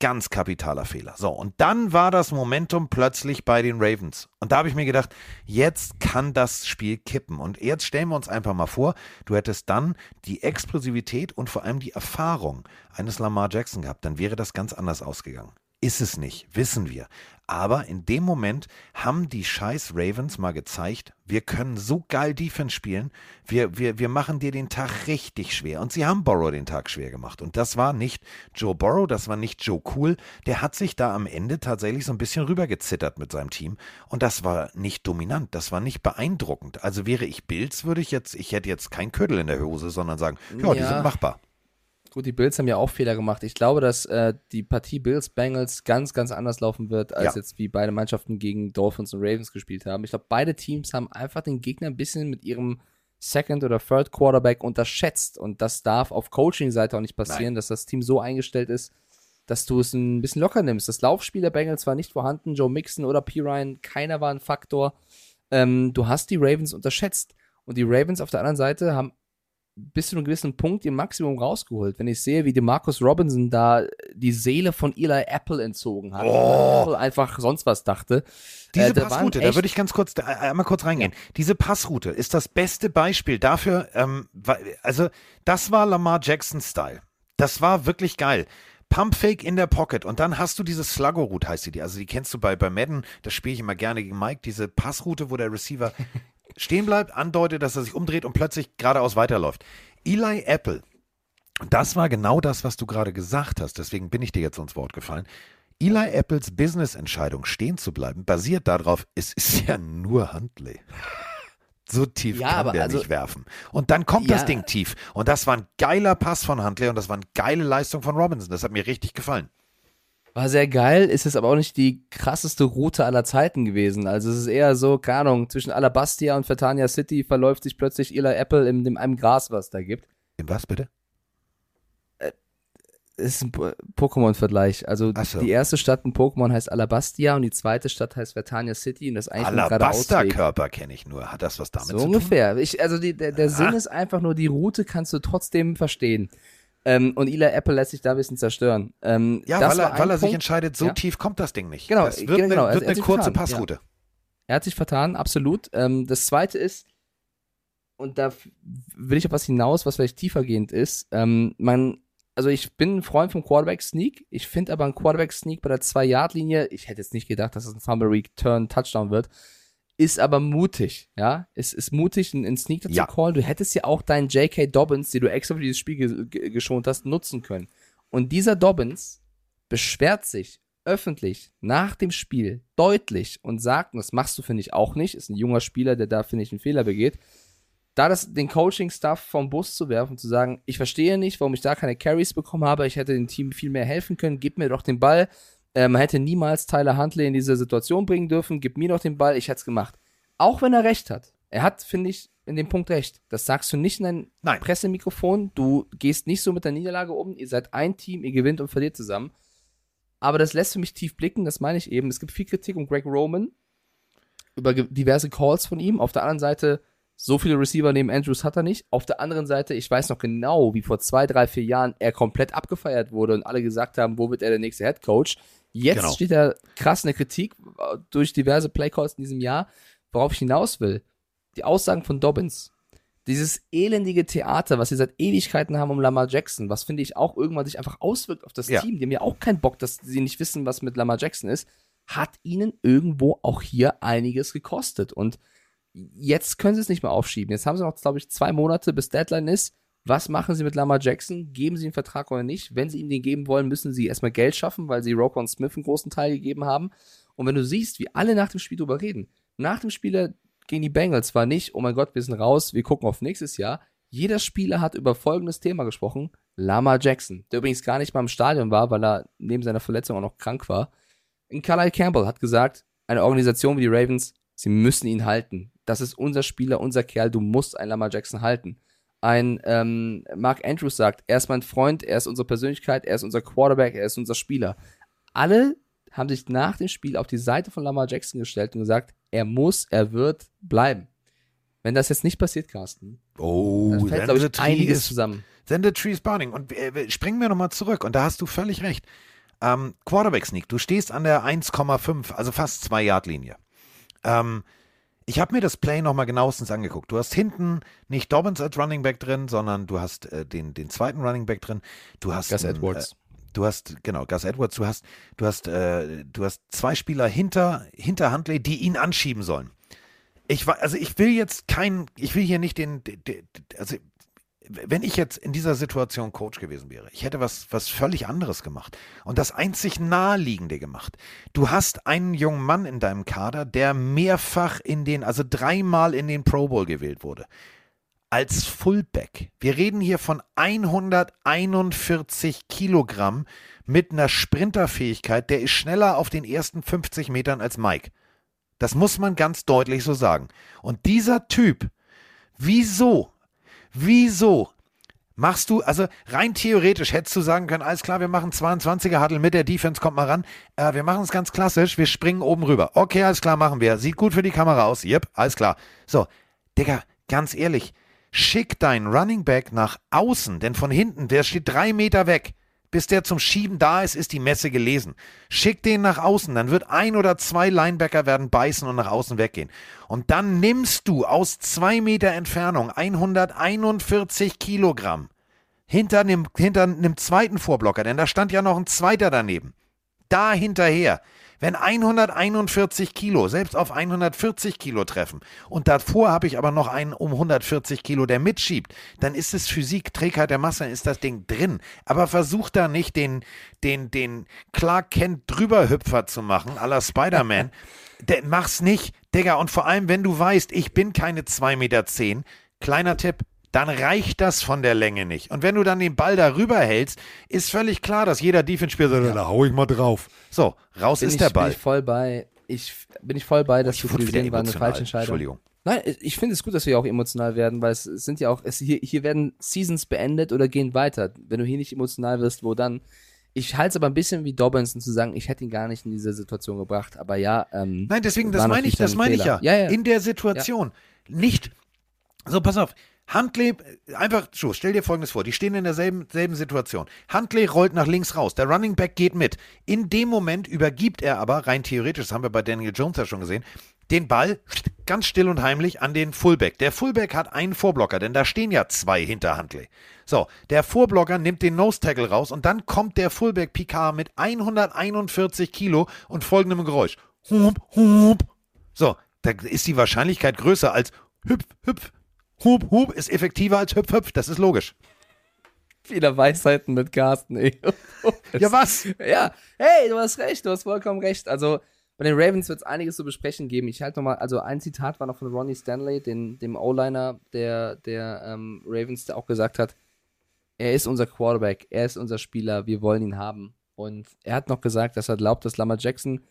ganz kapitaler Fehler. So, und dann war das Momentum plötzlich bei den Ravens. Und da habe ich mir gedacht, jetzt kann das Spiel kippen. Und jetzt stellen wir uns einfach mal vor, du hättest dann die Explosivität und vor allem die Erfahrung eines Lamar Jackson gehabt, dann wäre das ganz anders ausgegangen. Ist es nicht, wissen wir. Aber in dem Moment haben die scheiß Ravens mal gezeigt, wir können so geil Defense spielen, wir, wir, wir machen dir den Tag richtig schwer. Und sie haben Borrow den Tag schwer gemacht. Und das war nicht Joe Borrow, das war nicht Joe Cool. Der hat sich da am Ende tatsächlich so ein bisschen rübergezittert mit seinem Team. Und das war nicht dominant, das war nicht beeindruckend. Also wäre ich Bills, würde ich jetzt, ich hätte jetzt kein Ködel in der Hose, sondern sagen, ja, die sind machbar. Gut, die Bills haben ja auch Fehler gemacht. Ich glaube, dass äh, die Partie Bills-Bengals ganz, ganz anders laufen wird, als Ja. jetzt wie beide Mannschaften gegen Dolphins und Ravens gespielt haben. Ich glaube, beide Teams haben einfach den Gegner ein bisschen mit ihrem Second- oder Third Quarterback unterschätzt. Und das darf auf Coaching-Seite auch nicht passieren, dass das Team so eingestellt ist, dass du es ein bisschen locker nimmst. Das Laufspiel der Bengals war nicht vorhanden. Joe Mixon oder P. Ryan, keiner war ein Faktor. Ähm, du hast die Ravens unterschätzt. Und die Ravens auf der anderen Seite haben bis zu einem gewissen Punkt ihr Maximum rausgeholt. Wenn ich sehe, wie DeMarcus Robinson da die Seele von Eli Apple entzogen hat, Oh. Apple einfach sonst was dachte. Diese Äh, da Passroute, da würde ich ganz kurz, da, einmal kurz reingehen. Diese Passroute ist das beste Beispiel dafür, ähm, also das war Lamar Jackson-Style. Das war wirklich geil. Pumpfake in der Pocket und dann hast du diese Sluggo-Route, heißt sie die. Also die kennst du bei, bei Madden, das spiele ich immer gerne gegen Mike, diese Passroute, wo der Receiver stehen bleibt, andeutet, dass er sich umdreht und plötzlich geradeaus weiterläuft. Eli Apple, das war genau das, was du gerade gesagt hast, deswegen bin ich dir jetzt ins Wort gefallen. Eli Apples Business-Entscheidung, stehen zu bleiben, basiert darauf, es ist ja nur Huntley. [laughs] So tief Ja, kann der also- nicht werfen. Und dann kommt das Ja. Ding tief. Und das war ein geiler Pass von Huntley und das war eine geile Leistung von Robinson. Das hat mir richtig gefallen. War sehr geil, ist es aber auch nicht die krasseste Route aller Zeiten gewesen. Also es ist eher so, keine Ahnung, zwischen Alabastia und Fertania City verläuft sich plötzlich Eli Apple in dem einem Gras, was da gibt. In was bitte? Es ist ein Po- Pokémon-Vergleich. Also so. die erste Stadt in Pokémon heißt Alabastia und die zweite Stadt heißt Vertania City und das eigentlich. Alabaster-Körper kenne ich nur. Hat das was damit So zu tun? ungefähr. Ich, also die, der, der Sinn ist einfach nur, die Route kannst du trotzdem verstehen. Ähm, und Eli Apple lässt sich da ein bisschen zerstören. Ähm, Ja, weil er, weil er sich entscheidet, so Ja. tief kommt das Ding nicht. Genau, das wird genau, eine, er- wird eine kurze vertan, Passroute. Er hat sich vertan, absolut. Ähm, das zweite ist, und da will ich auf was hinaus, was vielleicht tiefergehend ist. Ähm, man, also ich bin ein Freund vom Quarterback Sneak. Ich finde aber ein Quarterback Sneak bei der 2-Yard-Linie, ich hätte jetzt nicht gedacht, dass es ein Fumble Return Touchdown wird, ist aber mutig, ja. Es ist mutig, einen, einen Sneak dazu Ja. callen. Du hättest ja auch deinen J.K. Dobbins, den du extra für dieses Spiel ge ge geschont hast, nutzen können. Und dieser Dobbins beschwert sich öffentlich nach dem Spiel deutlich und sagt, und das machst du, finde ich, auch nicht, ist ein junger Spieler, der da, finde ich, einen Fehler begeht, da das, den Coaching-Stuff vom Bus zu werfen, zu sagen, ich verstehe nicht, warum ich da keine Carries bekommen habe, ich hätte dem Team viel mehr helfen können, gib mir doch den Ball. Äh, man hätte niemals Tyler Huntley in diese Situation bringen dürfen, gib mir doch den Ball, ich hätte es gemacht. Auch wenn er recht hat. Er hat, finde ich, in dem Punkt recht. Das sagst du nicht in ein Nein. Pressemikrofon, du gehst nicht so mit der Niederlage um, ihr seid ein Team, ihr gewinnt und verliert zusammen. Aber das lässt für mich tief blicken, das meine ich eben. Es gibt viel Kritik um Greg Roman über diverse Calls von ihm. Auf der anderen Seite, so viele Receiver neben Andrews hat er nicht. Auf der anderen Seite, ich weiß noch genau, wie vor zwei, drei, vier Jahren er komplett abgefeiert wurde und alle gesagt haben, wo wird er der nächste Head Coach. Jetzt Genau. steht er krass in der Kritik durch diverse Playcalls in diesem Jahr. Worauf ich hinaus will, die Aussagen von Dobbins, dieses elendige Theater, was sie seit Ewigkeiten haben um Lamar Jackson, was finde ich auch irgendwann sich einfach auswirkt auf das Ja. Team. Die haben ja auch keinen Bock, dass sie nicht wissen, was mit Lamar Jackson ist, hat ihnen irgendwo auch hier einiges gekostet. Und jetzt können sie es nicht mehr aufschieben. Jetzt haben sie noch, glaube ich, zwei Monate, bis Deadline ist. Was machen sie mit Lamar Jackson? Geben sie einen Vertrag oder nicht? Wenn sie ihm den geben wollen, müssen sie erstmal Geld schaffen, weil sie Roquan Smith einen großen Teil gegeben haben. Und wenn du siehst, wie alle nach dem Spiel drüber reden, nach dem Spiel gegen die Bengals war nicht, oh mein Gott, wir sind raus, wir gucken auf nächstes Jahr. Jeder Spieler hat über folgendes Thema gesprochen. Lamar Jackson, der übrigens gar nicht mal im Stadion war, weil er neben seiner Verletzung auch noch krank war. Und Carlisle Campbell hat gesagt, eine Organisation wie die Ravens, sie müssen ihn halten. Das ist unser Spieler, unser Kerl, du musst einen Lamar Jackson halten. Ein ähm, Mark Andrews sagt, er ist mein Freund, er ist unsere Persönlichkeit, er ist unser Quarterback, er ist unser Spieler. Alle haben sich nach dem Spiel auf die Seite von Lamar Jackson gestellt und gesagt, er muss, er wird bleiben. Wenn das jetzt nicht passiert, Carsten, Oh, dann fällt, glaube ich, einiges is zusammen. Then the tree is burning. Und äh, springen wir nochmal zurück. Und da hast du völlig recht. Ähm, Quarterback Sneak, du stehst an der 1,5, also fast 2 Yard Linie. Ähm, ich habe mir das Play nochmal genauestens angeguckt. Du hast hinten nicht Dobbins als Running Back drin, sondern du hast äh, den, den zweiten Running Back drin. Du hast Gus Edwards. Äh, du hast, genau, Gus Edwards, du hast, du hast, äh, du hast zwei Spieler hinter, hinter Huntley, die ihn anschieben sollen. Ich war, also ich will jetzt kein, ich will hier nicht den, den, den also wenn ich jetzt in dieser Situation Coach gewesen wäre, ich hätte was, was völlig anderes gemacht und das einzig Naheliegende gemacht. Du hast einen jungen Mann in deinem Kader, der mehrfach in den, also dreimal in den Pro Bowl gewählt wurde. Als Fullback. Wir reden hier von 141 Kilogramm mit einer Sprinterfähigkeit, der ist schneller auf den ersten 50 Metern als Mike. Das muss man ganz deutlich so sagen. Und dieser Typ, wieso Wieso machst du, also rein theoretisch hättest du sagen können, alles klar, wir machen 22er Huddle mit der Defense, kommt mal ran. Äh, wir machen es ganz klassisch, wir springen oben rüber. Okay, alles klar, machen wir. Sieht gut für die Kamera aus. Yep, alles klar. So, Digga, ganz ehrlich, schick deinen Running Back nach außen, denn von hinten, der steht drei Meter weg. Bis der zum Schieben da ist, ist die Messe gelesen. Schick den nach außen, dann wird ein oder zwei Linebacker werden beißen und nach außen weggehen. Und dann nimmst du aus zwei Meter Entfernung 141 Kilogramm hinter dem, hinter einem zweiten Vorblocker, denn da stand ja noch ein zweiter daneben. Da hinterher. Wenn 141 Kilo, selbst auf 140 Kilo treffen und davor habe ich aber noch einen um 140 Kilo, der mitschiebt, dann ist es Physik, Trägheit der Masse, dann ist das Ding drin. Aber versuch da nicht den, den, den Clark Kent drüberhüpfer zu machen, la Spider-Man. [laughs] Der- Mach's nicht, Digga. Und vor allem, wenn du weißt, ich bin keine 2,10 Meter, kleiner Tipp, dann reicht das von der Länge nicht. Und wenn du dann den Ball darüber hältst, ist völlig klar, dass jeder Defense-Spieler sagt, da hau ich mal drauf. So, raus Bin ist ich, der Bin Ball. ich voll bei. Ich bin ich voll bei, dass Ich du war eine falsche Entscheidung. Entschuldigung. Nein, ich finde es gut, dass wir auch emotional werden, weil es sind ja auch, es, hier, hier werden Seasons beendet oder gehen weiter. Wenn du hier nicht emotional wirst, wo dann? Ich halte es aber ein bisschen wie Dobinson zu sagen, ich hätte ihn gar nicht in diese Situation gebracht. Aber ja, ähm, Nein, deswegen, das meine ich, das ein meine ich ja. Ja, ja. In der Situation. Nicht. So, pass auf. Huntley, einfach so, stell dir folgendes vor, die stehen in derselben selben Situation. Huntley rollt nach links raus, der Running Back geht mit. In dem Moment übergibt er aber, rein theoretisch, das haben wir bei Daniel Jones ja schon gesehen, den Ball ganz still und heimlich an den Fullback. Der Fullback hat einen Vorblocker, denn da stehen ja zwei hinter Huntley. So, der Vorblocker nimmt den Nose Tackle raus und dann kommt der Fullback Picard mit 141 Kilo und folgendem Geräusch. Hup, hup. So, da ist die Wahrscheinlichkeit größer als hüpf, hüpf. Hup, hup ist effektiver als hüpf, hüpf. Das ist logisch. wieder Weisheiten mit Carsten. ey. [laughs] Ja, was? Ja, hey, du hast recht, du hast vollkommen recht. Also bei den Ravens wird es einiges zu besprechen geben. Ich halte nochmal, also ein Zitat war noch von Ronnie Stanley, den, dem O-Liner der, der ähm, Ravens, der auch gesagt hat, er ist unser Quarterback, er ist unser Spieler, wir wollen ihn haben. Und er hat noch gesagt, dass er glaubt, dass Lamar Jackson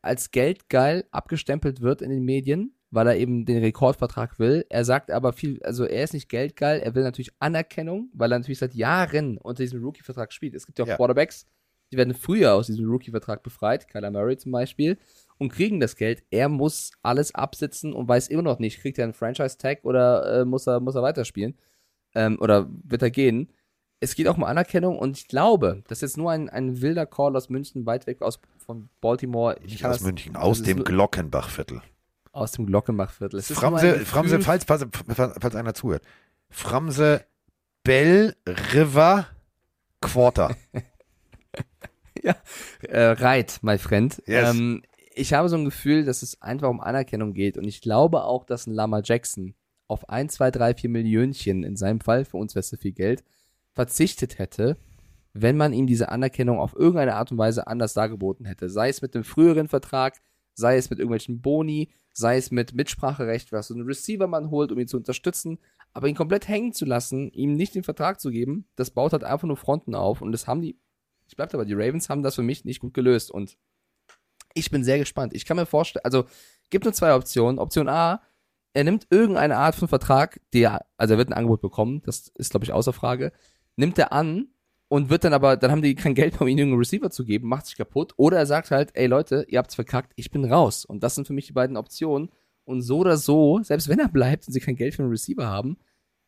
als geldgeil abgestempelt wird in den Medien, weil er eben den Rekordvertrag will. Er sagt aber viel, also er ist nicht geldgeil, er will natürlich Anerkennung, weil er natürlich seit Jahren unter diesem Rookie-Vertrag spielt. Es gibt ja auch Ja. Quarterbacks, die werden früher aus diesem Rookie-Vertrag befreit, Kyler Murray zum Beispiel, und kriegen das Geld. Er muss alles absitzen und weiß immer noch nicht, kriegt er einen Franchise-Tag oder äh, muss, er, muss er weiterspielen ähm, oder wird er gehen. Es geht auch um Anerkennung und ich glaube, das ist jetzt nur ein, ein wilder Call aus München, weit weg aus, von Baltimore. Ich Nicht aus München, aus dem Glockenbachviertel. Aus dem Glockenbachviertel. Es Framse, ein Framse falls, falls, falls einer zuhört. Framse Bell River Quarter. [laughs] äh, Reit, my friend. Yes. Ähm, ich habe so ein Gefühl, dass es einfach um Anerkennung geht. Und ich glaube auch, dass ein Lama Jackson auf 1, 2, 3, 4 Millionchen, in seinem Fall, für uns wäre es so viel Geld, verzichtet hätte, wenn man ihm diese Anerkennung auf irgendeine Art und Weise anders dargeboten hätte. Sei es mit dem früheren Vertrag, sei es mit irgendwelchen Boni, sei es mit Mitspracherecht, was so einen Receiver man holt, um ihn zu unterstützen, aber ihn komplett hängen zu lassen, ihm nicht den Vertrag zu geben, das baut halt einfach nur Fronten auf und das haben die, ich bleib dabei, die Ravens haben das für mich nicht gut gelöst und ich bin sehr gespannt. Ich kann mir vorstellen, also gibt nur zwei Optionen. Option A, er nimmt irgendeine Art von Vertrag, der, also er wird ein Angebot bekommen, das ist, glaube ich, außer Frage, nimmt er an und wird dann aber, dann haben die kein Geld mehr, um ihm irgendeinen Receiver zu geben, macht sich kaputt. Oder er sagt halt, ey Leute, ihr habt's verkackt, ich bin raus. Und das sind für mich die beiden Optionen. Und so oder so, selbst wenn er bleibt und sie kein Geld für einen Receiver haben,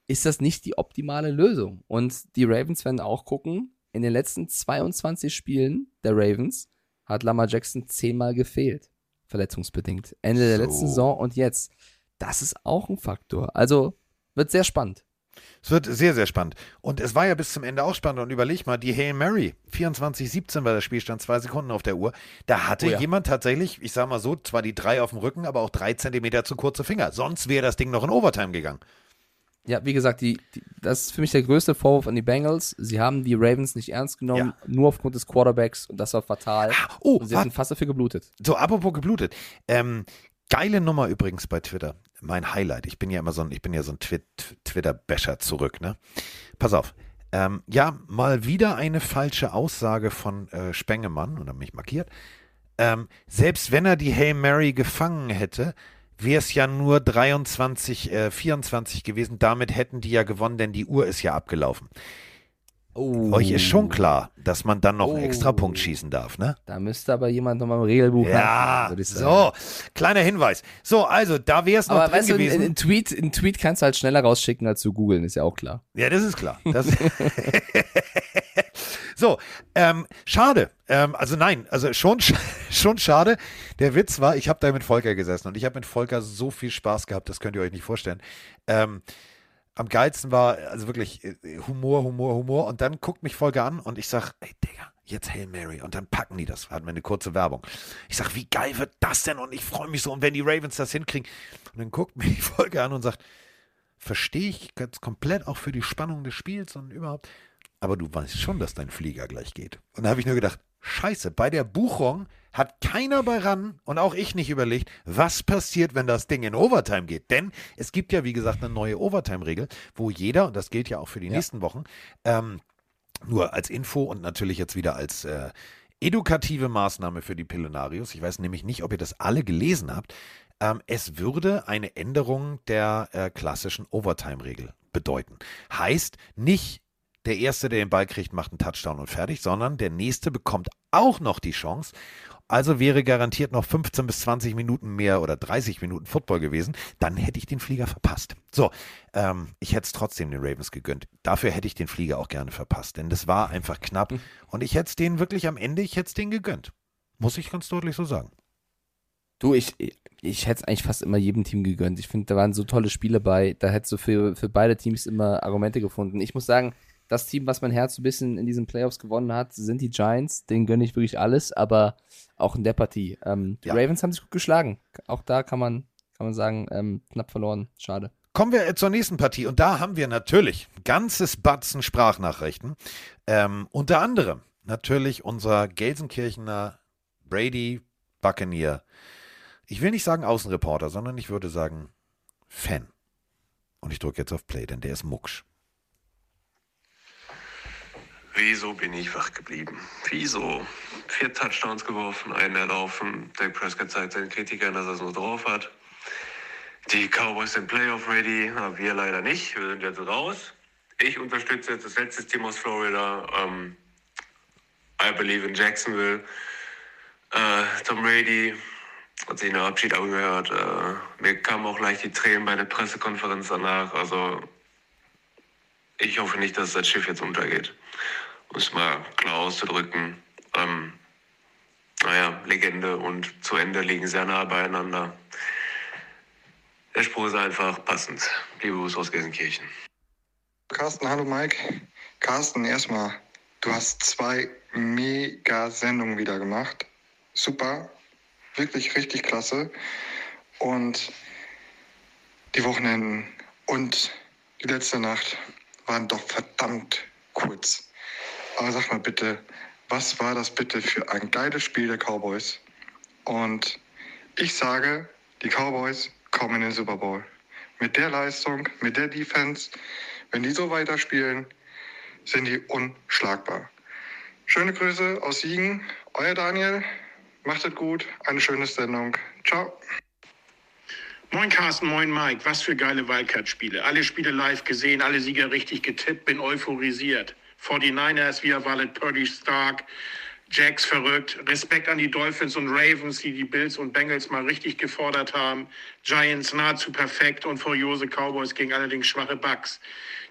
ist das nicht die optimale Lösung. Und die Ravens werden auch gucken, in den letzten 22 Spielen der Ravens hat Lamar Jackson zehnmal gefehlt. Verletzungsbedingt. Ende der So. letzten Saison und jetzt. Das ist auch ein Faktor. Also wird sehr spannend. Es wird sehr, sehr spannend. Und es war ja bis zum Ende auch spannend. Und überleg mal, die Hail Mary, 24-17 war der Spielstand, zwei Sekunden auf der Uhr. Da hatte Oh ja. jemand tatsächlich, ich sag mal so, zwar die drei auf dem Rücken, aber auch drei Zentimeter zu kurze Finger. Sonst wäre das Ding noch in Overtime gegangen. Ja, wie gesagt, die, die, das ist für mich der größte Vorwurf an die Bengals. Sie haben die Ravens nicht ernst genommen, nur aufgrund des Quarterbacks und das war fatal. Oh, und sie hatten fast dafür geblutet. So, apropos geblutet. Ähm, geile Nummer übrigens bei Twitter. Mein Highlight. Ich bin ja immer so ein, ich bin ja so ein Twit Twitter-Basher zurück, ne? Pass auf. Ähm, ja, mal wieder eine falsche Aussage von äh, Spengemann, und hat mich markiert. Ähm, selbst wenn er die Hail Mary gefangen hätte, wäre es ja nur 23, äh, 24 gewesen. Damit hätten die ja gewonnen, denn die Uhr ist ja abgelaufen. Oh. Euch ist schon klar, dass man dann noch einen Oh. Extrapunkt schießen darf, ne? Da müsste aber jemand nochmal im Regelbuch Ja, sagen. so, kleiner Hinweis. So, also, da wäre es noch Aber drin weißt du, gewesen. ein Tweet, ein Tweet kannst du halt schneller rausschicken als zu googeln, ist ja auch klar. ja, das ist klar. Das [laughs] [laughs] so, ähm, schade. Ähm, also nein, also schon, sch- [laughs] schon schade. Der Witz war, ich habe da mit Volker gesessen und ich habe mit Volker so viel Spaß gehabt, das könnt ihr euch nicht vorstellen. Ähm, am geilsten war, also wirklich äh, Humor, Humor, Humor. Und dann guckt mich Volker an und ich sag, ey Digga, jetzt Hail Mary. Und dann packen die das. Hatten wir eine kurze Werbung. Ich sag, wie geil wird das denn? Und ich freue mich so. Und wenn die Ravens das hinkriegen. Und dann guckt [laughs] mich Volker an und sagt, verstehe ich ganz komplett auch für die Spannung des Spiels und überhaupt. Aber du weißt schon, dass dein Flieger gleich geht. Und da habe ich nur gedacht, scheiße, bei der Buchung hat keiner bei ran und auch ich nicht überlegt, was passiert, wenn das Ding in Overtime geht. Denn es gibt ja, wie gesagt, eine neue Overtime-Regel, wo jeder, und das gilt ja auch für die nächsten Wochen, ähm, nur als Info und natürlich jetzt wieder als äh, edukative Maßnahme für die Pillenarius. Ich weiß nämlich nicht, ob ihr das alle gelesen habt. Ähm, es würde eine Änderung der äh, klassischen Overtime-Regel bedeuten. Heißt nicht, der Erste, der den Ball kriegt, macht einen Touchdown und fertig, sondern der Nächste bekommt auch noch die Chance. Also wäre garantiert noch 15 bis 20 Minuten mehr oder 30 Minuten Football gewesen. Dann hätte ich den Flieger verpasst. So, ähm, ich hätte es trotzdem den Ravens gegönnt. Dafür hätte ich den Flieger auch gerne verpasst, denn das war einfach knapp. Und ich hätte es denen wirklich am Ende, ich hätte es denen gegönnt. Muss ich ganz deutlich so sagen. Du, ich, ich, ich hätte es eigentlich fast immer jedem Team gegönnt. Ich finde, da waren so tolle Spiele bei. Da hättest du für, für beide Teams immer Argumente gefunden. Ich muss sagen, das Team, was mein Herz so ein bisschen in diesen Playoffs gewonnen hat, sind die Giants. Denen gönne ich wirklich alles, aber auch in der Partie. Ähm, die Ja. Ravens haben sich gut geschlagen. Auch da kann man, kann man sagen, ähm, knapp verloren. Schade. Kommen wir äh, zur nächsten Partie und da haben wir natürlich ein ganzes Batzen Sprachnachrichten. Ähm, unter anderem natürlich unser Gelsenkirchener Brady Buccaneer. Ich will nicht sagen Außenreporter, sondern ich würde sagen Fan. Und ich drücke jetzt auf Play, denn der ist mucksch. Wieso bin ich wach geblieben? Wieso? Vier Touchdowns geworfen, einen erlaufen. Dak Prescott zeigt seinen Kritikern, dass er es nur drauf hat. Die Cowboys sind Playoff ready, aber wir leider nicht. Wir sind jetzt raus. Ich unterstütze jetzt das letzte Team aus Florida. Ähm, I believe in Jacksonville. Äh, Tom Brady hat sich einen Abschied angehört. Äh, mir kamen auch leicht die Tränen bei der Pressekonferenz danach. Also ich hoffe nicht, dass das Schiff jetzt untergeht. Um es mal klar auszudrücken. Ähm, naja, Legende und zu Ende liegen sehr nah beieinander. Der Spruch ist einfach passend. Liebe Grüße aus Gelsenkirchen. Carsten, hallo Mike. Carsten, erstmal, du hast zwei mega Sendungen wieder gemacht. Super, wirklich richtig klasse. Und die Wochenenden und die letzte Nacht waren doch verdammt kurz. Aber sag mal bitte, was war das bitte für ein geiles Spiel der Cowboys? Und ich sage, die Cowboys kommen in den Super Bowl. Mit der Leistung, mit der Defense, wenn die so weiterspielen, sind die unschlagbar. Schöne Grüße aus Siegen, euer Daniel. Macht es gut, eine schöne Sendung. Ciao. Moin Carsten, moin Mike. Was für geile Wildcard-Spiele. Alle Spiele live gesehen, alle Sieger richtig getippt, bin euphorisiert. 49ers, Via Wallet, Purdy, Stark. Jacks verrückt. Respekt an die Dolphins und Ravens, die die Bills und Bengals mal richtig gefordert haben. Giants nahezu perfekt und furiose Cowboys gegen allerdings schwache Bucks,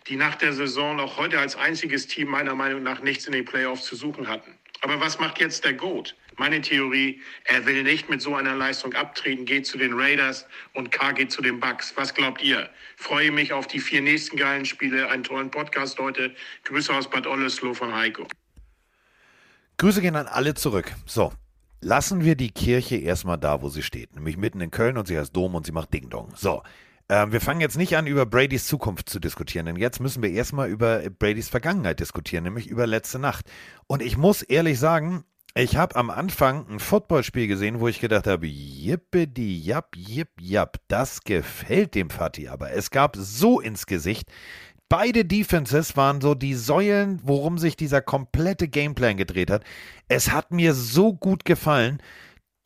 die nach der Saison auch heute als einziges Team meiner Meinung nach nichts in den Playoffs zu suchen hatten. Aber was macht jetzt der Goat? Meine Theorie, er will nicht mit so einer Leistung abtreten, geht zu den Raiders und K geht zu den Bucks. Was glaubt ihr? Freue mich auf die vier nächsten geilen Spiele, einen tollen Podcast heute. Grüße aus Bad Ollesloe von Heiko. Grüße gehen an alle zurück. So, lassen wir die Kirche erstmal da, wo sie steht, nämlich mitten in Köln und sie heißt Dom und sie macht Ding Dong. So, ähm, wir fangen jetzt nicht an, über Bradys Zukunft zu diskutieren, denn jetzt müssen wir erstmal über Bradys Vergangenheit diskutieren, nämlich über letzte Nacht. Und ich muss ehrlich sagen, ich habe am Anfang ein Footballspiel gesehen, wo ich gedacht habe, jippidi, japp, jipp, japp, das gefällt dem Fatih, aber es gab so ins Gesicht. Beide Defenses waren so die Säulen, worum sich dieser komplette Gameplan gedreht hat. Es hat mir so gut gefallen.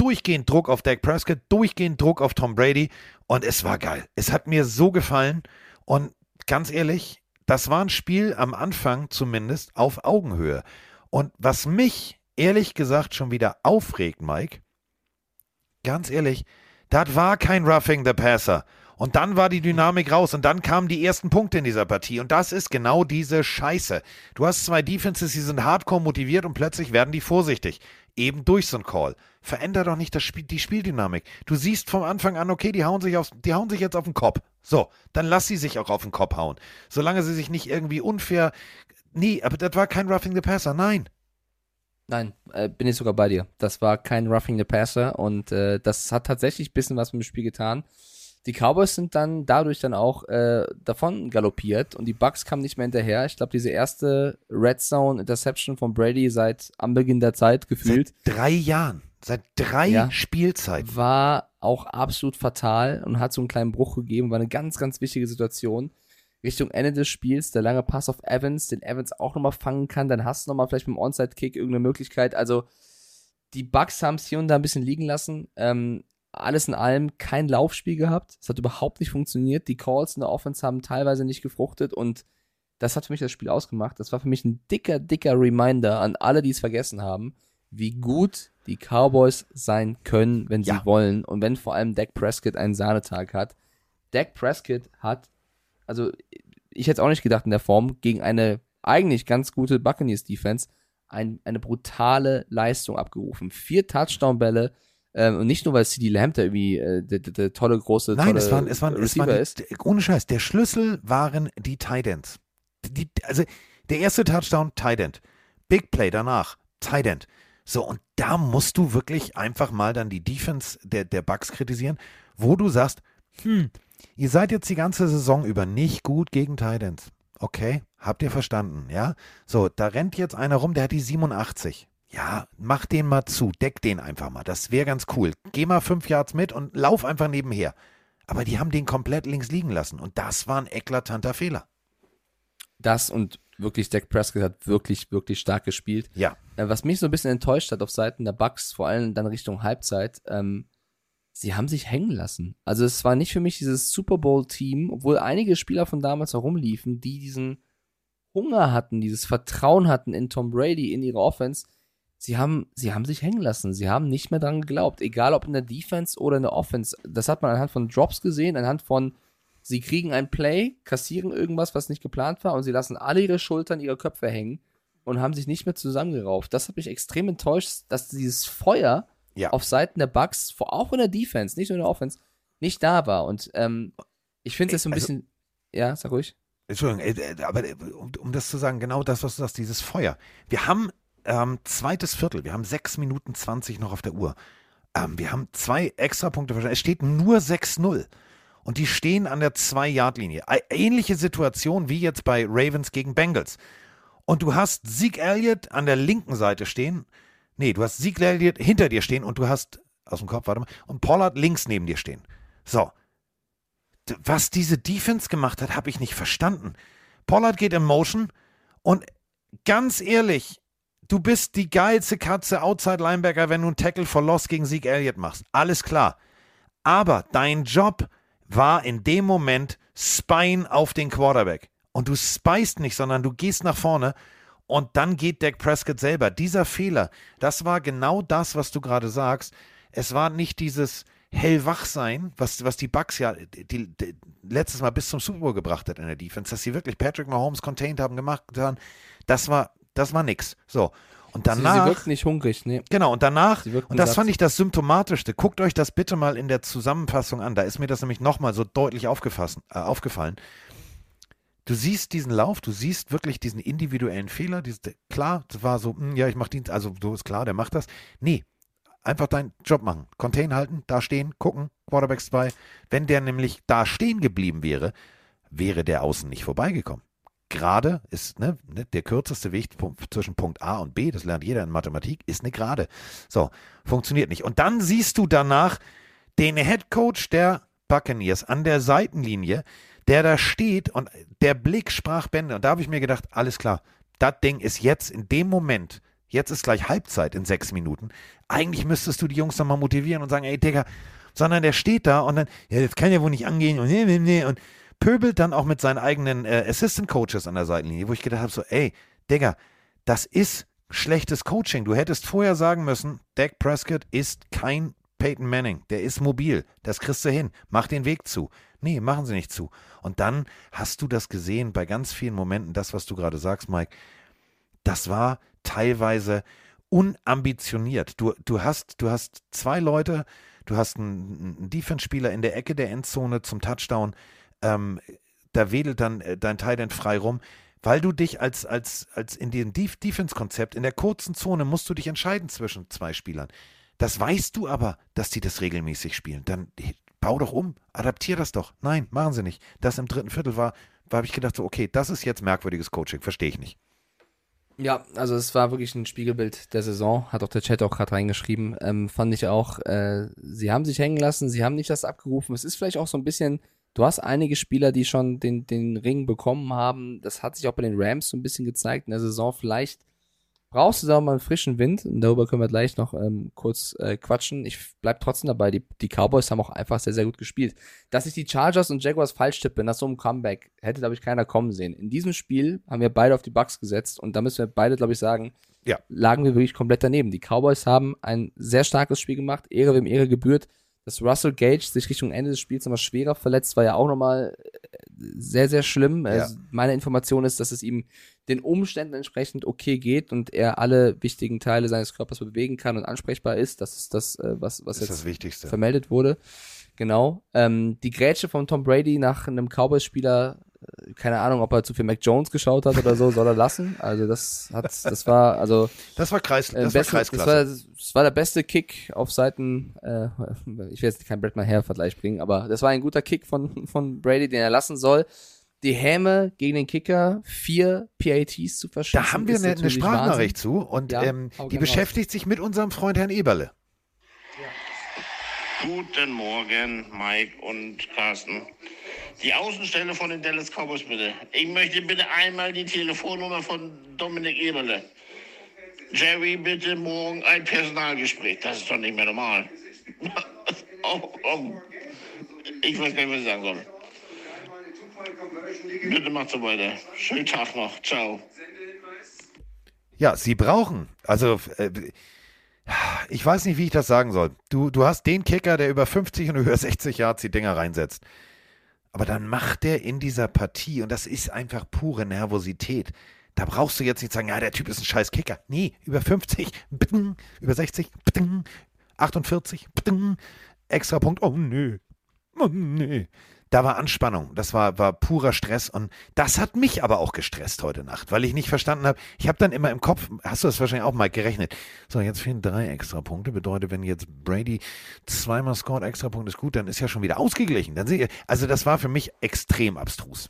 Durchgehend Druck auf Dak Prescott, durchgehend Druck auf Tom Brady und es war geil. Es hat mir so gefallen und ganz ehrlich, das war ein Spiel am Anfang zumindest auf Augenhöhe. Und was mich ehrlich gesagt schon wieder aufregt, Mike, ganz ehrlich, das war kein Roughing the Passer. Und dann war die Dynamik raus und dann kamen die ersten Punkte in dieser Partie. Und das ist genau diese Scheiße. Du hast zwei Defenses, die sind hardcore motiviert und plötzlich werden die vorsichtig. Eben durch so einen Call. Veränder doch nicht das Spiel, die Spieldynamik. Du siehst vom Anfang an, okay, die hauen, sich aufs, die hauen sich jetzt auf den Kopf. So, dann lass sie sich auch auf den Kopf hauen. Solange sie sich nicht irgendwie unfair. Nee, aber das war kein Roughing the Passer, nein. Nein, äh, bin ich sogar bei dir. Das war kein Roughing the Passer und äh, das hat tatsächlich ein bisschen was mit dem Spiel getan. Die Cowboys sind dann dadurch dann auch äh, davon galoppiert und die Bucks kamen nicht mehr hinterher. Ich glaube, diese erste Red Zone Interception von Brady seit am Beginn der Zeit gefühlt. Seit drei Jahren. Seit drei ja, Spielzeiten. War auch absolut fatal und hat so einen kleinen Bruch gegeben. War eine ganz, ganz wichtige Situation. Richtung Ende des Spiels, der lange Pass auf Evans, den Evans auch nochmal fangen kann. Dann hast du nochmal vielleicht mit dem Onside-Kick irgendeine Möglichkeit. Also, die Bucks haben es hier und da ein bisschen liegen lassen. Ähm, alles in allem kein Laufspiel gehabt. Es hat überhaupt nicht funktioniert. Die Calls in der Offense haben teilweise nicht gefruchtet und das hat für mich das Spiel ausgemacht. Das war für mich ein dicker, dicker Reminder an alle, die es vergessen haben, wie gut die Cowboys sein können, wenn sie ja. wollen und wenn vor allem Dak Prescott einen Sahnetag hat. Dak Prescott hat, also ich hätte es auch nicht gedacht in der Form, gegen eine eigentlich ganz gute Buccaneers Defense ein, eine brutale Leistung abgerufen. Vier Touchdown-Bälle, ähm, und nicht nur, weil CD Lamb da irgendwie äh, der, der, der tolle, große, Nein, tolle es waren, es waren, es waren die, ohne Scheiß, der Schlüssel waren die Tidents. Die, also der erste Touchdown, Tident. Big Play danach, Tident. So, und da musst du wirklich einfach mal dann die Defense der, der Bucks kritisieren, wo du sagst, hm, ihr seid jetzt die ganze Saison über nicht gut gegen Tidents. Okay, habt ihr verstanden, ja? So, da rennt jetzt einer rum, der hat die 87 ja, mach den mal zu, deck den einfach mal. Das wäre ganz cool. Geh mal fünf Yards mit und lauf einfach nebenher. Aber die haben den komplett links liegen lassen und das war ein eklatanter Fehler. Das und wirklich, Dak Prescott hat wirklich, wirklich stark gespielt. Ja. Äh, was mich so ein bisschen enttäuscht hat auf Seiten der Bucks, vor allem dann Richtung Halbzeit, ähm, sie haben sich hängen lassen. Also es war nicht für mich dieses Super Bowl-Team, obwohl einige Spieler von damals herumliefen, die diesen Hunger hatten, dieses Vertrauen hatten in Tom Brady, in ihre Offense sie haben, sie haben sich hängen lassen. Sie haben nicht mehr dran geglaubt. Egal ob in der Defense oder in der Offense. Das hat man anhand von Drops gesehen, anhand von, sie kriegen ein Play, kassieren irgendwas, was nicht geplant war und sie lassen alle ihre Schultern, ihre Köpfe hängen und haben sich nicht mehr zusammengerauft. Das hat mich extrem enttäuscht, dass dieses Feuer ja. auf Seiten der Bucks, auch in der Defense, nicht nur in der Offense, nicht da war. Und ähm, ich finde es so ein also, bisschen. Ja, sag ruhig. Entschuldigung, aber äh, um, um, das zu sagen, genau das, was du sagst, dieses Feuer. Wir haben ähm, zweites Viertel. Wir haben 6 Minuten 20 noch auf der Uhr. Ähm, wir haben zwei Extrapunkte. Es steht nur 6-0. Und die stehen an der 2-Yard-Linie. Ähnliche Situation wie jetzt bei Ravens gegen Bengals. Und du hast Zeke Elliott an der linken Seite stehen. Nee, du hast Zeke Elliott hinter dir stehen und du hast, aus dem Kopf, warte mal, und Pollard links neben dir stehen. So. Was diese Defense gemacht hat, habe ich nicht verstanden. Pollard geht in Motion und ganz ehrlich, du bist die geilste Katze Outside Linebacker, wenn du einen Tackle for Loss gegen Sieg Elliott machst. Alles klar. Aber dein Job war in dem Moment Spine auf den Quarterback. Und du speist nicht, sondern du gehst nach vorne Und dann geht Dak Prescott selber. Dieser Fehler, das war genau das, was du gerade sagst. Es war nicht dieses Hellwachsein, was, was die Bucks ja die, die, letztes Mal bis zum Super Bowl gebracht hat in der Defense, dass sie wirklich Patrick Mahomes contained haben, gemacht haben. Das war, das war nix. So. Und danach. Sie, sie wirkt nicht hungrig, ne? Genau, und danach, und das fand ich das Symptomatischste. Guckt euch das bitte mal in der Zusammenfassung an. Da ist mir das nämlich nochmal so deutlich äh, aufgefallen. Du siehst diesen Lauf, du siehst wirklich diesen individuellen Fehler. Dieses, klar, das war so, hm, ja, ich mach Dienst, also so ist klar, der macht das. Nee, einfach deinen Job machen. Contain halten, da stehen, gucken, Quarterbacks 2. Wenn der nämlich da stehen geblieben wäre, wäre der außen nicht vorbeigekommen. Gerade ist ne, ne, der kürzeste Weg zwischen Punkt A und B, das lernt jeder in Mathematik, ist eine Gerade. So, funktioniert nicht. Und dann siehst du danach den Head Coach der Buccaneers an der Seitenlinie, der da steht und der Blick sprach Bände. Und da habe ich mir gedacht, alles klar, das Ding ist jetzt in dem Moment, jetzt ist gleich Halbzeit in sechs Minuten. Eigentlich müsstest du die Jungs nochmal motivieren und sagen, ey Digga, sondern der steht da und dann, ja, das kann ja wohl nicht angehen und nee. Und pöbelt dann auch mit seinen eigenen äh, Assistant Coaches an der Seitenlinie, wo ich gedacht habe, so, ey, Digga, das ist schlechtes Coaching. Du hättest vorher sagen müssen, Dak Prescott ist kein Peyton Manning, der ist mobil, das kriegst du hin, mach den Weg zu. Nee, machen sie nicht zu. Und dann hast du das gesehen bei ganz vielen Momenten, das, was du gerade sagst, Mike, das war teilweise unambitioniert. Du, du, hast, du hast zwei Leute, du hast einen, einen Defense-Spieler in der Ecke der Endzone zum Touchdown, ähm, da wedelt dann äh, dein Tight frei rum, weil du dich als, als, als in dem Def Defense-Konzept, in der kurzen Zone musst du dich entscheiden zwischen zwei Spielern. Das weißt du aber, dass die das regelmäßig spielen. Dann bau doch um, adaptier das doch. Nein, machen sie nicht. Das im dritten Viertel war, da habe ich gedacht, so, okay, das ist jetzt merkwürdiges Coaching, verstehe ich nicht. Ja, also es war wirklich ein Spiegelbild der Saison, hat auch der Chat auch gerade reingeschrieben. Ähm, fand ich auch, äh, sie haben sich hängen lassen, sie haben nicht das abgerufen. Es ist vielleicht auch so ein bisschen, du hast einige Spieler, die schon den, den Ring bekommen haben. Das hat sich auch bei den Rams so ein bisschen gezeigt in der Saison. Vielleicht brauchst du da mal einen frischen Wind und darüber können wir gleich noch ähm, kurz äh, quatschen. Ich bleib trotzdem dabei, die, die Cowboys haben auch einfach sehr, sehr gut gespielt. Dass ich die Chargers und Jaguars falsch tippe nach so einem Comeback, hätte, glaube ich, keiner kommen sehen. In diesem Spiel haben wir beide auf die Bucks gesetzt und da müssen wir beide, glaube ich, sagen, ja. lagen wir wirklich komplett daneben. Die Cowboys haben ein sehr starkes Spiel gemacht, Ehre wem Ehre gebührt. Dass Russell Gage sich Richtung Ende des Spiels nochmal schwerer verletzt, war ja auch nochmal sehr, sehr schlimm. Ja. Also meine Information ist, dass es ihm den Umständen entsprechend okay geht und er alle wichtigen Teile seines Körpers bewegen kann und ansprechbar ist. Das ist das, äh, was, was Das ist jetzt das Wichtigste. vermeldet wurde. Genau. Ähm, die Grätsche von Tom Brady nach einem Cowboys-Spieler, äh, keine Ahnung, ob er zu viel Mac Jones geschaut hat oder so, soll er lassen. Also das hat, das war, also Das war, Kreis, äh, das war besten, das, Kreisklasse. war, das war der beste Kick auf Seiten, äh, ich will jetzt keinen Brett Maher-Vergleich bringen, aber das war ein guter Kick von, von Brady, den er lassen soll. Die Häme gegen den Kicker, vier PATs zu verschießen. Da haben wir eine, eine Sprachnachricht Wahnsinn. zu und Ja, ähm, die raus. beschäftigt sich mit unserem Freund Herrn Eberle. Guten Morgen, Mike und Carsten. Die Außenstelle von den Dallas Cowboys bitte. Ich möchte bitte einmal die Telefonnummer von Dominik Eberle. Jerry, bitte morgen ein Personalgespräch. Das ist doch nicht mehr normal. [laughs] oh, oh. Ich weiß gar nicht, was ich sagen soll. Bitte macht so weiter. Schönen Tag noch. Ciao. Ja, sie brauchen, also äh, ich weiß nicht, wie ich das sagen soll. Du, du hast den Kicker, der über 50 und über 60 Yards die Dinger reinsetzt. Aber dann macht der in dieser Partie, und das ist einfach pure Nervosität. Da brauchst du jetzt nicht sagen, ja, der Typ ist ein scheiß Kicker. Nee, über 50, bting, über 60, bting, 48, bting, extra Punkt, oh nö, oh nö. Da war Anspannung, das war, war purer Stress und das hat mich aber auch gestresst heute Nacht, weil ich nicht verstanden habe. Ich habe dann immer im Kopf, hast du das wahrscheinlich auch mal gerechnet? So, jetzt fehlen drei extra Punkte. Bedeutet, wenn jetzt Brady zweimal scored, extra Punkt ist gut, dann ist ja schon wieder ausgeglichen. Dann sehe ich, also das war für mich extrem abstrus.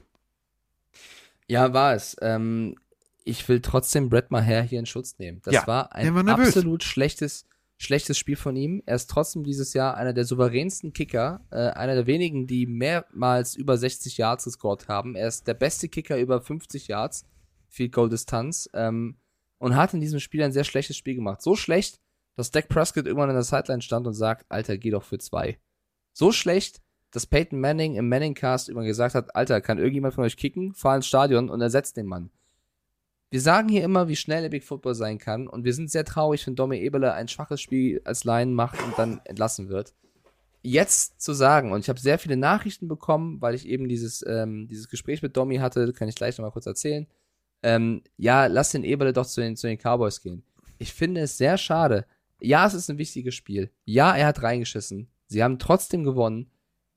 Ja, war es. Ähm, ich will trotzdem Brett Maher hier in Schutz nehmen. Das Ja, war ein war absolut schlechtes, schlechtes Spiel von ihm. Er ist trotzdem dieses Jahr einer der souveränsten Kicker, äh, einer der wenigen, die mehrmals über 60 Yards gescored haben. Er ist der beste Kicker über 50 Yards, Field Goal Distanz, ähm, und hat in diesem Spiel ein sehr schlechtes Spiel gemacht. So schlecht, dass Dak Prescott irgendwann in der Sideline stand und sagt, Alter, geh doch für zwei. So schlecht, dass Peyton Manning im Manning-Cast immer gesagt hat, Alter, kann irgendjemand von euch kicken? Fahr ins Stadion und ersetzt den Mann. Wir sagen hier immer, wie schnell Epic Football sein kann und wir sind sehr traurig, wenn Domi Eberle ein schwaches Spiel als Line macht und dann entlassen wird. Jetzt zu sagen, und ich habe sehr viele Nachrichten bekommen, weil ich eben dieses, ähm, dieses Gespräch mit Domi hatte, kann ich gleich nochmal kurz erzählen. Ähm, ja, lass den Eberle doch zu den, zu den Cowboys gehen. Ich finde es sehr schade. Ja, es ist ein wichtiges Spiel. Ja, er hat reingeschissen. Sie haben trotzdem gewonnen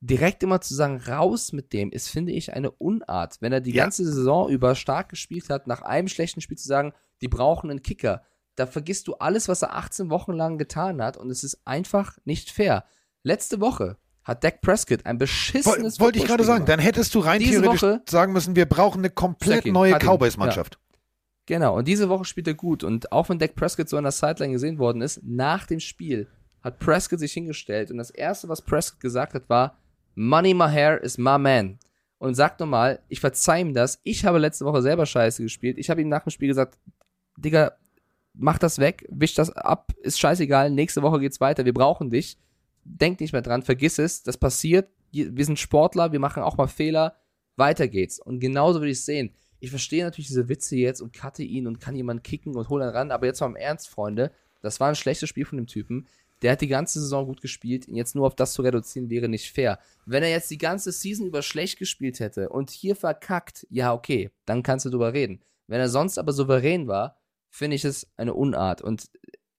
direkt immer zu sagen, raus mit dem, ist, finde ich, eine Unart. Wenn er die ja. ganze Saison über stark gespielt hat, nach einem schlechten Spiel zu sagen, die brauchen einen Kicker, da vergisst du alles, was er 18 Wochen lang getan hat und es ist einfach nicht fair. Letzte Woche hat Dak Prescott ein beschissenes Wollte ich gerade sagen, dann hättest du rein diese theoretisch Woche, sagen müssen, wir brauchen eine komplett neue Cowboys-Mannschaft. Ja. Genau, und diese Woche spielt er gut. Und auch wenn Dak Prescott so an der Sideline gesehen worden ist, nach dem Spiel hat Prescott sich hingestellt und das Erste, was Prescott gesagt hat, war, Money Maher is my man. Und sagt nochmal, ich verzeih ihm das. Ich habe letzte Woche selber Scheiße gespielt. Ich habe ihm nach dem Spiel gesagt, Digga, mach das weg, wisch das ab, ist scheißegal, nächste Woche geht's weiter, wir brauchen dich. Denk nicht mehr dran, vergiss es, das passiert. Wir sind Sportler, wir machen auch mal Fehler, weiter geht's. Und genauso würde ich es sehen. Ich verstehe natürlich diese Witze jetzt und cutte ihn und kann jemanden kicken und hol ihn ran, aber jetzt mal im Ernst, Freunde, das war ein schlechtes Spiel von dem Typen. Der hat die ganze Saison gut gespielt. Jetzt nur auf das zu reduzieren, wäre nicht fair. Wenn er jetzt die ganze Season über schlecht gespielt hätte und hier verkackt, ja, okay, dann kannst du drüber reden. Wenn er sonst aber souverän war, finde ich es eine Unart. Und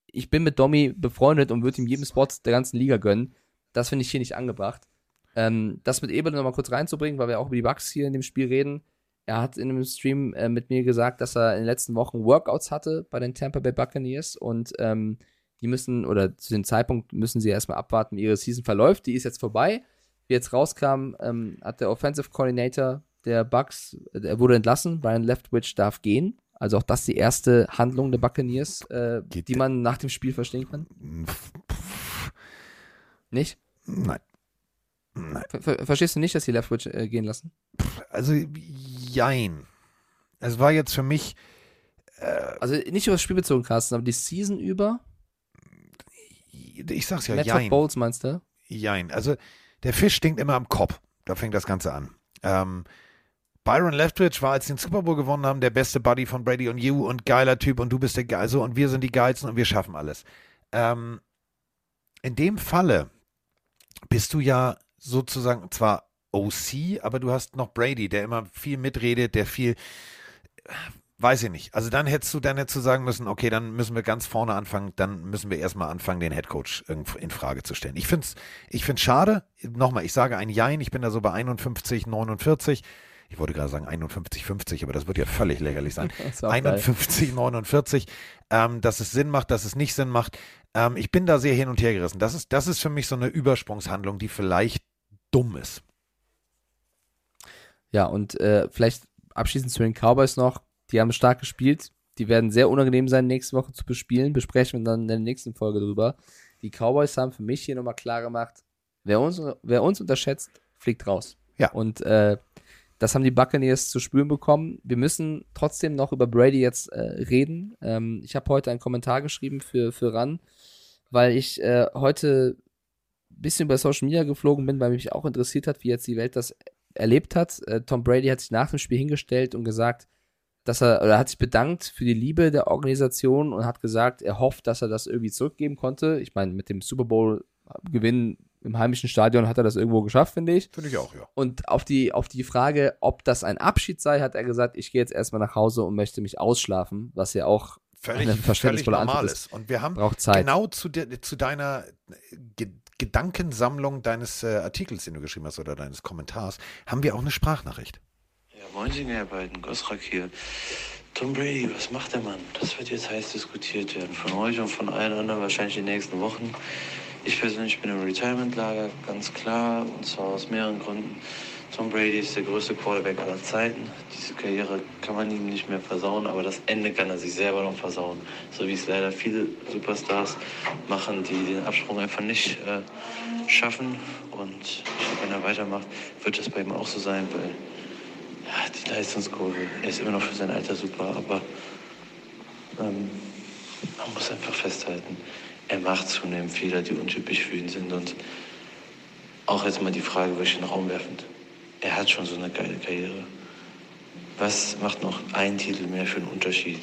ich bin mit Domi befreundet und würde ihm jeden Spot der ganzen Liga gönnen. Das finde ich hier nicht angebracht. Ähm, das mit Eberle nochmal kurz reinzubringen, weil wir auch über die Bugs hier in dem Spiel reden. Er hat in einem Stream äh, mit mir gesagt, dass er in den letzten Wochen Workouts hatte bei den Tampa Bay Buccaneers und ähm, die müssen, oder zu dem Zeitpunkt müssen sie erstmal abwarten, wie ihre Season verläuft. Die ist jetzt vorbei. Wie jetzt rauskam, ähm, hat der Offensive Coordinator der Bucks, äh, er wurde entlassen, Brian Leftwich darf gehen. Also auch das die erste Handlung der Buccaneers, äh, die man nach dem Spiel verstehen kann. Nicht? Nein. Nein. Ver verstehst du nicht, dass sie Leftwich äh, gehen lassen? Also, jein. Es war jetzt für mich. Äh, also nicht über das Spiel bezogen, Carsten, aber die Season über ich sag's ja, Matchup jein. Bowls meinst du? Jein. Also, der Fisch stinkt immer am Kopf. Da fängt das Ganze an. Ähm, Byron Leftwich war, als sie den Super Bowl gewonnen haben, der beste Buddy von Brady und you und geiler Typ und du bist der Geil, so und wir sind die Geilsten und wir schaffen alles. Ähm, in dem Falle bist du ja sozusagen zwar OC, aber du hast noch Brady, der immer viel mitredet, der viel Weiß ich nicht. Also dann hättest du, dann hättest du sagen müssen, okay, dann müssen wir ganz vorne anfangen, dann müssen wir erstmal anfangen, den Headcoach in Frage zu stellen. Ich finde es ich find's schade. Nochmal, ich sage ein Jein, ich bin da so bei 51, 49. Ich wollte gerade sagen 51, 50, aber das wird ja völlig lächerlich sein. [laughs] 51, geil. 49. Ähm, dass es Sinn macht, dass es nicht Sinn macht. Ähm, ich bin da sehr hin und her gerissen. Das ist, das ist für mich so eine Übersprungshandlung, die vielleicht dumm ist. Ja, und äh, vielleicht abschließend zu den Cowboys noch die haben stark gespielt. Die werden sehr unangenehm sein, nächste Woche zu bespielen. Besprechen wir dann in der nächsten Folge drüber. Die Cowboys haben für mich hier nochmal klar gemacht, wer uns, wer uns unterschätzt, fliegt raus. Ja. Und äh, das haben die Buccaneers zu spüren bekommen. Wir müssen trotzdem noch über Brady jetzt äh, reden. Ähm, ich habe heute einen Kommentar geschrieben für, für RAN, weil ich äh, heute ein bisschen über Social Media geflogen bin, weil mich auch interessiert hat, wie jetzt die Welt das erlebt hat. Äh, Tom Brady hat sich nach dem Spiel hingestellt und gesagt, dass er, oder hat sich bedankt für die Liebe der Organisation und hat gesagt, er hofft, dass er das irgendwie zurückgeben konnte. Ich meine, mit dem Super Bowl-Gewinn im heimischen Stadion hat er das irgendwo geschafft, finde ich. Finde ich auch, ja. Und auf die, auf die Frage, ob das ein Abschied sei, hat er gesagt, ich gehe jetzt erstmal nach Hause und möchte mich ausschlafen, was ja auch völlig, eine verständnisvolle völlig normal ist. Und wir haben braucht Zeit. genau zu, de, zu deiner Ge Gedankensammlung deines äh, Artikels, den du geschrieben hast, oder deines Kommentars, haben wir auch eine Sprachnachricht. Moin, ihr beiden, Gosrak hier. Tom Brady, was macht der Mann? Das wird jetzt heiß diskutiert werden. Von euch und von allen anderen wahrscheinlich in den nächsten Wochen. Ich persönlich bin im Retirement-Lager, ganz klar, und zwar aus mehreren Gründen. Tom Brady ist der größte Quarterback aller Zeiten. Diese Karriere kann man ihm nicht mehr versauen, aber das Ende kann er sich selber noch versauen. So wie es leider viele Superstars machen, die den Absprung einfach nicht äh, schaffen. Und wenn er weitermacht, wird das bei ihm auch so sein, weil die Leistungskurve. Er ist immer noch für sein Alter super, aber ähm, man muss einfach festhalten, er macht zunehmend Fehler, die untypisch für ihn sind. Und auch jetzt mal die Frage, welchen Raum werfend. Er hat schon so eine geile Karriere. Was macht noch ein Titel mehr für einen Unterschied?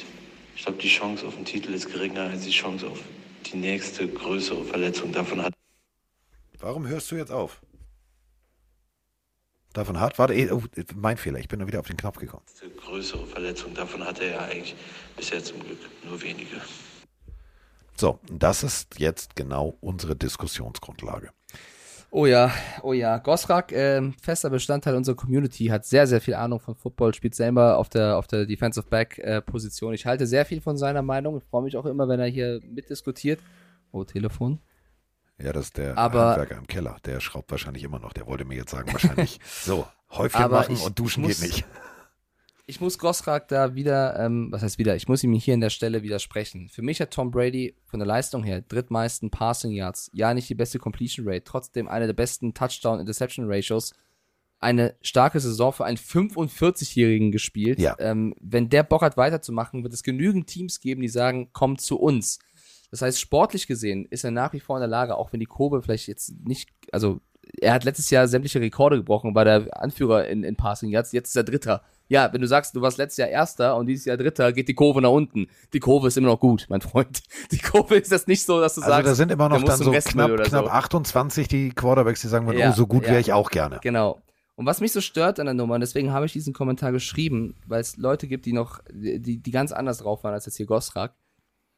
Ich glaube, die Chance auf den Titel ist geringer als die Chance auf die nächste größere Verletzung. Davon hat Warum hörst du jetzt auf? Davon hat, warte, eh, oh, mein Fehler, ich bin nur wieder auf den Knopf gekommen. die größere Verletzung. Davon hat er ja eigentlich bisher zum Glück nur wenige. So, das ist jetzt genau unsere Diskussionsgrundlage. Oh ja, oh ja. Gosrak, ähm, fester Bestandteil unserer Community, hat sehr, sehr viel Ahnung von Football, spielt selber auf der, auf der Defensive Back äh, Position. Ich halte sehr viel von seiner Meinung und freue mich auch immer, wenn er hier mitdiskutiert. Oh, Telefon. Ja, das ist der Aber- Handwerker im Keller. Der schraubt wahrscheinlich immer noch. Der wollte mir jetzt sagen, wahrscheinlich [laughs] so, Häufchen Aber machen ich und duschen muss- geht nicht. [laughs] Ich muss Gosrak da wieder, ähm, was heißt wieder, ich muss ihm hier an der Stelle widersprechen. Für mich hat Tom Brady von der Leistung her drittmeisten Passing Yards, ja nicht die beste Completion Rate, trotzdem eine der besten Touchdown-Interception Ratios, eine starke Saison für einen 45-Jährigen gespielt. Ja. Ähm, wenn der Bock hat weiterzumachen, wird es genügend Teams geben, die sagen, komm zu uns. Das heißt, sportlich gesehen ist er nach wie vor in der Lage, auch wenn die Kurve vielleicht jetzt nicht, also er hat letztes Jahr sämtliche Rekorde gebrochen, war der Anführer in, in Passing Yards, jetzt ist er Dritter. Ja, wenn du sagst, du warst letztes Jahr Erster und dieses Jahr Dritter, geht die Kurve nach unten. Die Kurve ist immer noch gut, mein Freund. [laughs] Die Kurve ist das nicht so, dass du Also sagst, da sind immer noch dann so knapp, knapp so. 28 die Quarterbacks, die sagen würden, Ja, oh, so gut ja. wäre ich auch gerne. Genau. Und was mich so stört an der Nummer, und deswegen habe ich diesen Kommentar geschrieben, weil es Leute gibt, die noch, die, die ganz anders drauf waren als jetzt hier Gosrak.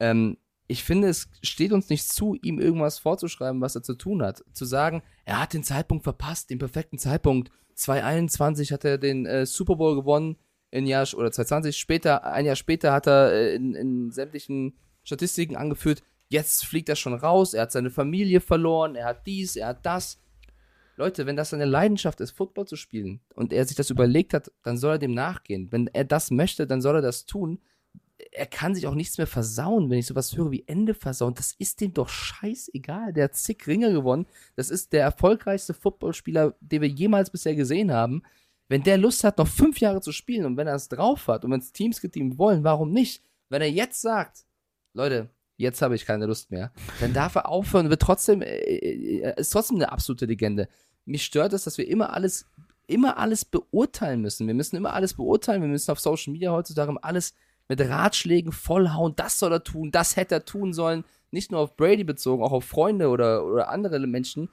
Ähm, ich finde, es steht uns nicht zu, ihm irgendwas vorzuschreiben, was er zu tun hat. Zu sagen, er hat den Zeitpunkt verpasst, den perfekten Zeitpunkt. 2021 hat er den äh, Super Bowl gewonnen, in Jahr, oder 2020 später, ein Jahr später hat er äh, in, in sämtlichen Statistiken angeführt, jetzt fliegt er schon raus, er hat seine Familie verloren, er hat dies, er hat das. Leute, wenn das seine Leidenschaft ist, Football zu spielen und er sich das überlegt hat, dann soll er dem nachgehen. Wenn er das möchte, dann soll er das tun. Er kann sich auch nichts mehr versauen, wenn ich sowas höre wie Ende versauen. Das ist dem doch scheißegal. Der hat zig Ringe gewonnen. Das ist der erfolgreichste Footballspieler, den wir jemals bisher gesehen haben. Wenn der Lust hat, noch fünf Jahre zu spielen und wenn er es drauf hat und wenn es Teams gibt, die ihn wollen, warum nicht? Wenn er jetzt sagt, Leute, jetzt habe ich keine Lust mehr, dann darf er aufhören wird trotzdem, äh, äh, er ist trotzdem eine absolute Legende. Mich stört es, dass wir immer alles, immer alles beurteilen müssen. Wir müssen immer alles beurteilen. Wir müssen auf Social Media heutzutage alles mit Ratschlägen vollhauen. Das soll er tun, das hätte er tun sollen. Nicht nur auf Brady bezogen, auch auf Freunde oder, oder andere Menschen.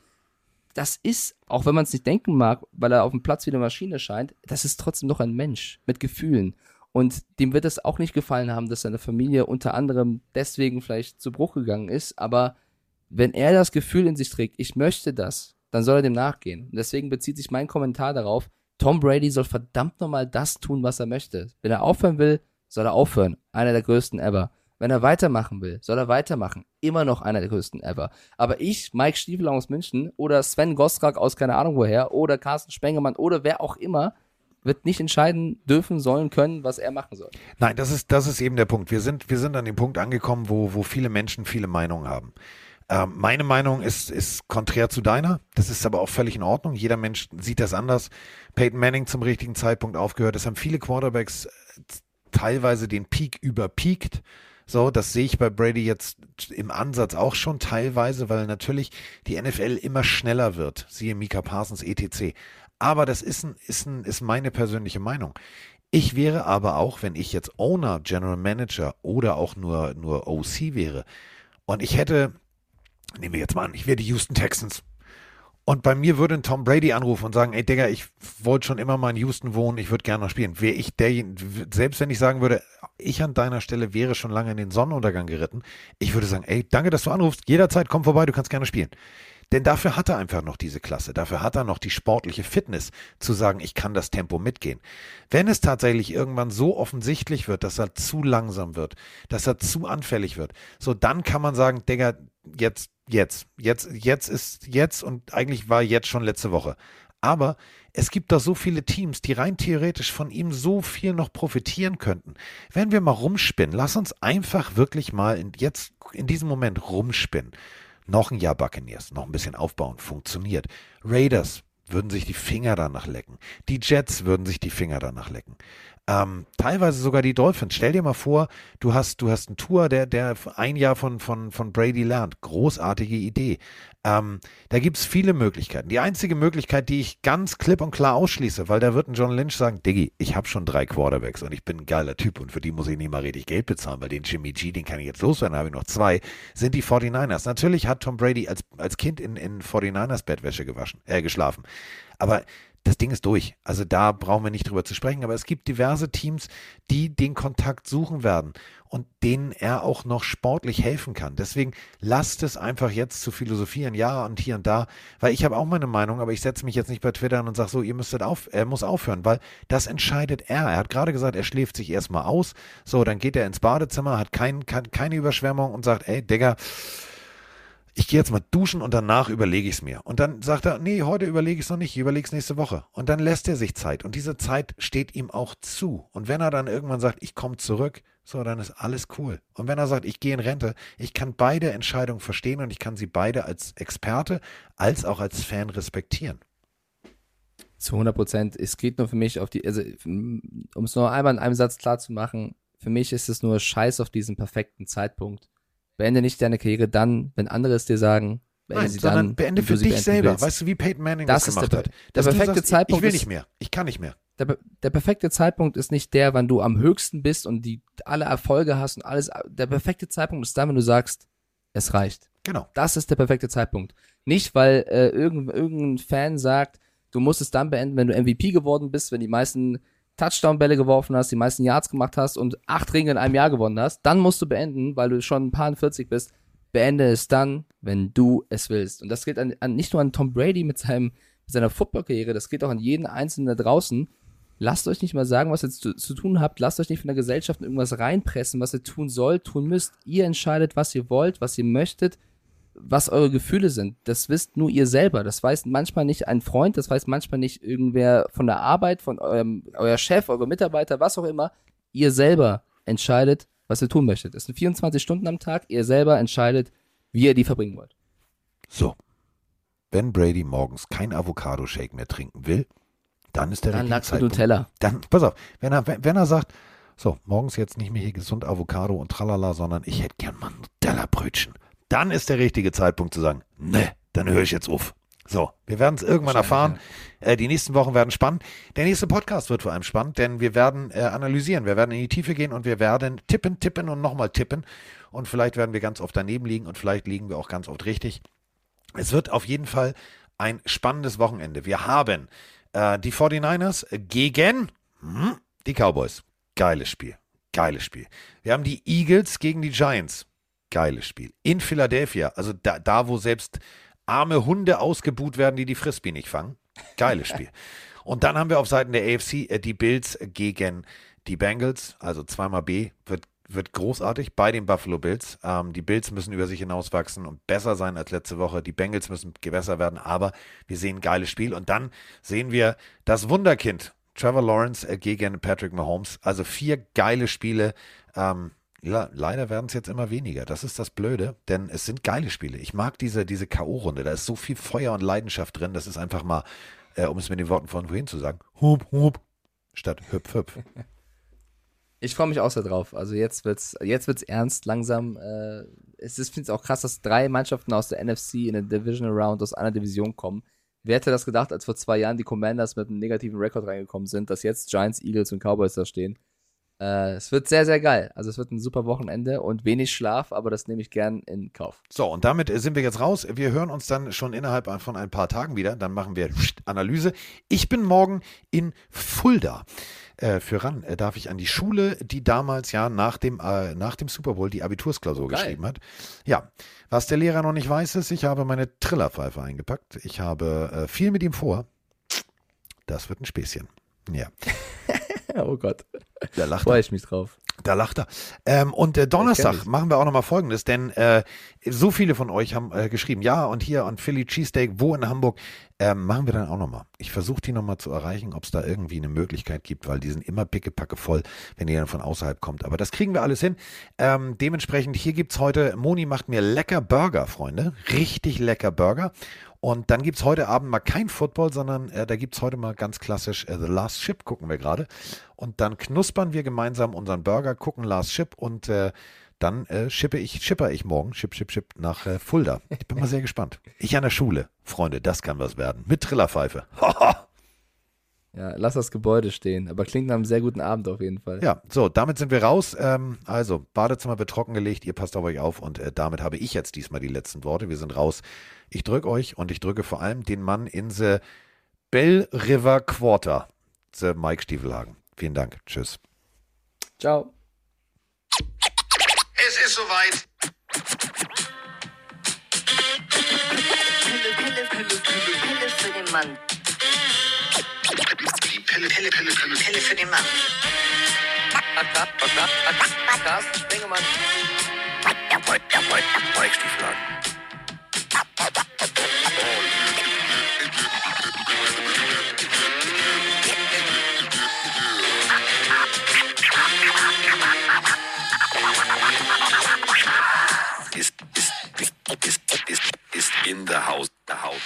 Das ist, auch wenn man es nicht denken mag, weil er auf dem Platz wie eine Maschine scheint, das ist trotzdem noch ein Mensch mit Gefühlen. Und dem wird es auch nicht gefallen haben, dass seine Familie unter anderem deswegen vielleicht zu Bruch gegangen ist. Aber wenn er das Gefühl in sich trägt, ich möchte das, dann soll er dem nachgehen. Und deswegen bezieht sich mein Kommentar darauf, Tom Brady soll verdammt nochmal das tun, was er möchte. Wenn er aufhören will, soll er aufhören. Einer der größten ever. Wenn er weitermachen will, soll er weitermachen. Immer noch einer der größten ever. Aber ich, Mike Stiefel aus München oder Sven Gostrak aus keine Ahnung woher oder Carsten Spengemann oder wer auch immer, wird nicht entscheiden dürfen, sollen, können, was er machen soll. Nein, das ist, das ist eben der Punkt. Wir sind, wir sind an dem Punkt angekommen, wo, wo viele Menschen viele Meinungen haben. Ähm, meine Meinung ist, ist konträr zu deiner. Das ist aber auch völlig in Ordnung. Jeder Mensch sieht das anders. Peyton Manning zum richtigen Zeitpunkt aufgehört. Es haben viele Quarterbacks äh, teilweise den Peak überpeakt. So, das sehe ich bei Brady jetzt im Ansatz auch schon teilweise, weil natürlich die NFL immer schneller wird. Siehe Mika Parsons, etc. Aber das ist, ein, ist, ein, ist meine persönliche Meinung. Ich wäre aber auch, wenn ich jetzt Owner, General Manager oder auch nur, nur OC wäre und ich hätte, nehmen wir jetzt mal an, ich wäre die Houston Texans und bei mir würde ein Tom Brady anrufen und sagen, ey Digga, ich wollte schon immer mal in Houston wohnen, ich würde gerne noch spielen. Wäre ich derjenige, selbst wenn ich sagen würde, ich an deiner Stelle wäre schon lange in den Sonnenuntergang geritten, ich würde sagen, ey, danke, dass du anrufst, jederzeit komm vorbei, du kannst gerne spielen. Denn dafür hat er einfach noch diese Klasse, dafür hat er noch die sportliche Fitness, zu sagen, ich kann das Tempo mitgehen. Wenn es tatsächlich irgendwann so offensichtlich wird, dass er zu langsam wird, dass er zu anfällig wird, so dann kann man sagen, Digga, jetzt, jetzt, jetzt, jetzt ist jetzt und eigentlich war jetzt schon letzte Woche. Aber es gibt doch so viele Teams, die rein theoretisch von ihm so viel noch profitieren könnten. Wenn wir mal rumspinnen, lass uns einfach wirklich mal in, jetzt in diesem Moment rumspinnen. Noch ein Jahr Buccaneers, noch ein bisschen aufbauen, funktioniert. Raiders würden sich die Finger danach lecken. Die Jets würden sich die Finger danach lecken. Ähm, teilweise sogar die Dolphins. Stell dir mal vor, du hast, du hast einen Tour, der, der ein Jahr von, von, von Brady lernt. Großartige Idee. Ähm, da gibt es viele Möglichkeiten. Die einzige Möglichkeit, die ich ganz klipp und klar ausschließe, weil da wird ein John Lynch sagen, Diggi, ich habe schon drei Quarterbacks und ich bin ein geiler Typ und für die muss ich nicht mal richtig Geld bezahlen, weil den Jimmy G, den kann ich jetzt loswerden, da habe ich noch zwei, sind die 49ers. Natürlich hat Tom Brady als, als Kind in, in 49ers Bettwäsche gewaschen, äh, geschlafen. Aber das Ding ist durch. Also da brauchen wir nicht drüber zu sprechen. Aber es gibt diverse Teams, die den Kontakt suchen werden und denen er auch noch sportlich helfen kann. Deswegen lasst es einfach jetzt zu philosophieren, ja und hier und da, weil ich habe auch meine Meinung, aber ich setze mich jetzt nicht bei Twitter an und sage so, ihr müsstet auf, er muss aufhören, weil das entscheidet er. Er hat gerade gesagt, er schläft sich erstmal aus. So, dann geht er ins Badezimmer, hat kein, kein, keine Überschwemmung und sagt, ey, Digga, ich gehe jetzt mal duschen und danach überlege ich es mir. Und dann sagt er, nee, heute überlege ich es noch nicht, ich überlege es nächste Woche. Und dann lässt er sich Zeit. Und diese Zeit steht ihm auch zu. Und wenn er dann irgendwann sagt, ich komme zurück, so, dann ist alles cool. Und wenn er sagt, ich gehe in Rente, ich kann beide Entscheidungen verstehen und ich kann sie beide als Experte als auch als Fan respektieren. Zu 100 Prozent. Es geht nur für mich auf die, also, um es nur einmal in einem Satz klar zu machen, für mich ist es nur Scheiß auf diesen perfekten Zeitpunkt beende nicht deine Karriere dann, wenn andere es dir sagen, beende Nein, sie sondern dann. beende für dich selber. willst. Weißt du, wie Peyton Manning das das, gemacht der, hat? Der perfekte sagst, Zeitpunkt Ich will nicht mehr. Ich kann nicht mehr. Der, der perfekte Zeitpunkt ist nicht der, wann du am höchsten bist und die alle Erfolge hast und alles. Der perfekte Zeitpunkt ist dann, wenn du sagst, es reicht. Genau. Das ist der perfekte Zeitpunkt. Nicht, weil äh, irgendein, irgendein Fan sagt, du musst es dann beenden, wenn du MVP geworden bist, wenn die meisten Touchdown-Bälle geworfen hast, die meisten Yards gemacht hast und acht Ringe in einem Jahr gewonnen hast. Dann musst du beenden, weil du schon ein paar 40 bist. Beende es dann, wenn du es willst. Und das gilt an, an, nicht nur an Tom Brady mit, seinem, mit seiner Football-Karriere, das gilt auch an jeden Einzelnen da draußen. Lasst euch nicht mal sagen, was ihr zu, zu tun habt. Lasst euch nicht von der Gesellschaft irgendwas reinpressen, was ihr tun sollt, tun müsst. Ihr entscheidet, was ihr wollt, was ihr möchtet, was eure Gefühle sind. Das wisst nur ihr selber. Das weiß manchmal nicht ein Freund, das weiß manchmal nicht irgendwer von der Arbeit, von eurem euer Chef, eure Mitarbeiter, was auch immer. Ihr selber entscheidet, was ihr tun möchtet. Es sind 24 Stunden am Tag. Ihr selber entscheidet, wie ihr die verbringen wollt. So. Wenn Brady morgens kein Avocado-Shake mehr trinken will, dann ist der Dann mit Zeitpunkt. Nutella. Dann, pass auf, wenn er, wenn, wenn er sagt, so, morgens jetzt nicht mehr hier gesund Avocado und tralala, sondern ich hätte gern mal Nutella-Brötchen, dann ist der richtige Zeitpunkt zu sagen, ne, dann höre ich jetzt auf. So, wir werden es irgendwann erfahren. Äh, die nächsten Wochen werden spannend. Der nächste Podcast wird vor allem spannend, denn wir werden äh, analysieren, wir werden in die Tiefe gehen und wir werden tippen, tippen und nochmal tippen. Und vielleicht werden wir ganz oft daneben liegen und vielleicht liegen wir auch ganz oft richtig. Es wird auf jeden Fall ein spannendes Wochenende. Wir haben äh, die 49ers gegen hm, die Cowboys. Geiles Spiel. Geiles Spiel. Wir haben die Eagles gegen die Giants. Geiles Spiel. In Philadelphia, also da, da wo selbst arme Hunde ausgebuht werden, die die Frisbee nicht fangen. Geiles Spiel. [laughs] Und dann haben wir auf Seiten der AFC äh, die Bills gegen die Bengals, also zweimal B, wird, wird großartig bei den Buffalo Bills. Ähm, die Bills müssen über sich hinauswachsen und besser sein als letzte Woche. Die Bengals müssen besser werden, aber wir sehen ein geiles Spiel. Und dann sehen wir das Wunderkind, Trevor Lawrence äh, gegen Patrick Mahomes. Also vier geile Spiele. Ähm, ja, leider werden es jetzt immer weniger. Das ist das Blöde, denn es sind geile Spiele. Ich mag diese, diese K.O.-Runde. Da ist so viel Feuer und Leidenschaft drin. Das ist einfach mal, äh, um es mit den Worten von wohin zu sagen, hup, hup, statt hüpf, hüpf. [laughs] Ich freue mich auch sehr drauf. Also jetzt wird's, jetzt wird's ernst langsam. Äh, es ist, finde ich auch krass, dass drei Mannschaften aus der NFC in der Divisional Round aus einer Division kommen. Wer hätte das gedacht, als vor zwei Jahren die Commanders mit einem negativen Rekord reingekommen sind, dass jetzt Giants, Eagles und Cowboys da stehen? Äh, es wird sehr, sehr geil. Also es wird ein super Wochenende und wenig Schlaf, aber das nehme ich gern in Kauf. So, und damit äh, sind wir jetzt raus. Wir hören uns dann schon innerhalb von ein paar Tagen wieder. Dann machen wir Analyse. Ich bin morgen in Fulda. Äh, für RAN äh, darf ich an die Schule, die damals ja nach dem, äh, nach dem Super Bowl die Abitursklausur Geil. geschrieben hat. Ja, was der Lehrer noch nicht weiß, ist, ich habe meine Trillerpfeife eingepackt. Ich habe viel mit ihm vor. Das wird ein Späßchen. Ja. [laughs] oh Gott. Da lacht Freue ich mich drauf. Da lacht er. Ähm, und äh, Donnerstag machen wir auch nochmal Folgendes, denn äh, so viele von euch haben äh, geschrieben, ja, und hier und Philly Cheesesteak, wo in Hamburg, ähm, machen wir dann auch nochmal. Ich versuche die nochmal zu erreichen, ob es da irgendwie eine Möglichkeit gibt, weil die sind immer pickepacke voll, wenn ihr dann von außerhalb kommt. Aber das kriegen wir alles hin. Ähm, dementsprechend, hier gibt's heute, Moni macht mir lecker Burger, Freunde. Richtig lecker Burger. Und dann gibt es heute Abend mal kein Football, sondern äh, da gibt es heute mal ganz klassisch äh, The Last Ship, gucken wir gerade. Und dann knuspern wir gemeinsam unseren Burger, gucken Last Ship und äh, dann äh, schippe ich, schipper ich morgen, schipp, schipp, schipp, nach äh, Fulda. Ich bin mal sehr gespannt. Ich an der Schule. Freunde, das kann was werden. Mit Trillerpfeife. [laughs] Ja, lass das Gebäude stehen. Aber klingt nach einem sehr guten Abend auf jeden Fall. Ja, so, damit sind wir raus. Ähm, also, Badezimmer wird trockengelegt, ihr passt auf euch auf und äh, damit habe ich jetzt diesmal die letzten Worte. Wir sind raus. Ich drücke euch und ich drücke vor allem den Mann in the Bell River Quarter, the Mike Stiefelhagen. Vielen Dank. Tschüss. Ciao. Es ist soweit. Pille, Pille, Pille, Pille, Pille für den Mann. Die Pille, Pille, Pille, Pille, Pille für den Mann. Carsten Spengemann. Mike Stiefelhagen. ist, ist, ist in der Haus, der Haus.